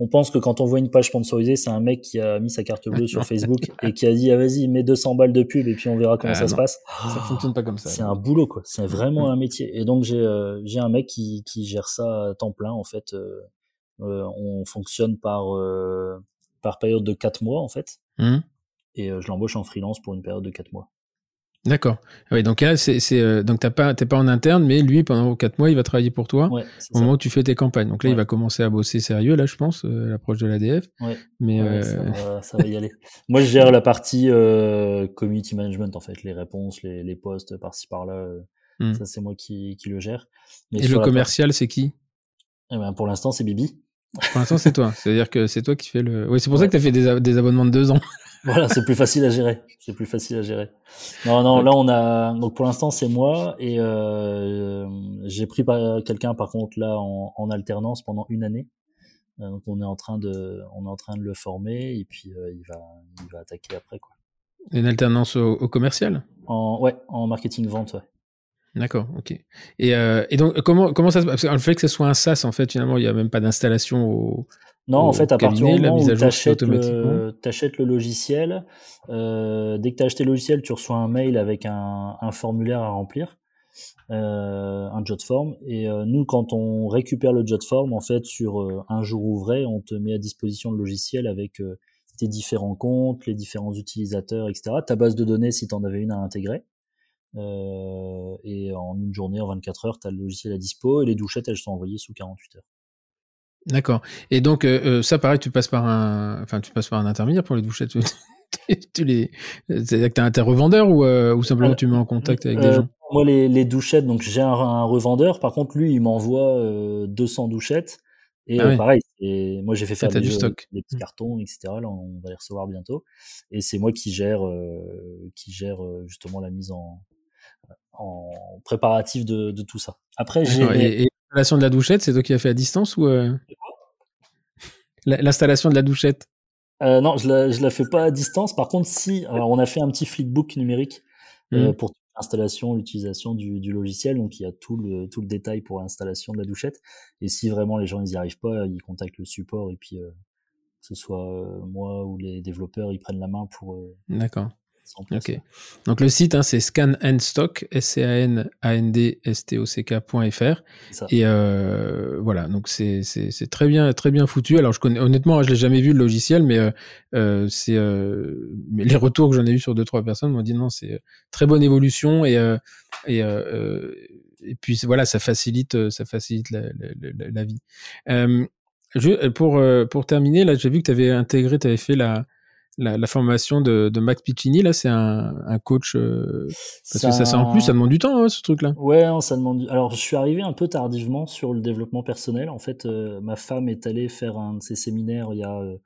on pense que quand on voit une page sponsorisée, c'est un mec qui a mis sa carte bleue sur Facebook [LAUGHS] et qui a dit ah vas-y mets 200 balles de pub et puis on verra comment ah, ça se passe. Ça fonctionne pas comme ça. C'est un boulot quoi. C'est vraiment mm. un métier. Et donc j'ai euh, j'ai un mec qui qui gère ça à temps plein en fait. Euh, euh on fonctionne par euh, par période de 4 mois en fait. Mm. Et je l'embauche en freelance pour une période de 4 mois. D'accord. Oui, donc là, c'est, c'est euh, donc t'as pas, t'es pas en interne, mais lui, pendant quatre mois, il va travailler pour toi au moment où tu fais tes campagnes. Donc là, il va commencer à bosser sérieux, là, je pense, euh, l'approche de l'ADF. Ouais. Mais euh... ça, va, ça, va, y aller. [LAUGHS] Moi, je gère la partie euh, community management, en fait, les réponses, les, les posts par-ci par-là. Hmm. Ça, c'est moi qui, qui le gère. Et le commercial, c'est qui? Eh ben, Pour l'instant, c'est Bibi. Pour l'instant, c'est toi. C'est-à-dire que c'est toi qui fais le. Oui, c'est pour ça que tu as fait des, des abonnements de deux ans. [LAUGHS] voilà, c'est plus facile à gérer. C'est plus facile à gérer. Non, non, là on a donc pour l'instant c'est moi et euh, j'ai pris quelqu'un par contre là en, en, alternance pendant une année. Euh, donc on est en train de, on est en train de le former et puis euh, il va, il va attaquer après quoi. Une alternance au, au, commercial? En ouais, en marketing vente ouais. D'accord, ok. Et, euh, et donc comment comment ça se passe? Le fait que ce soit un SaaS en fait finalement il n'y a même pas d'installation au non, en fait, à partir du moment où tu achètes, le logiciel, euh, dès que tu as acheté le logiciel, tu reçois un mail avec un, un formulaire à remplir, euh, un jot form. Et nous, quand on récupère le jot form, en fait, sur un jour ouvré, on te met à disposition le logiciel avec tes différents comptes, les différents utilisateurs, etc. Ta base de données, si tu en avais une à intégrer. Et en une journée, en 24 heures, tu as le logiciel à dispo et les douchettes, elles sont envoyées sous 48 heures. D'accord. Et donc euh, euh, ça, pareil, tu passes par un, enfin, tu passes par un intermédiaire pour les douchettes. [LAUGHS] tu les, c'est-à-dire que t'as un revendeur ou, ou simplement tu mets en contact avec des gens? Moi, les, les, douchettes, donc j'ai un, revendeur. Par contre, lui, il m'envoie 200 douchettes. Et ah pareil, moi j'ai fait faire des, stock. des, petits mmh. cartons, etc. Là, on va les recevoir bientôt. Et c'est moi qui gère, qui gère justement la mise en, en préparatif de, de tout ça. Après, j'ai. Et, l'installation de la douchette, c'est toi qui as fait à distance ou L'installation de la douchette euh, Non, je la, je la fais pas à distance. Par contre, si, alors on a fait un petit flipbook numérique euh, mmh. pour l'installation, l'utilisation du, du, logiciel. Donc il y a tout le, tout le détail pour l'installation de la douchette. Et si vraiment les gens ils y arrivent pas, ils contactent le support et puis euh, que ce soit euh, moi ou les développeurs, ils prennent la main pour. Euh, D'accord. Donc le site, hein, c'est scanandstock, s c a n a n d s t o c kfr Et euh, voilà, donc c'est très bien, très bien foutu. Alors je connais, honnêtement, je l'ai jamais vu le logiciel, mais euh, euh c'est euh, les retours que j'en ai eu sur deux trois personnes m'ont dit non, c'est très bonne évolution et et et puis voilà, ça facilite, ça facilite la, la, la, vie. Je, pour pour terminer, là, j'ai vu que tu avais intégré, tu avais fait la la, formation de, de, Max Piccini, là, c'est un, un, coach. Euh, parce que ça, ça, en plus, ça demande du temps, hein, ce truc-là. Ouais, ça demande. Alors, je suis arrivé un peu tardivement sur le développement personnel. En fait, euh, ma femme est allée faire un de ses séminaires il y a, euh,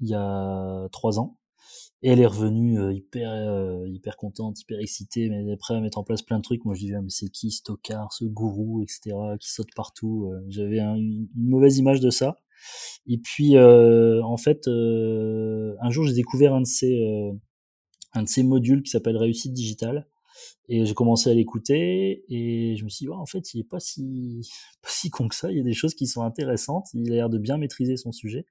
il y a trois ans. Et elle est revenue hyper, hyper contente, hyper excitée, mais prête à mettre en place plein de trucs. Moi, je disais, ah, mais c'est qui ce tocard, ce gourou, etc., qui saute partout. J'avais une mauvaise image de ça. Et puis, euh, en fait, euh, un jour, j'ai découvert un de ces, euh, un de ces modules qui s'appelle Réussite Digitale. Et j'ai commencé à l'écouter et je me suis dit, en fait, il est pas si, [LAUGHS] pas si con que ça. Il y a des choses qui sont intéressantes. Il a l'air de bien maîtriser son sujet.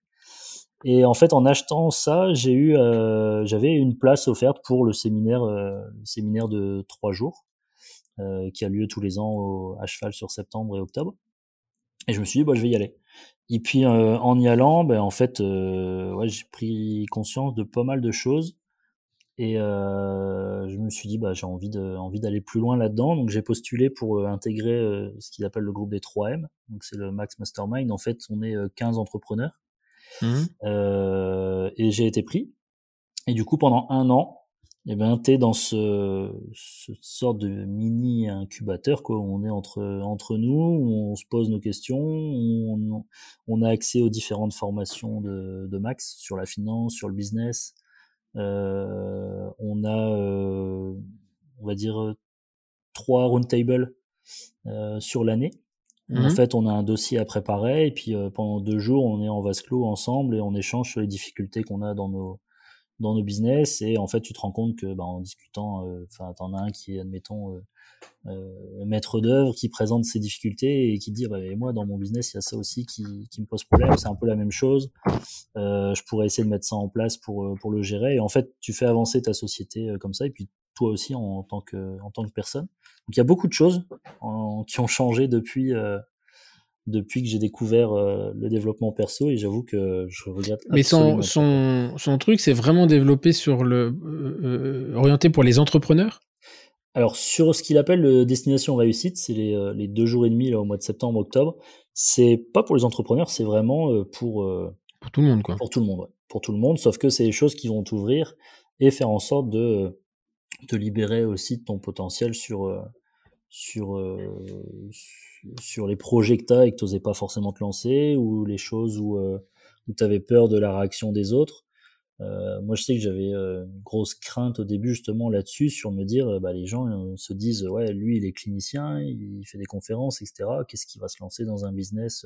Et en fait, en achetant ça, j'ai eu, j'avais une place offerte pour le séminaire, séminaire de trois jours, qui a lieu tous les ans à cheval sur septembre et octobre. Et je me suis dit, bah, je vais y aller. Et puis euh, en y allant, ben, en fait, euh, ouais, j'ai pris conscience de pas mal de choses. Et euh, je me suis dit, bah, j'ai envie de, envie d'aller plus loin là-dedans. Donc j'ai postulé pour intégrer ce qu'ils appellent le groupe des 3M. Donc c'est le Max Mastermind. En fait, on est 15 entrepreneurs. Mmh. et j'ai été pris. Et du coup, pendant un an, eh ben, tu es dans ce, ce sorte de mini incubateur, quoi. On est entre, entre nous, on se pose nos questions, on, on a accès aux différentes formations de, de, Max sur la finance, sur le business. Euh, on a, euh, on va dire, trois roundtables euh, sur l'année. En mmh fait, on a un dossier à préparer et puis euh, pendant deux jours, on est en vase clos ensemble et on échange sur les difficultés qu'on a dans nos, dans nos business et en fait tu te rends compte que bah, en discutant euh, enfin t'en as un qui est admettons euh, euh, maître d'œuvre qui présente ses difficultés et qui dit bah, moi dans mon business il y a ça aussi qui, qui me pose problème. C'est un peu la même chose. Euh, je pourrais essayer de mettre ça en place pour pour le gérer. Et en fait tu fais avancer ta société comme ça et puis toi aussi en, tant que en tant que personne. Donc il y a beaucoup de choses en, qui ont changé depuis depuis que j'ai découvert euh, le développement perso et j'avoue que je regrette. Mais son, son, son truc, c'est vraiment développé sur le euh, euh, orienté pour les entrepreneurs? Alors sur ce qu'il appelle le destination réussite, c'est les, les, deux jours et demi là, au mois de septembre, octobre. C'est pas pour les entrepreneurs, c'est vraiment pour pour tout le monde quoi. Pour tout le monde, ouais. pour tout le monde. Sauf que c'est des choses qui vont t'ouvrir et faire en sorte de te libérer aussi de ton potentiel sur sur, euh, sur les projets que tu as et que tu n'osais pas forcément te lancer, ou les choses où, euh, où tu avais peur de la réaction des autres. Euh, moi, je sais que j'avais une grosse crainte au début justement là-dessus, sur me dire, bah, les gens se disent, ouais, lui, il est clinicien, il fait des conférences, etc. Qu'est-ce qu'il va se lancer dans un business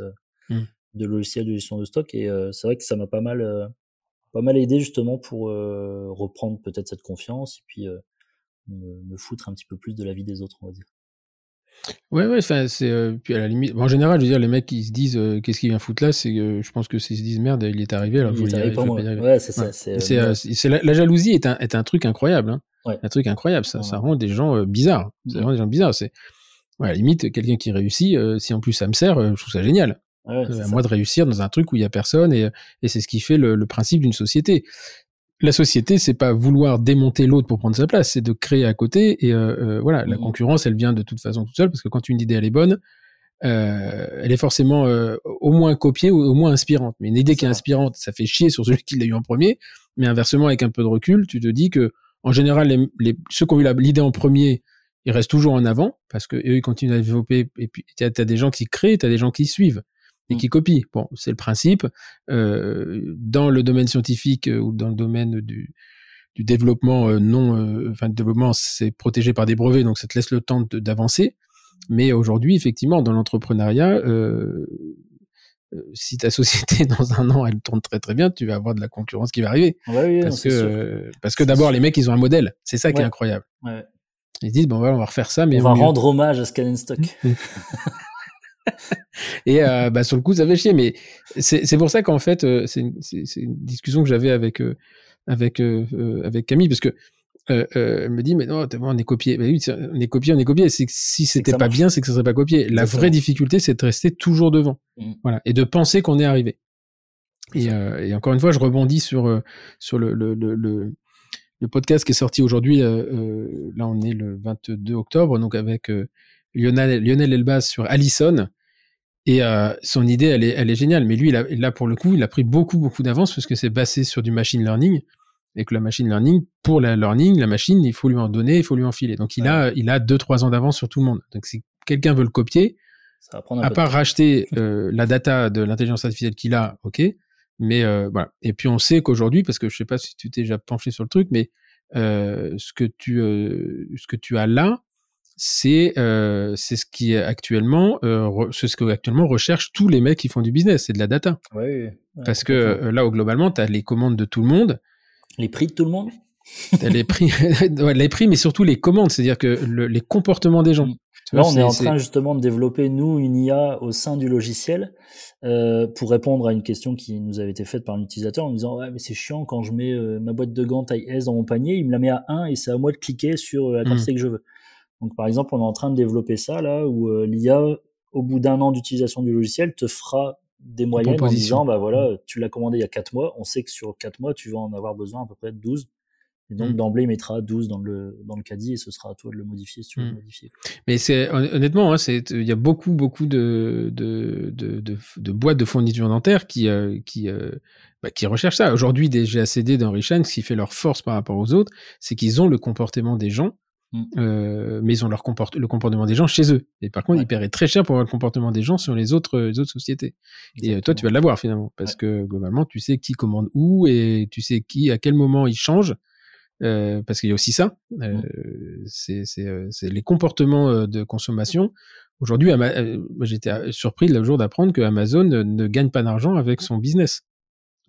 mmh. de logiciel de gestion de stock? Et c'est vrai que ça m'a pas mal, pas mal aidé justement pour reprendre peut-être cette confiance et puis me, me, foutre un petit peu plus de la vie des autres, on va dire. Ouais, ouais, c'est, euh, puis à la limite, en général, je veux dire, les mecs qui se disent euh, qu'est-ce qu'il vient foutre là, c'est que je pense que s'ils se disent merde, il est arrivé, alors il est arrivé Ouais, c'est ça. C'est, euh, la, jalousie est un, est un truc incroyable, hein. Un truc incroyable, ça, ça rend des gens bizarres. Ça rend des gens bizarres. C'est, à la limite, quelqu'un qui réussit, si en plus ça me sert, je trouve ça génial. à moi de réussir dans un truc où il y a personne et, et c'est ce qui fait le, le principe d'une société la société, c'est pas vouloir démonter l'autre pour prendre sa place, c'est de créer à côté. Et euh, euh, voilà, la mmh concurrence, elle vient de toute façon toute seule, parce que quand une idée elle est bonne, euh, elle est forcément au moins copiée ou au moins inspirante. Mais une idée qui est inspirante, ça fait chier sur celui qui l'a eu en premier. Mais inversement, avec un peu de recul, tu te dis que en général, les, ceux qui ont eu l'idée en premier, ils restent toujours en avant parce que eux, ils continuent à développer. Et puis, tu as, des gens qui créent, tu as des gens qui suivent et mm. qui copient. Bon, c'est le principe. Euh, dans le domaine scientifique euh, ou dans le domaine du, du développement euh, non, euh, enfin, le développement, c'est protégé par des brevets, donc ça te laisse le temps d'avancer. Mais aujourd'hui, effectivement, dans l'entrepreneuriat, euh, si ta [LAUGHS] société dans un an elle tourne très très bien, tu vas avoir de la concurrence qui va arriver. Ouais, parce, que, parce que d'abord les mecs ils ont un modèle, c'est ça qui est incroyable. Ouais. Ils disent bon voilà on va refaire ça, mais on va rendre hommage à Scan Stock. [LAUGHS] et euh, bah, sur le coup ça fait chier, mais c'est pour ça qu'en fait euh, c'est une, une, discussion que j'avais avec euh, avec avec Camille parce que elle me dit mais non on est copié. Oui, on est copié on est copié. C'est si c'était pas bien c'est que ça serait pas copié. La vraie difficulté c'est de rester toujours devant. Mmh. voilà. Et de penser qu'on est arrivé. Et, et, encore une fois je rebondis sur sur le le, le, le, podcast qui est sorti aujourd'hui euh, là on est le 22 octobre donc avec Lionel Lionel Elbaz sur Allison et son idée elle est elle est géniale mais lui il a, là pour le coup il a pris beaucoup beaucoup d'avance parce que c'est basé sur du machine learning et que la machine learning, pour la learning, la machine, il faut lui en donner, il faut lui en filer. Donc il a, il a deux trois ans d'avance sur tout le monde. Donc si quelqu'un veut le copier, Ça va à part racheter [LAUGHS] euh, la data de l'intelligence artificielle qu'il a, ok. Mais euh, voilà. Et puis on sait qu'aujourd'hui, parce que je sais pas si tu t'es déjà penché sur le truc, mais euh, ce que tu, euh, ce que tu as là, c'est euh, c'est ce qui est actuellement euh, ce que actuellement recherchent tous les mecs qui font du business, c'est de la data. Oui, Parce que euh, là, au globalement, tu as les commandes de tout le monde. Les prix de tout le monde les prix, [LAUGHS] les prix, mais surtout les commandes, c'est-à-dire que les comportements des gens. Là, on est, en train justement de développer, nous, une IA au sein du logiciel euh, pour répondre à une question qui nous avait été faite par un utilisateur en disant Ouais, mais c'est chiant quand je mets euh, ma boîte de gants taille S dans mon panier, il me la met à 1 et c'est à moi de cliquer sur la quantité mm. que je veux. Donc, par exemple, on est en train de développer ça là où euh, l'IA, au bout d'un an d'utilisation du logiciel, te fera des moyennes en disant bah voilà, tu l'as commandé il y a 4 mois, on sait que sur 4 mois, tu vas en avoir besoin à peu près de 12. Et donc, mm. d'emblée, il mettra 12 dans le, dans le caddie et ce sera à toi de le modifier si tu veux le mm. modifier. Mais c'est, honnêtement, hein, c'est, il y a beaucoup, beaucoup de, de, de, de, boîtes de fourniture dentaire qui, euh, qui, euh, bah, qui recherchent ça. Aujourd'hui, des GACD dans Richan, ce qui fait leur force par rapport aux autres, c'est qu'ils ont le comportement des gens. Euh, mais ils ont leur le comportement des gens chez eux. Et par contre, ils paieraient très cher pour avoir le comportement des gens sur les autres, les autres sociétés. Et euh, toi, tu vas l'avoir finalement, parce que globalement, tu sais qui commande où et tu sais qui, à quel moment il change. Euh, parce qu'il y a aussi ça, euh, mm. c'est les comportements de consommation. Aujourd'hui, j'étais surpris le jour d'apprendre que Amazon ne gagne pas d'argent avec son business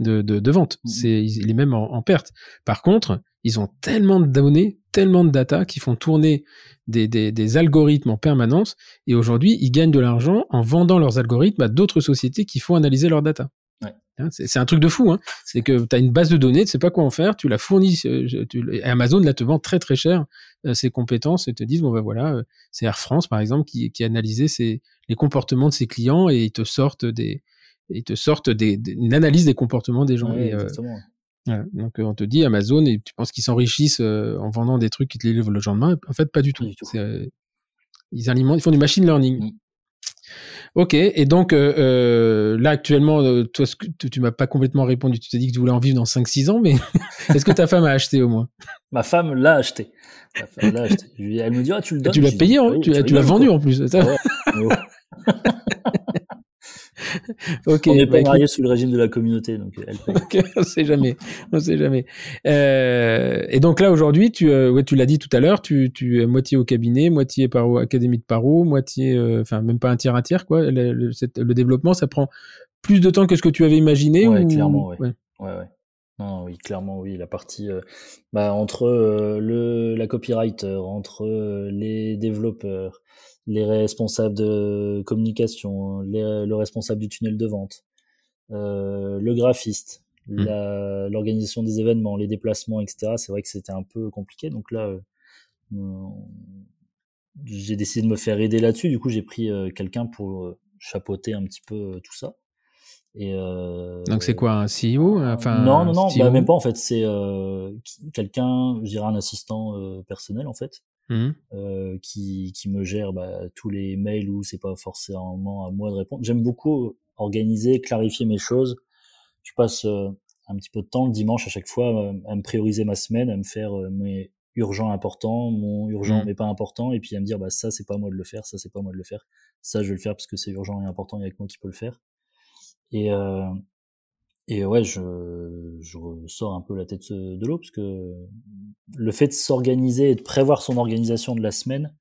de, de, de vente. Mm. C'est, il est même en, en, perte. Par contre, ils ont tellement de données, tellement de data qui font tourner des, des, des algorithmes en permanence. Et aujourd'hui, ils gagnent de l'argent en vendant leurs algorithmes à d'autres sociétés qui font analyser leurs data. Ouais. Hein, c'est un truc de fou. Hein. C'est que tu as une base de données, tu sais pas quoi en faire, tu la fournis. Euh, tu, Amazon là te vend très très cher euh, ses compétences et te disent bon ben voilà, euh, c'est Air France par exemple qui, qui a analysé ses, les comportements de ses clients et ils te sortent des, ils te sortent des, une analyse des comportements des gens. et, euh, donc on te dit Amazon et tu penses qu'ils s'enrichissent euh, en vendant des trucs qui te les livrent le lendemain? En fait, pas du tout. Euh, ils alimentent, ils font du machine learning. Mm. Ok, et donc là actuellement, toi, que, tu, m'as pas complètement répondu. Tu t'es dit que tu voulais en vivre dans 5-6 ans, mais [LAUGHS] est-ce que ta femme a acheté au moins? Ma femme l'a acheté. [LAUGHS] Elle me dit ah, tu le donnes? tu l'as payé, hein, tu, l'as vendu en plus. [LAUGHS] [LAUGHS] ok. On n'est pas bah, marié sous le régime de la communauté, donc elle [LAUGHS] paye. on sait jamais, on sait jamais. Euh, et donc là aujourd'hui, tu, euh, ouais, tu l'as dit tout à l'heure, tu, tu es moitié au cabinet, moitié par académie de paro, moitié, euh, enfin même pas un tiers un tiers quoi. Le, le, développement, ça prend plus de temps que ce que tu avais imaginé. Ouais, clairement, ouais. ouais. ouais, ouais. Non, oui, clairement, oui. La partie euh, bah, entre euh, le la copywriter, entre les développeurs, les responsables de communication, le responsable du tunnel de vente, euh, le graphiste, mmh. l'organisation des événements, les déplacements, etc. C'est vrai que c'était un peu compliqué. Donc là, euh, j'ai décidé de me faire aider là-dessus. Du coup, j'ai pris euh, quelqu'un pour chapeauter un petit peu tout ça. Et Donc c'est quoi un CEO enfin, Non, non, non, bah, même pas en fait. C'est quelqu'un, je dirais un assistant personnel en fait, Mmh. Euh, qui, qui me gère bah, tous les mails où c'est pas forcément à moi de répondre. J'aime beaucoup organiser, clarifier mes choses. Je passe euh, un petit peu de temps le dimanche à chaque fois à me prioriser ma semaine, à me faire mes urgents importants, mon urgent mmh. mais pas important, et puis à me dire bah ça c'est pas moi de le faire, ça c'est pas moi de le faire, ça je vais le faire parce que c'est urgent et important, il y a que moi qui peux le faire. Et et ouais, je, je sors un peu la tête de l'eau parce que le fait de s'organiser et de prévoir son organisation de la semaine,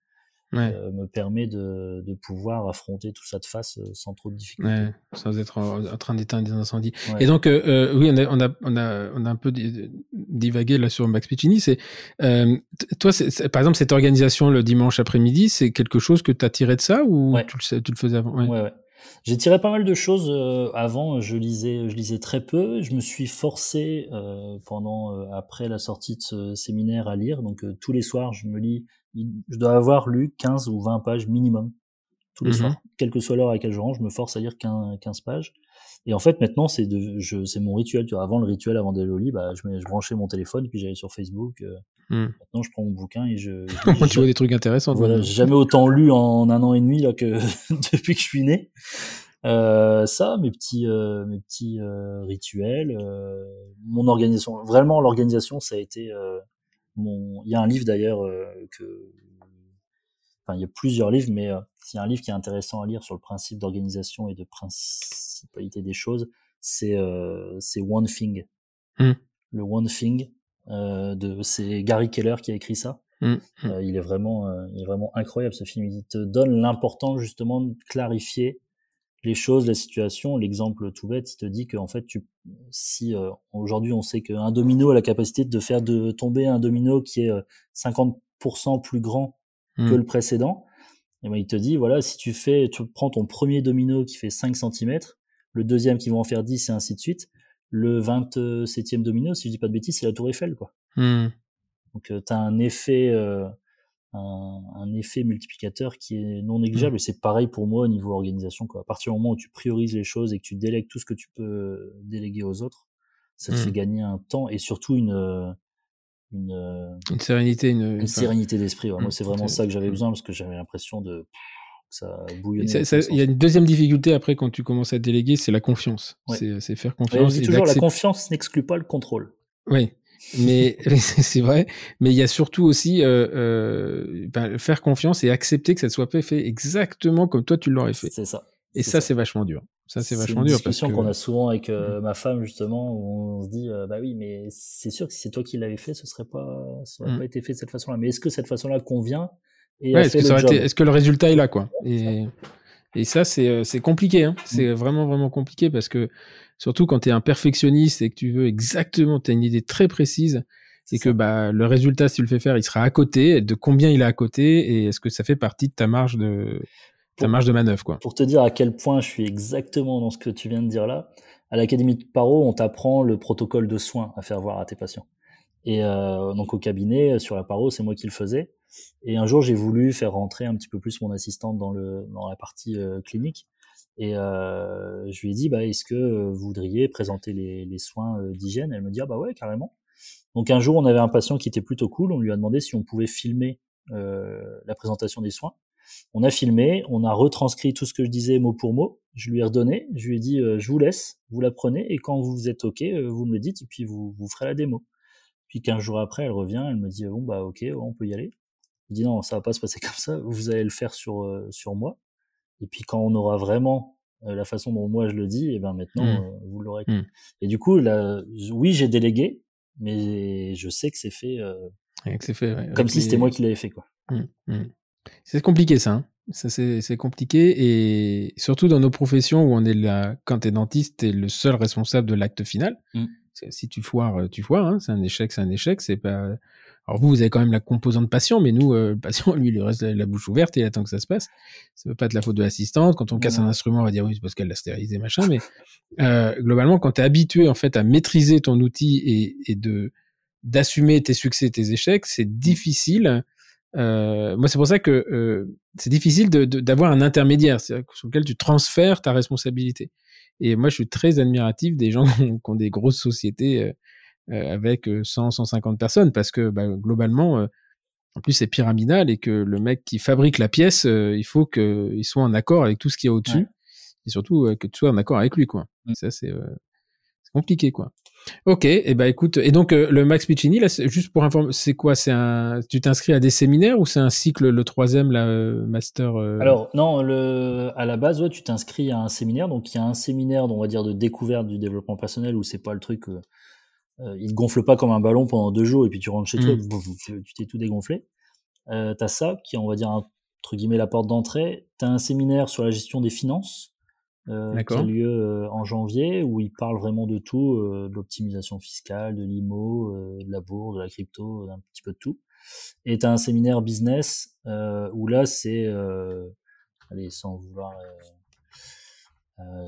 euh, me permet de, de, pouvoir affronter tout ça de face euh, sans trop de difficultés. Ouais, sans être en, train d'éteindre des incendies. Et donc, euh, euh, oui, on a, on, a, on, a, on a un peu divagué là sur Max Piccini. C'est, euh, toi, par exemple, cette organisation le dimanche après-midi, c'est quelque chose que tu as tiré de ça ou tu, le, tu le faisais avant? Ouais. J'ai tiré pas mal de choses avant. Je lisais, je lisais très peu. Je me suis forcé euh, pendant après la sortie de ce séminaire à lire. Donc tous les soirs, je me lis je dois avoir lu 15 ou 20 pages minimum tous les mhm. soirs, quelle que soit l'heure à laquelle je rentre, je me force à lire 15, 15 pages. Et en fait, maintenant, c'est de, je, c'est mon rituel. Tu vois, avant le rituel, avant d'aller au lit, bah, je, je branchais mon téléphone, puis j'allais sur Facebook. Euh, hmm. Maintenant, je prends mon bouquin et je. [LAUGHS] tu vois des trucs intéressants. Voilà, j'ai jamais autant lu en un an et demi là que [LAUGHS] depuis que je suis né. Euh, ça, mes petits, euh, mes petits euh, rituels, euh, mon organisation. Vraiment, l'organisation, ça a été il y a un livre d'ailleurs euh, que, enfin, il y a plusieurs livres, mais euh, il y a un livre qui est intéressant à lire sur le principe d'organisation et de principalité des choses, c'est euh, c'est One Thing. Hmm. Le One Thing de c'est Gary Keller qui a écrit ça. Hmm. Hmm. il est vraiment il est vraiment incroyable ce film. Il te donne l'importance justement de clarifier les choses, la situation. L'exemple tout bête, il te dit qu'en fait, tu, si euh, aujourd'hui on sait qu'un domino a la capacité de faire de tomber un domino qui est 50% euh, plus grand que mmh. le précédent, et ben il te dit voilà, si tu fais, tu prends ton premier domino qui fait 5 cm, le deuxième qui va en faire 10 et ainsi de suite, le 27e domino, si je dis pas de bêtises, c'est la tour Eiffel quoi. Mmh. Donc euh, tu as un effet un, effet multiplicateur qui est non négligeable. Mmh. Et c'est pareil pour moi au niveau organisation. Quoi. À partir du moment où tu priorises les choses et que tu délègues tout ce que tu peux déléguer aux autres, ça te fait mmh. gagner un temps et surtout une une, une sérénité, une, sérénité d'esprit. Moi, c'est vraiment ça que j'avais besoin parce que j'avais l'impression de ça. Il y a une deuxième difficulté après quand tu commences à déléguer, c'est la confiance. C'est faire confiance. dis toujours la confiance n'exclut pas le contrôle. Oui, mais [LAUGHS] c'est vrai. Mais il y a surtout aussi euh, euh, ben, faire confiance et accepter que ça soit pas fait exactement comme toi tu l'aurais fait. C'est ça. Et ça, c'est vachement dur. Ça, c'est vachement dur. C'est une discussion qu'on a souvent avec euh, mmh. ma femme justement, où on se dit, bah oui, mais c'est sûr que si c'est toi qui l'avais fait, ce serait pas, ça aurait mmh. pas été fait de cette façon-là. Mais est-ce que cette façon-là convient? Est-ce, que est-ce que le résultat est là, quoi? Et, et ça, c'est, c'est compliqué. Hein. C'est mmh. vraiment, vraiment compliqué parce que Surtout quand tu es un perfectionniste et que tu veux exactement, tu as une idée très précise et que bah, le résultat, si tu le fais faire, il sera à côté, de combien il est à côté et est-ce que ça fait partie de ta marge de, ta marge de manœuvre. Quoi? Pour te dire à quel point je suis exactement dans ce que tu viens de dire là, à l'Académie de Paro, on t'apprend le protocole de soins à faire voir à tes patients. Et euh, donc au cabinet, sur la Paro, c'est moi qui le faisais. Et un jour, j'ai voulu faire rentrer un petit peu plus mon assistante dans, le, dans la partie euh, clinique. Et euh, je lui ai dit, bah, est-ce que vous voudriez présenter les, les soins euh, d'hygiène? Elle me dit, ah bah ouais, carrément. Donc un jour, on avait un patient qui était plutôt cool. On lui a demandé si on pouvait filmer euh, la présentation des soins. On a filmé, on a retranscrit tout ce que je disais mot pour mot. Je lui ai redonné. Je lui ai dit, euh, je vous laisse, vous la prenez et quand vous êtes ok, euh, vous me le dites et puis vous vous ferez la démo. Puis 15 jours après, elle revient, elle me dit, bon bah ok, on peut y aller. Je dis non, ça va pas se passer [LAUGHS] comme ça. Vous allez le faire sur sur moi. Et puis quand on aura vraiment euh, la façon dont moi je le dis, et eh ben maintenant mmh. euh, vous l'aurez. Mmh. Et du coup, là, oui, j'ai délégué, mais je sais que c'est fait, euh, c'est fait comme si c'était moi qui l'avais fait quoi. Mmh, c'est compliqué ça. Hein. Ça c'est compliqué et surtout dans nos professions où on est là, quand t'es dentiste, t'es le seul responsable de l'acte final. Si tu foires, tu foires. Hein. C'est un échec, c'est un échec. C'est pas alors vous, vous avez quand même la composante patient, mais nous, euh, le patient, [LAUGHS] lui, il reste la, bouche ouverte et il attend que ça se passe. Ça peut pas être la faute de l'assistante. Quand on casse un instrument, on va dire oui, c'est parce qu'elle l'a stérilisé, machin. Mais euh, globalement, quand tu es habitué en fait à maîtriser ton outil et, et de d'assumer tes succès, et tes échecs, c'est difficile. Euh, moi, c'est pour ça que euh, c'est difficile d'avoir de, un intermédiaire sur lequel tu transfères ta responsabilité. Et moi, je suis très admiratif des gens [LAUGHS] qui ont, qui ont des grosses sociétés euh, avec 100, euh, 150 personnes parce que bah, globalement, euh, en plus c'est pyramidal et que le mec qui fabrique la pièce, il faut qu'il soit en accord avec tout ce qui est au-dessus et surtout que tu sois en accord avec lui. Quoi. Mmh. Ça, c'est compliqué quoi. Ok, et eh ben écoute, et donc le Max Piccini, là, juste pour informer, c'est quoi? C'est un, tu t'inscris à des séminaires ou c'est un cycle, le troisième, la master Alors non, le, à la base, ouais, tu t'inscris à un séminaire, donc il y a un séminaire, on va dire, de découverte du développement personnel où c'est pas le truc, il gonfle pas comme un ballon pendant deux jours et puis tu rentres chez toi, mmh. tu t'es tout dégonflé. Euh, t'as ça qui est, on va dire, entre guillemets, la porte d'entrée. T'as un séminaire sur la gestion des finances euh, qui a lieu euh, en janvier où il parle vraiment de tout, euh, de l'optimisation fiscale, de l'IMO, de la bourse, de la crypto, d'un petit peu de tout. Et t'as un séminaire business où là, c'est, allez, sans vouloir euh,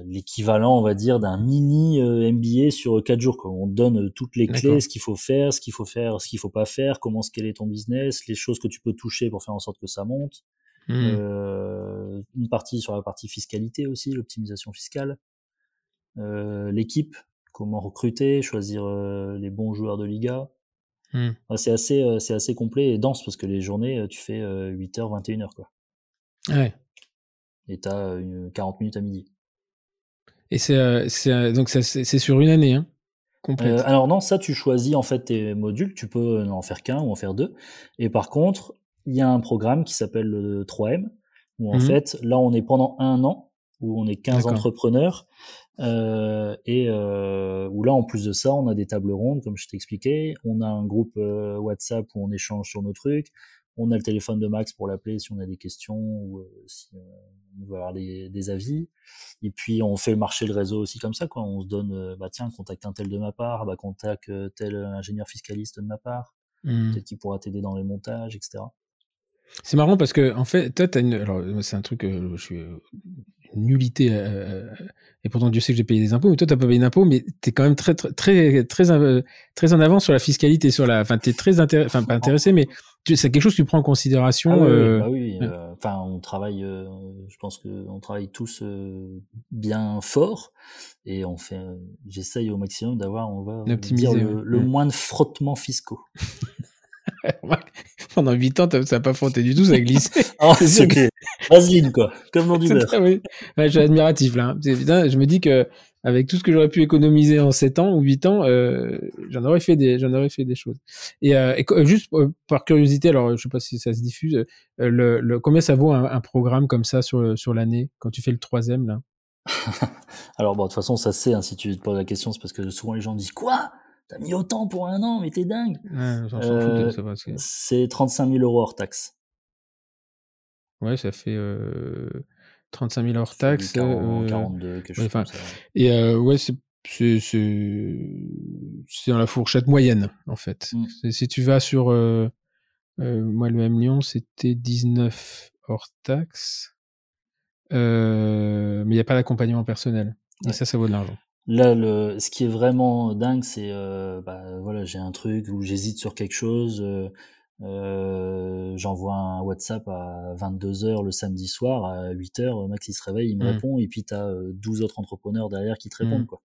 l'équivalent, on va dire, d'un mini euh, MBA sur quatre jours. Quoi. On donne euh, toutes les clés, ce qu'il faut faire, ce qu'il faut faire, ce qu'il faut pas faire, comment scaler ton business, les choses que tu peux toucher pour faire en sorte que ça monte. Mmh. Euh, une partie sur la partie fiscalité aussi, l'optimisation fiscale. Euh, L'équipe, comment recruter, choisir les bons joueurs de Liga. Mmh. c'est assez, c'est assez complet et dense parce que les journées, tu fais 8h, 21h. Quoi. Ouais. Et tu as 40 minutes à midi. Et c'est euh, euh, donc c'est sur une année, hein. Euh, alors non, ça tu choisis en fait tes modules. Tu peux en faire qu'un ou en faire deux. Et par contre, il y a un programme qui s'appelle le 3M où en mmh fait là on est pendant un an où on est 15 entrepreneurs euh, et euh, où là en plus de ça on a des tables rondes comme je t'ai expliqué, on a un groupe WhatsApp où on échange sur nos trucs, on a le téléphone de Max pour l'appeler si on a des questions ou euh, si on veut avoir des, avis. Et puis on fait marcher le réseau aussi comme ça, quoi. On se donne, euh, bah tiens, contacte un tel de ma part, bah contacte euh, tel ingénieur fiscaliste de ma part, mmh. peut-être qu'il pourra t'aider dans les montages, etc. C'est marrant parce que en fait, toi, t'as une, alors c'est un truc, je suis nullité et pourtant Dieu sait que j'ai payé des impôts, mais toi t'as pas payé d'impôts, mais t'es quand même très très très très, très en avance sur la fiscalité, sur la, enfin t'es très intéressé, enfin pas intéressé, mais c'est quelque chose que tu prends en considération. Ah oui, euh... bah oui. Euh, enfin on travaille, euh, je pense que on travaille tous euh, bien fort et on fait, j'essaye au maximum d'avoir, on va dire le, le moins de frottements fiscaux. [LAUGHS] [LAUGHS] Pendant 8 ans, ça n'a pas frotté du tout, ça a glissé. oh, [LAUGHS] c'est Vaseline, quoi. Comme dans [LAUGHS] du beurre. ouais, je suis admiratif, là. je me dis que, avec tout ce que j'aurais pu économiser en 7 ans ou 8 ans, euh, j'en aurais fait des, j'en aurais fait des choses. Et, euh, juste euh, par curiosité, alors, je sais pas si ça se diffuse, le, le, combien ça vaut un, un, programme comme ça sur, sur l'année, quand tu fais le troisième, là? alors, bon, de toute façon, ça c'est, hein, si tu te poses la question, c'est parce que souvent les gens disent, quoi? T'as mis autant pour un an, mais t'es dingue. Euh, c'est 35 000 euros hors taxe. Ouais, ça fait euh, 35 000 hors taxe. 42, euh, quelque chose comme ça. Et euh, ouais, c'est dans la fourchette moyenne en fait. Mm. Si tu vas sur euh, moi le même Lyon, c'était 19 hors taxe, mais il n'y a pas d'accompagnement personnel. Et ça, ça vaut de l'argent. Là, le, ce qui est vraiment dingue, c'est euh, bah, voilà, j'ai un truc où j'hésite sur quelque chose, euh, euh j'envoie un WhatsApp à 22h le samedi soir, à 8h, Max il se réveille, il me mmh. répond, et puis tu as 12 autres entrepreneurs derrière qui te répondent. Mmh. Quoi.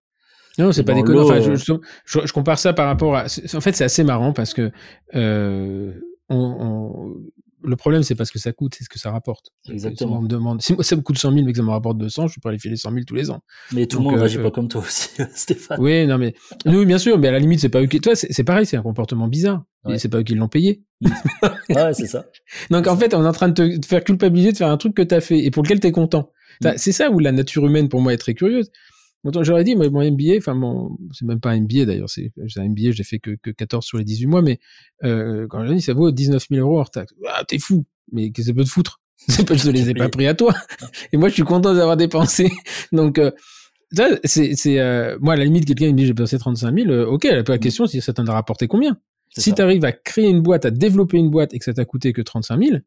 Non, c'est pas déconnant. Enfin, je, je, je, compare ça par rapport à. En fait, c'est assez marrant parce que on, on, le problème, c'est pas ce que ça coûte, c'est ce que ça rapporte. Exactement. Si, on me demande, si moi ça me coûte 100 000, mais que ça me rapporte 200, je suis pas aller filer 100 000 tous les ans. Mais tout le monde n'agit euh, pas comme toi aussi, [LAUGHS] Stéphane. Oui, non, mais, oui, bien sûr, mais à la limite, c'est pas eux qui, toi, c'est pareil, c'est un comportement bizarre. Et c'est pas eux qui l'ont payé. ouais, c'est ça. [LAUGHS] Donc, en fait, on est en train de te faire culpabiliser de faire un truc que t'as fait et pour lequel t'es content. Mm. C'est ça où la nature humaine, pour moi, est très curieuse. J'aurais dit, moi, mon MBA, enfin, mon, c'est même pas un MBA d'ailleurs, c'est un MBA, j'ai fait que, que 14 sur les 18 mois, mais euh, quand j'ai dit, ça vaut 19 000 euros hors taxe. Ah, t'es fou mais que ça peut te foutre? [LAUGHS] C'est pas, je ne les ai pas pris à toi. [LAUGHS] Et moi, je suis content d'avoir dépensé. [LAUGHS] Donc, euh, c'est, c'est, euh, moi, à la limite, quelqu'un me dit, j'ai dépensé 35 000, euh, ok, elle a pas la mm. question si ça t'en a rapporté combien? Si tu arrives à créer une boîte, à développer une boîte et que ça t'a coûté que 35 000,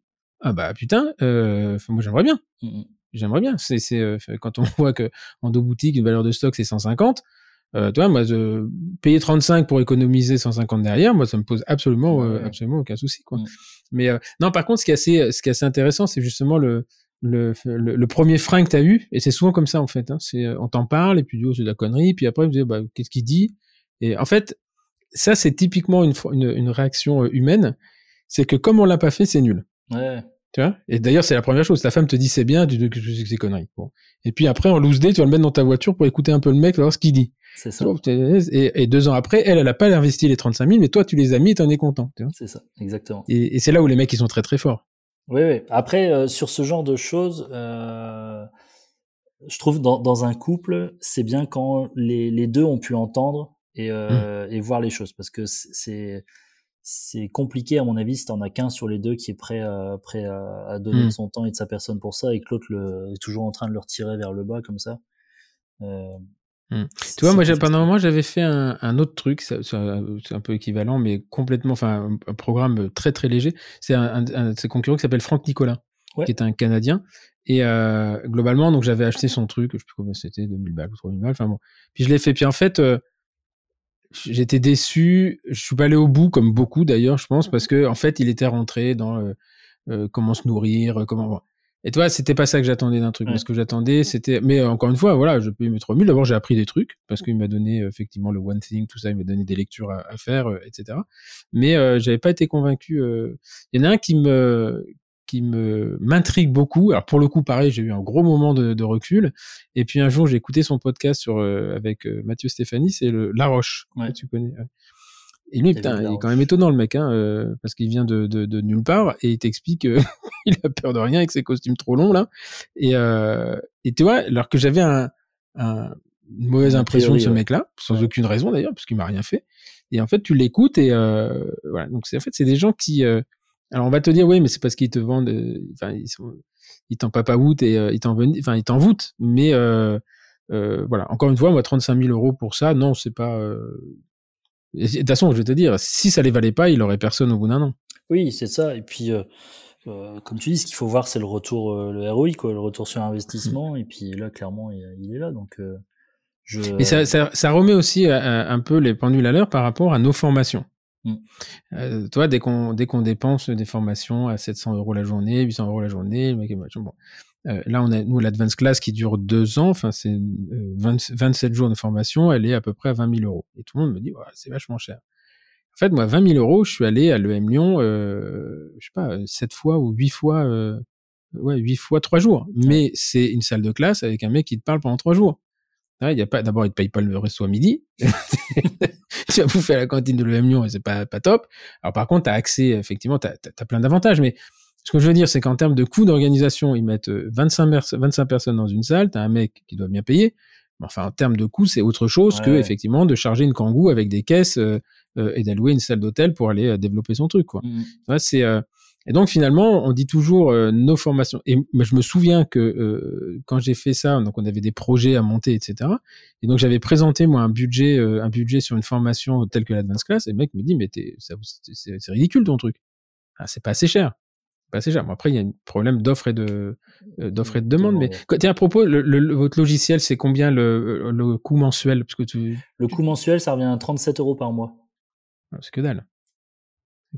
ah bah putain, euh, moi j'aimerais bien. Mm, mm. J'aimerais bien. C'est, c'est euh, quand on [LAUGHS] voit que en deux boutiques, une valeur de stock c'est 150. Euh, tu vois, moi, de payer 35 pour économiser 150 derrière, moi, ça me pose absolument, euh, absolument aucun souci, quoi. Mm. Mais euh, non, par contre, ce qui est assez, ce qui est assez intéressant, c'est justement le, le, le, premier frein que tu as eu, et c'est souvent comme ça en fait. Hein, c'est, on t'en parle, et puis oh, c'est de la connerie, puis après, vous bah, qu'est-ce qu'il dit? Et en fait, ça, c'est typiquement une, une, une réaction humaine. C'est que comme on l'a pas fait, c'est nul. Ouais. Tu vois? Et d'ailleurs, c'est la première chose. Ta femme te dit c'est bien, tu dis que c'est conneries. Bon. Et puis après, en loose day, tu vas le mettre dans ta voiture pour écouter un peu le mec, voir ce qu'il dit. C'est ça. Et, et, deux ans après, elle, elle n'a pas investi les 35 000, mais toi, tu les as mis et t'en es content. C'est ça, exactement. Et, et c'est là où les mecs, ils sont très très forts. Oui, oui. Après, euh, sur ce genre de choses, euh, je trouve dans, dans un couple, c'est bien quand les, les, deux ont pu entendre et, euh, mmh. et voir les choses, parce que c'est c'est compliqué à mon avis si t'en as qu'un sur les deux qui est prêt à, prêt à, donner de mmh. son temps et de sa personne pour ça et que l'autre est toujours en train de le retirer vers le bas comme ça. Euh, mmh. Tu vois, moi, pendant un moment, j'avais fait un, un, autre truc, c'est un peu équivalent, mais complètement, enfin, un, programme très très léger. C'est un, un, un concurrent qui s'appelle Franck Nicolas, qui est un Canadien. Et euh, globalement, donc j'avais acheté son truc, je sais plus combien c'était, 2000 balles ou 3000 balles, enfin bon. Puis je l'ai fait. Puis en fait, euh, j'étais déçu. Je suis pas allé au bout, comme beaucoup d'ailleurs, je pense, parce que en fait, il était rentré dans euh, euh comment se nourrir, comment. Et toi, c'était pas ça que j'attendais d'un truc. Ce que j'attendais, c'était. Mais encore une fois, voilà, je peux y mettre au D'abord, j'ai appris des trucs parce qu'il m'a donné effectivement le one thing, tout ça. Il m'a donné des lectures à, à faire, etc. Mais euh, j'avais pas été convaincu. Il y en a un qui me qui me m'intrigue beaucoup. Alors pour le coup, pareil, j'ai eu un gros moment de, de, recul. Et puis un jour, j'ai écouté son podcast sur euh, avec euh, Mathieu Stéphanie, c'est le La Roche, que tu connais. Et lui, putain, il est quand même étonnant le mec, hein, euh, parce qu'il vient de, de, de, nulle part et il t'explique qu'il [LAUGHS] a peur de rien avec ses costumes trop longs là. Et, et tu vois, alors que j'avais un, un, une mauvaise impression de ce mec-là, sans aucune raison d'ailleurs, parce qu'il m'a rien fait. Et en fait, tu l'écoutes et voilà. Donc c'est en fait, c'est des gens qui alors on va te dire oui, mais c'est parce qu'ils te vendent, euh, enfin ils sont, ils t'en papaoutent et euh, ils t'en enfin ils t'en voûtent. Mais euh, euh, voilà, encore une fois, moi 35 000 euros pour ça, non, c'est pas. De toute façon, je vais te dire, si ça les valait pas, il aurait personne au bout d'un an. Oui, c'est ça. Et puis, comme tu dis, ce qu'il faut voir, c'est le retour, le ROI, quoi, le retour sur investissement. Et puis là, clairement, il, il est là. Donc, je. Et ça, ça, ça remet aussi un peu les pendules à l'heure par rapport à nos formations. Mm. Euh, toi, dès qu'on dès qu'on dépense des formations à 700 euros la journée, 800 euros la journée, bon. Euh, là, on a nous l'advance class qui dure deux ans, enfin c'est 27 euh, jours de formation, elle est à peu près à 20 000 euros. Et tout le monde me dit, c'est vachement cher. En fait, moi, 20 000 euros, je suis allé à l'EM Lyon, euh, je sais pas, 7 fois ou 8 fois, euh, ouais, 8 fois 3 jours. Mais c'est une salle de classe avec un mec qui te parle pendant 3 jours. Il y a pas, d'abord, il te paye pas le resto à midi. [LAUGHS] tu vas bouffer à la cantine de l'EM Lyon et c'est pas, pas top. Alors par contre, tu as accès, effectivement, tu as, plein d'avantages, mais ce que je veux dire, c'est qu'en termes de coût d'organisation, ils mettent 25, euh, 25 personnes dans une salle, tu as un mec qui doit bien payer. Mais enfin, en termes de coût, c'est autre chose que, effectivement, de charger une kangou avec des caisses euh, euh, et d'allouer une salle d'hôtel pour aller développer son truc, quoi. Mmh. c'est, et donc finalement, on dit toujours euh, nos formations. Et je me souviens que euh, quand j'ai fait ça, donc on avait des projets à monter, etc. Et donc j'avais présenté moi un budget, euh, un budget sur une formation telle que l'Advance Class. Et le mec me dit mais c'est ridicule ton truc. Ah, c'est pas assez cher. Pas assez cher. Bon, après il y a un problème d'offre et de d'offre et de demande. Mais à propos, le, votre logiciel, c'est combien le, le coût mensuel? Parce que tu... Le coût mensuel, ça revient à 37 euros par mois. Ah, c'est que dalle.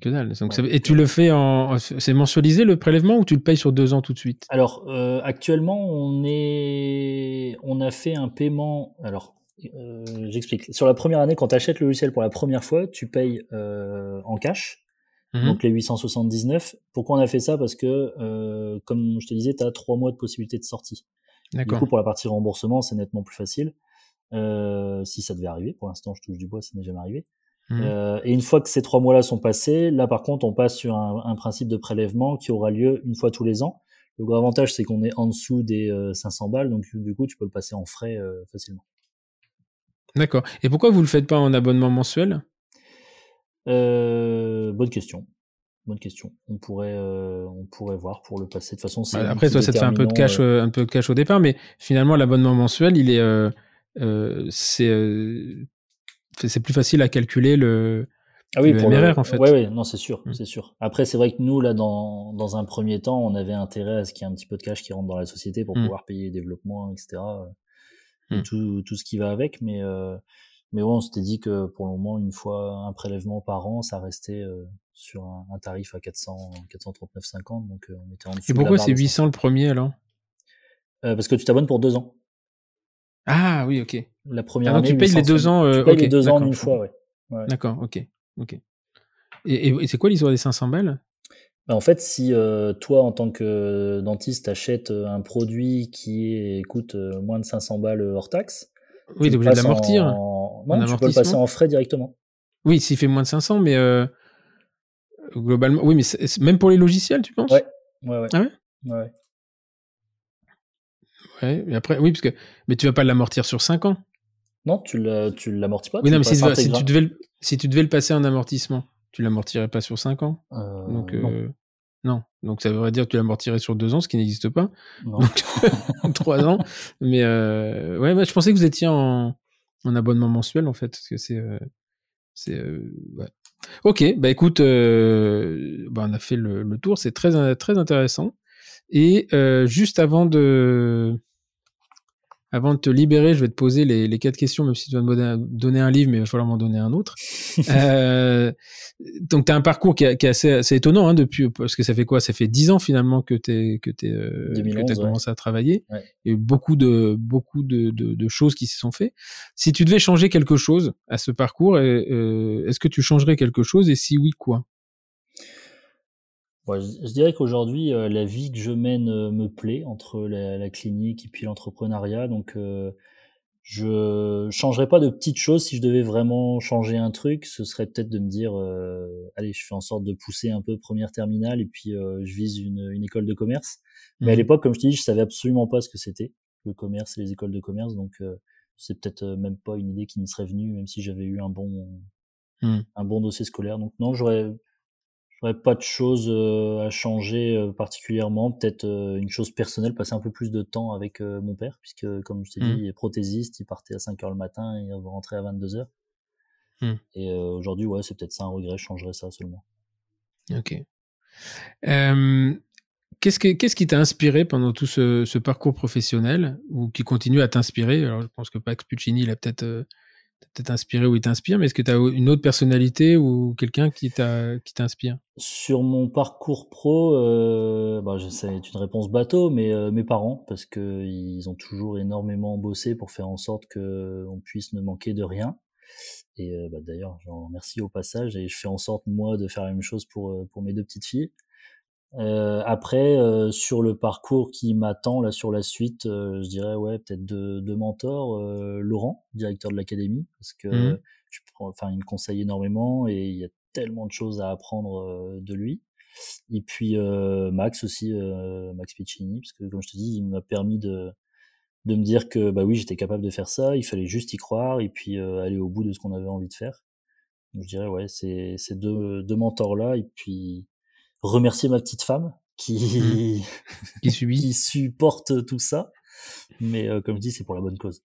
Que dalle. et tu le fais en, c'est mensualisé le prélèvement ou tu le payes sur deux ans tout de suite? Alors euh, actuellement, on est, on a fait un paiement. Alors, euh, j'explique. Sur la première année, quand tu achètes le logiciel pour la première fois, tu payes euh, en cash, mmh donc les 879. Pourquoi on a fait ça? Parce que, comme je te disais, tu as trois mois de possibilité de sortie. Du coup, pour la partie remboursement, c'est nettement plus facile. si ça devait arriver, pour l'instant, je touche du bois, ça n'est jamais arrivé. Mmh. Euh, et une fois que ces trois mois-là sont passés, là par contre, on passe sur un, un, principe de prélèvement qui aura lieu une fois tous les ans. Le gros avantage, c'est qu'on est en dessous des 500 euh, balles, donc du coup, tu peux le passer en frais euh, facilement. D'accord. Et pourquoi vous le faites pas en abonnement mensuel? Bonne question. Bonne question. On pourrait, on pourrait voir pour le passer. De toute façon, bah, après, toi, ça te fait un peu de cash, un peu de cash au départ, mais finalement, l'abonnement mensuel, il est, c'est c'est plus facile à calculer le, ah oui, pour MRR, en fait. Oui, ouais, non, c'est sûr, mm. c'est sûr. Après, c'est vrai que nous, là, dans, dans un premier temps, on avait intérêt à ce qu'il y ait un petit peu de cash qui rentre dans la société pour mm. pouvoir payer les développements, etc. Mm. tout, tout ce qui va avec. Mais, euh, mais ouais, on s'était dit que pour le moment, une fois un prélèvement par an, ça restait euh, sur un, tarif à 400, 439,50. Donc, euh, on était en dessous. Et pourquoi c'est 800 le premier alors? Parce que tu t'abonnes pour deux ans. Ah oui, ok. La première ah, année. Tu payes les deux ans. tu payes les deux ans une fois, ouais. D'accord, ok, ok. Et, c'est quoi l'histoire des 500 balles? Bah, en fait, si euh, toi, en tant que dentiste, achètes euh, un produit qui coûte euh, moins de 500 balles hors taxe, Oui, t'es obligé de l'amortir. En... Non, tu peux le passer en frais directement. Oui, s'il fait moins de 500, mais euh, globalement, oui, mais même pour les logiciels, tu penses? Ouais, ouais, ouais. Ah ouais Ouais. Ouais, mais après, oui, parce que, mais tu vas pas l'amortir sur 5 ans. Non, tu l'amortis pas. Oui, non, mais si, tu devais le, si tu devais le passer en amortissement, tu l'amortirais pas sur 5 ans euh, Donc, non. euh, non. Donc ça voudrait dire que tu l'amortirais sur 2 ans, ce qui n'existe pas. Non. Donc [LAUGHS] 3 ans. Mais euh, ouais, bah, je pensais que vous étiez en, en abonnement mensuel en fait, parce que c'est euh, c'est ouais. Ok, bah écoute, bah, on a fait le, le tour, c'est très très intéressant. Et juste avant de avant de te libérer, je vais te poser les, les quatre questions, même si tu vas me donner un livre, mais il va falloir m'en donner un autre. [LAUGHS] euh, donc, tu as un parcours qui, est, qui est assez, assez, étonnant, hein, depuis, parce que ça fait quoi? Ça fait dix ans finalement que tu que t'es, euh, as commencé à travailler. Ouais. Il y a eu beaucoup de, beaucoup de, de, de choses qui se sont faites. Si tu devais changer quelque chose à ce parcours, euh, est-ce que tu changerais quelque chose? Et si oui, quoi? Ouais, je, je dirais qu'aujourd'hui, euh, la vie que je mène euh, me plaît entre la, la clinique et puis l'entrepreneuriat. Donc, euh, je changerais pas de petites choses. Si je devais vraiment changer un truc, ce serait peut-être de me dire, euh, allez, je fais en sorte de pousser un peu première terminale et puis je vise une, une, école de commerce. Mais mmh. à l'époque, comme je te dis, je savais absolument pas ce que c'était le commerce et les écoles de commerce. Donc, c'est peut-être même pas une idée qui me serait venue, même si j'avais eu un bon, mmh. un bon dossier scolaire. Donc, non, j'aurais pas de choses euh, à changer euh, particulièrement. Peut-être euh, une chose personnelle, passer un peu plus de temps avec mon père, puisque comme je t'ai Mmh. dit, il est prothésiste, il partait à 5 heures le matin et il rentrer à 22 heures. Mmh. Et aujourd'hui, ouais, c'est peut-être ça un regret, je changerais ça seulement. Ok. qu'est-ce, que, qu'est-ce qui t'a inspiré pendant tout ce, ce, parcours professionnel ou qui continue à t'inspirer? Alors, je pense que Pax Puccini, il a peut-être peut-être inspiré ou il t'inspire, mais est-ce que tu as une autre personnalité ou quelqu'un qui t'inspire? Sur mon parcours pro, euh, bah, c'est une réponse bateau, mais euh, mes parents, parce que ils ont toujours énormément bossé pour faire en sorte que on puisse ne manquer de rien. Et euh, bah, d'ailleurs, je leur remercie au passage et je fais en sorte moi de faire la même chose pour mes deux petites filles. Euh, après, euh, sur le parcours qui m'attend là sur la suite, euh, je dirais ouais peut-être deux, deux mentors. Laurent, directeur de l'académie, parce que mmh. je prends, enfin il me conseille énormément et il y a tellement de choses à apprendre de lui. Et puis Max aussi, Max Piccini, parce que comme je te dis, il m'a permis de de me dire que bah oui j'étais capable de faire ça, il fallait juste y croire et puis aller au bout de ce qu'on avait envie de faire. Donc, je dirais ouais c'est ces deux deux mentors là et puis remercier ma petite femme qui qui, subit. [LAUGHS] qui supporte tout ça. Mais euh, comme je dis, c'est pour la bonne cause.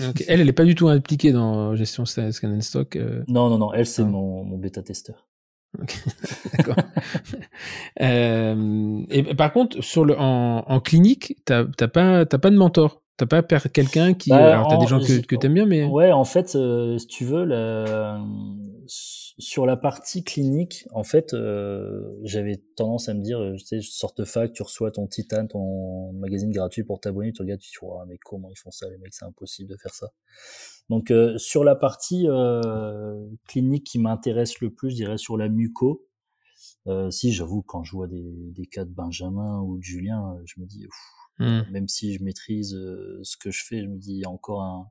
Okay. Elle, elle n'est pas du tout impliquée dans gestion scan and stock. Euh... Non, non, non. Elle, c'est ah. mon, mon bêta testeur. Okay. [LAUGHS] D'accord. [LAUGHS] euh, et par contre, sur le, en, en clinique, t'as pas, t'as pas de mentor. T'as pas quelqu'un qui. Bah, alors, t'as des gens que, que t'aimes bien, mais. Ouais, en fait, euh, si tu veux, la... sur la partie clinique, en fait, euh, j'avais tendance à me dire, tu sais, de fac, tu reçois ton Titan, ton magazine gratuit pour t'abonner, tu regardes, tu te dis, oh, mais comment ils font ça, les mecs, c'est impossible de faire ça. Donc, euh, sur la partie euh, clinique qui m'intéresse le plus, je dirais sur la muco. si, j'avoue, quand je vois des, des cas de Benjamin ou de Julien, je me dis, ouf, Mmh. Même si je maîtrise euh, ce que je fais, je me dis il y a encore un,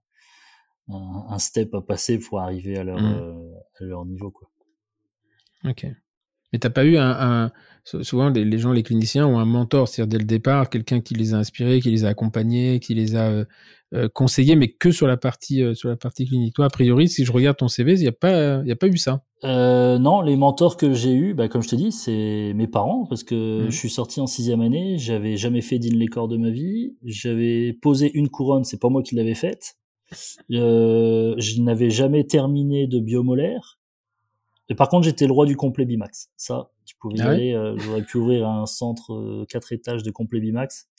un, un step à passer pour arriver à leur, mmh. euh, à leur niveau. Quoi. Ok. Mais t'as pas eu un, un... souvent les, les, gens, les cliniciens ont un mentor, c'est-à-dire dès le départ quelqu'un qui les a inspirés, qui les a accompagnés, qui les a euh, conseillés, mais que sur la partie euh, sur la partie clinique. Toi, a priori, si je regarde ton CV, il y a pas il a pas eu ça. Euh, non, les mentors que j'ai eu, bah, comme je te dis, c'est mes parents parce que Mmh. je suis sorti en sixième année, j'avais jamais fait d'in les corps de ma vie, j'avais posé une couronne, c'est pas moi qui l'avais faite. Euh, je n'avais jamais terminé de biomolaire. Et par contre, j'étais le roi du complet Bimax. Ça, tu pouvais y Ah ouais? aller. euh, J'aurais pu ouvrir un centre euh, quatre étages de complet Bimax.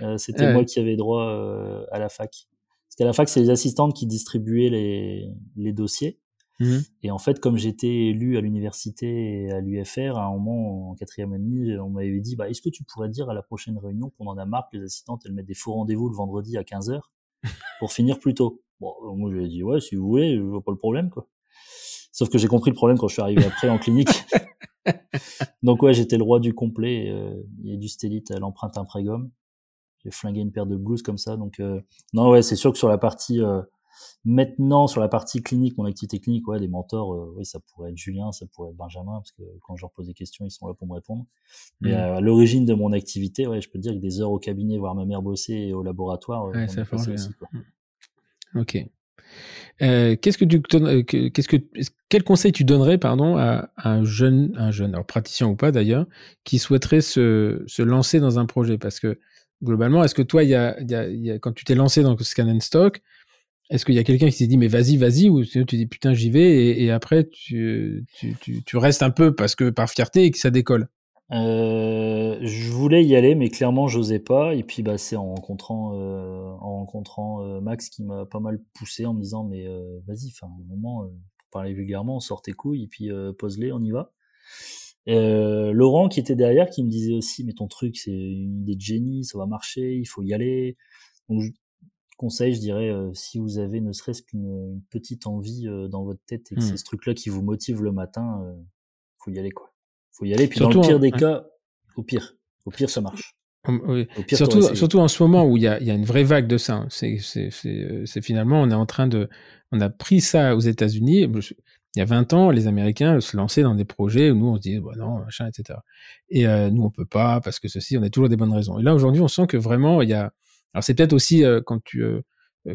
Euh, C'était Ah ouais. moi qui avais droit euh, à la fac. Parce qu'à la fac, c'est les assistantes qui distribuaient les, les dossiers. Mmh. Et en fait, comme j'étais élu à l'université et à l'UFR, à un moment, en quatrième année, on m'avait dit, bah, est-ce que tu pourrais dire à la prochaine réunion qu'on en a marre que les assistantes, elles mettent des faux rendez-vous le vendredi à 15h pour finir plus tôt? Bon, moi, je lui ai dit, ouais, si vous voulez, je vois pas le problème, quoi. Sauf que j'ai compris le problème quand je suis arrivé après en clinique. [LAUGHS] Donc ouais, j'étais le roi du complet. Euh, il y a du stélite à l'empreinte imprégum. J'ai flingué une paire de blouses comme ça. Donc euh, non, ouais, c'est sûr que sur la partie euh, Maintenant, sur la partie clinique, mon activité clinique, ouais, des mentors, euh, oui, ça pourrait être Julien, ça pourrait être Benjamin, parce que quand je leur pose des questions, ils sont là pour me répondre. Mais mmh. à l'origine de mon activité, ouais, je peux te dire que des heures au cabinet, voir ma mère bosser et au laboratoire, ouais, ça fait aussi. Quoi. Mmh. Ok. Euh, qu'est-ce que tu euh, qu'est-ce que quel conseil tu donnerais pardon à, un jeune un jeune alors praticien ou pas d'ailleurs qui souhaiterait se, se lancer dans un projet? Parce que globalement est-ce que toi il y a, y, a, y a, quand tu t'es lancé dans Scan and Stock est-ce qu'il y a quelqu'un qui s'est dit mais vas-y vas-y ou tu dis putain j'y vais et, après tu, tu, tu, restes un peu parce que par fierté et que ça décolle euh, je voulais y aller, mais clairement, j'osais pas. Et puis, bah, c'est en rencontrant, euh, en rencontrant euh, Max qui m'a pas mal poussé en me disant, mais vas-y, enfin, un moment, pour parler vulgairement, on sort tes couilles et puis pose-les, on y va. Laurent qui était derrière, qui me disait aussi, mais ton truc, c'est une idée de génie, ça va marcher, il faut y aller. Donc, conseil, je dirais, si vous avez ne serait-ce qu'une petite envie dans votre tête et que mmh. c'est ce truc-là qui vous motive le matin, faut y aller, quoi faut y aller. Puis dans le pire des cas, au pire, au pire ça marche. Oui. surtout, surtout en ce moment où il y a, y a, une vraie vague de ça. Hein. C'est, finalement, on est en train de, on a pris ça aux États-Unis. Il y a 20 ans, les Américains se lançaient dans des projets où nous on se disait, bah non, machin, etc. Et euh, nous on peut pas parce que ceci, on a toujours des bonnes raisons. Et là aujourd'hui, on sent que vraiment il y a. Alors c'est peut-être aussi euh, quand tu euh,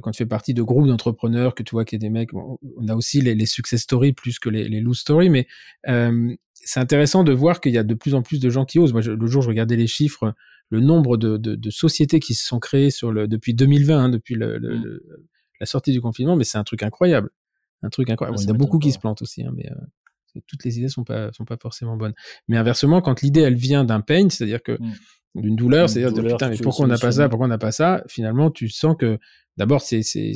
quand tu fais partie de groupes d'entrepreneurs que tu vois qu'il y a des mecs. on a aussi les, les, success stories plus que les, les lose stories, mais c'est intéressant de voir qu'il y a de plus en plus de gens qui osent. Moi, le jour, je regardais les chiffres, le nombre de, de, de sociétés qui se sont créées sur le, depuis 2020, hein, depuis le, mmh. le, la sortie du confinement, mais c'est un truc incroyable. Un truc incroyable. il y en a beaucoup qui se plantent aussi, hein, mais euh, toutes les idées sont pas, sont pas forcément bonnes. Mais inversement, quand l'idée, elle vient d'un pain, c'est-à-dire que mmh. D'une douleur, c'est-à-dire de putain, mais pourquoi on n'a pas ça, pourquoi on n'a pas ça, finalement, tu sens que d'abord, c'est, c'est,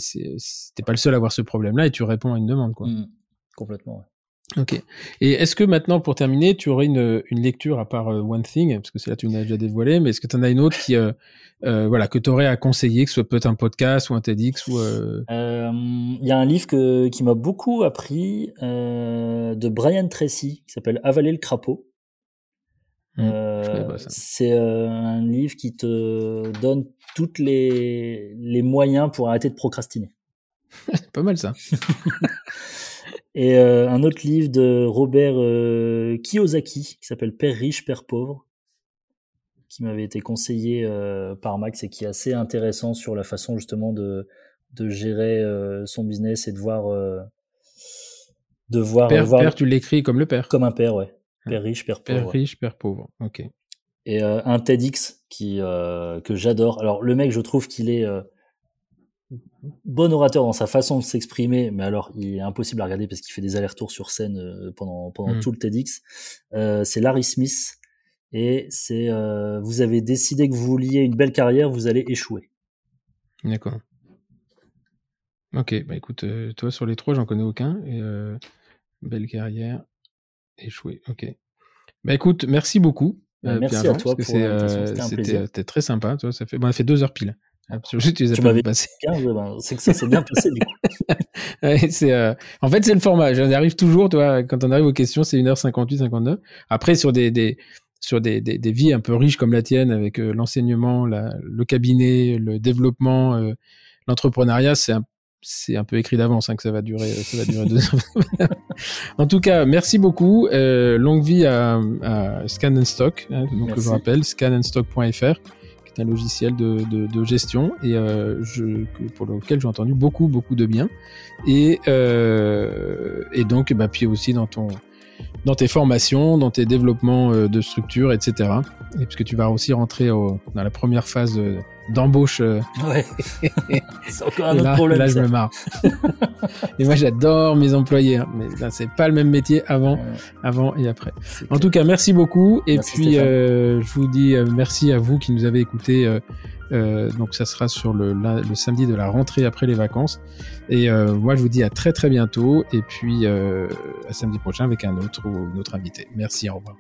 t'es pas le seul à avoir ce problème-là et tu réponds à une demande, quoi. Mmh. Complètement, ouais. Ok. Et est-ce que maintenant, pour terminer, tu aurais une, une lecture à part euh, One Thing, parce que c'est là tu l'as déjà dévoilé, mais est-ce que tu en as une autre qui, euh, euh, voilà, que tu aurais à conseiller, que ce soit peut-être un podcast ou un TEDx ou. Il y a un livre que, qui m'a beaucoup appris de Brian Tracy qui s'appelle Avaler le crapaud. Mmh, c'est un livre qui te donne toutes les, les moyens pour arrêter de procrastiner. [LAUGHS] pas mal ça. [LAUGHS] Et euh, un autre livre de Robert euh, Kiyosaki qui s'appelle Père riche, Père pauvre, qui m'avait été conseillé euh, par Max et qui est assez intéressant sur la façon justement de, de gérer son business et de voir. de voir, père, père tu l'écris comme le père. Comme un père, ouais. Père riche, père pauvre. Père riche, père pauvre, ok. Et un TEDx qui, que j'adore. Alors le mec, je trouve qu'il est bon orateur dans sa façon de s'exprimer, mais alors il est impossible à regarder parce qu'il fait des allers-retours sur scène euh, pendant, pendant mm. tout le TEDx. Euh, c'est Larry Smith et c'est euh, vous avez décidé que vous vouliez une belle carrière, vous allez échouer. D'accord. Ok, bah écoute, toi sur les trois, j'en connais aucun. Et, belle carrière, échouer. Ok. Bah écoute, merci beaucoup. Bah, merci à toi pour C'était très sympa. Toi, ça fait, bon, on a fait deux heures pile. Absolument, tu, tu m'avais passé. Ben, c'est que ça s'est bien passé du coup. [LAUGHS] ouais, c'est, euh... En fait, c'est le format. J'en arrive toujours, toi, quand on arrive aux questions, c'est 1h58, 59. Après, sur des, des, sur des, des, des vies un peu riches comme la tienne, avec euh, l'enseignement, le cabinet, le développement, euh, l'entrepreneuriat, c'est un, c'est un peu écrit d'avance hein, que ça va durer, ça va durer deux heures. [LAUGHS] en tout cas, merci beaucoup. Euh, longue vie à, à Scan and Stock, hein, donc je rappelle, scanandstock.fr un logiciel de, de, de gestion et euh, je, pour lequel j'ai entendu beaucoup beaucoup de bien et euh, et donc bah puis aussi dans ton dans tes formations, dans tes développements euh, de structure, etc. Et puisque tu vas aussi rentrer au, dans la première phase euh, d'embauche. Euh, ouais. [LAUGHS] c'est encore un autre là, problème. Là, je me marre. [LAUGHS] et moi, j'adore mes employés, hein, mais là, c'est pas le même métier avant, avant et après. En tout cas, merci beaucoup. Et puis, euh, je vous dis merci à vous qui nous avez écoutés. Euh, donc ça sera sur le, le, samedi de la rentrée après les vacances. Et euh, moi je vous dis à très très bientôt et puis euh, à samedi prochain avec un autre ou une autre invité. Merci, au revoir.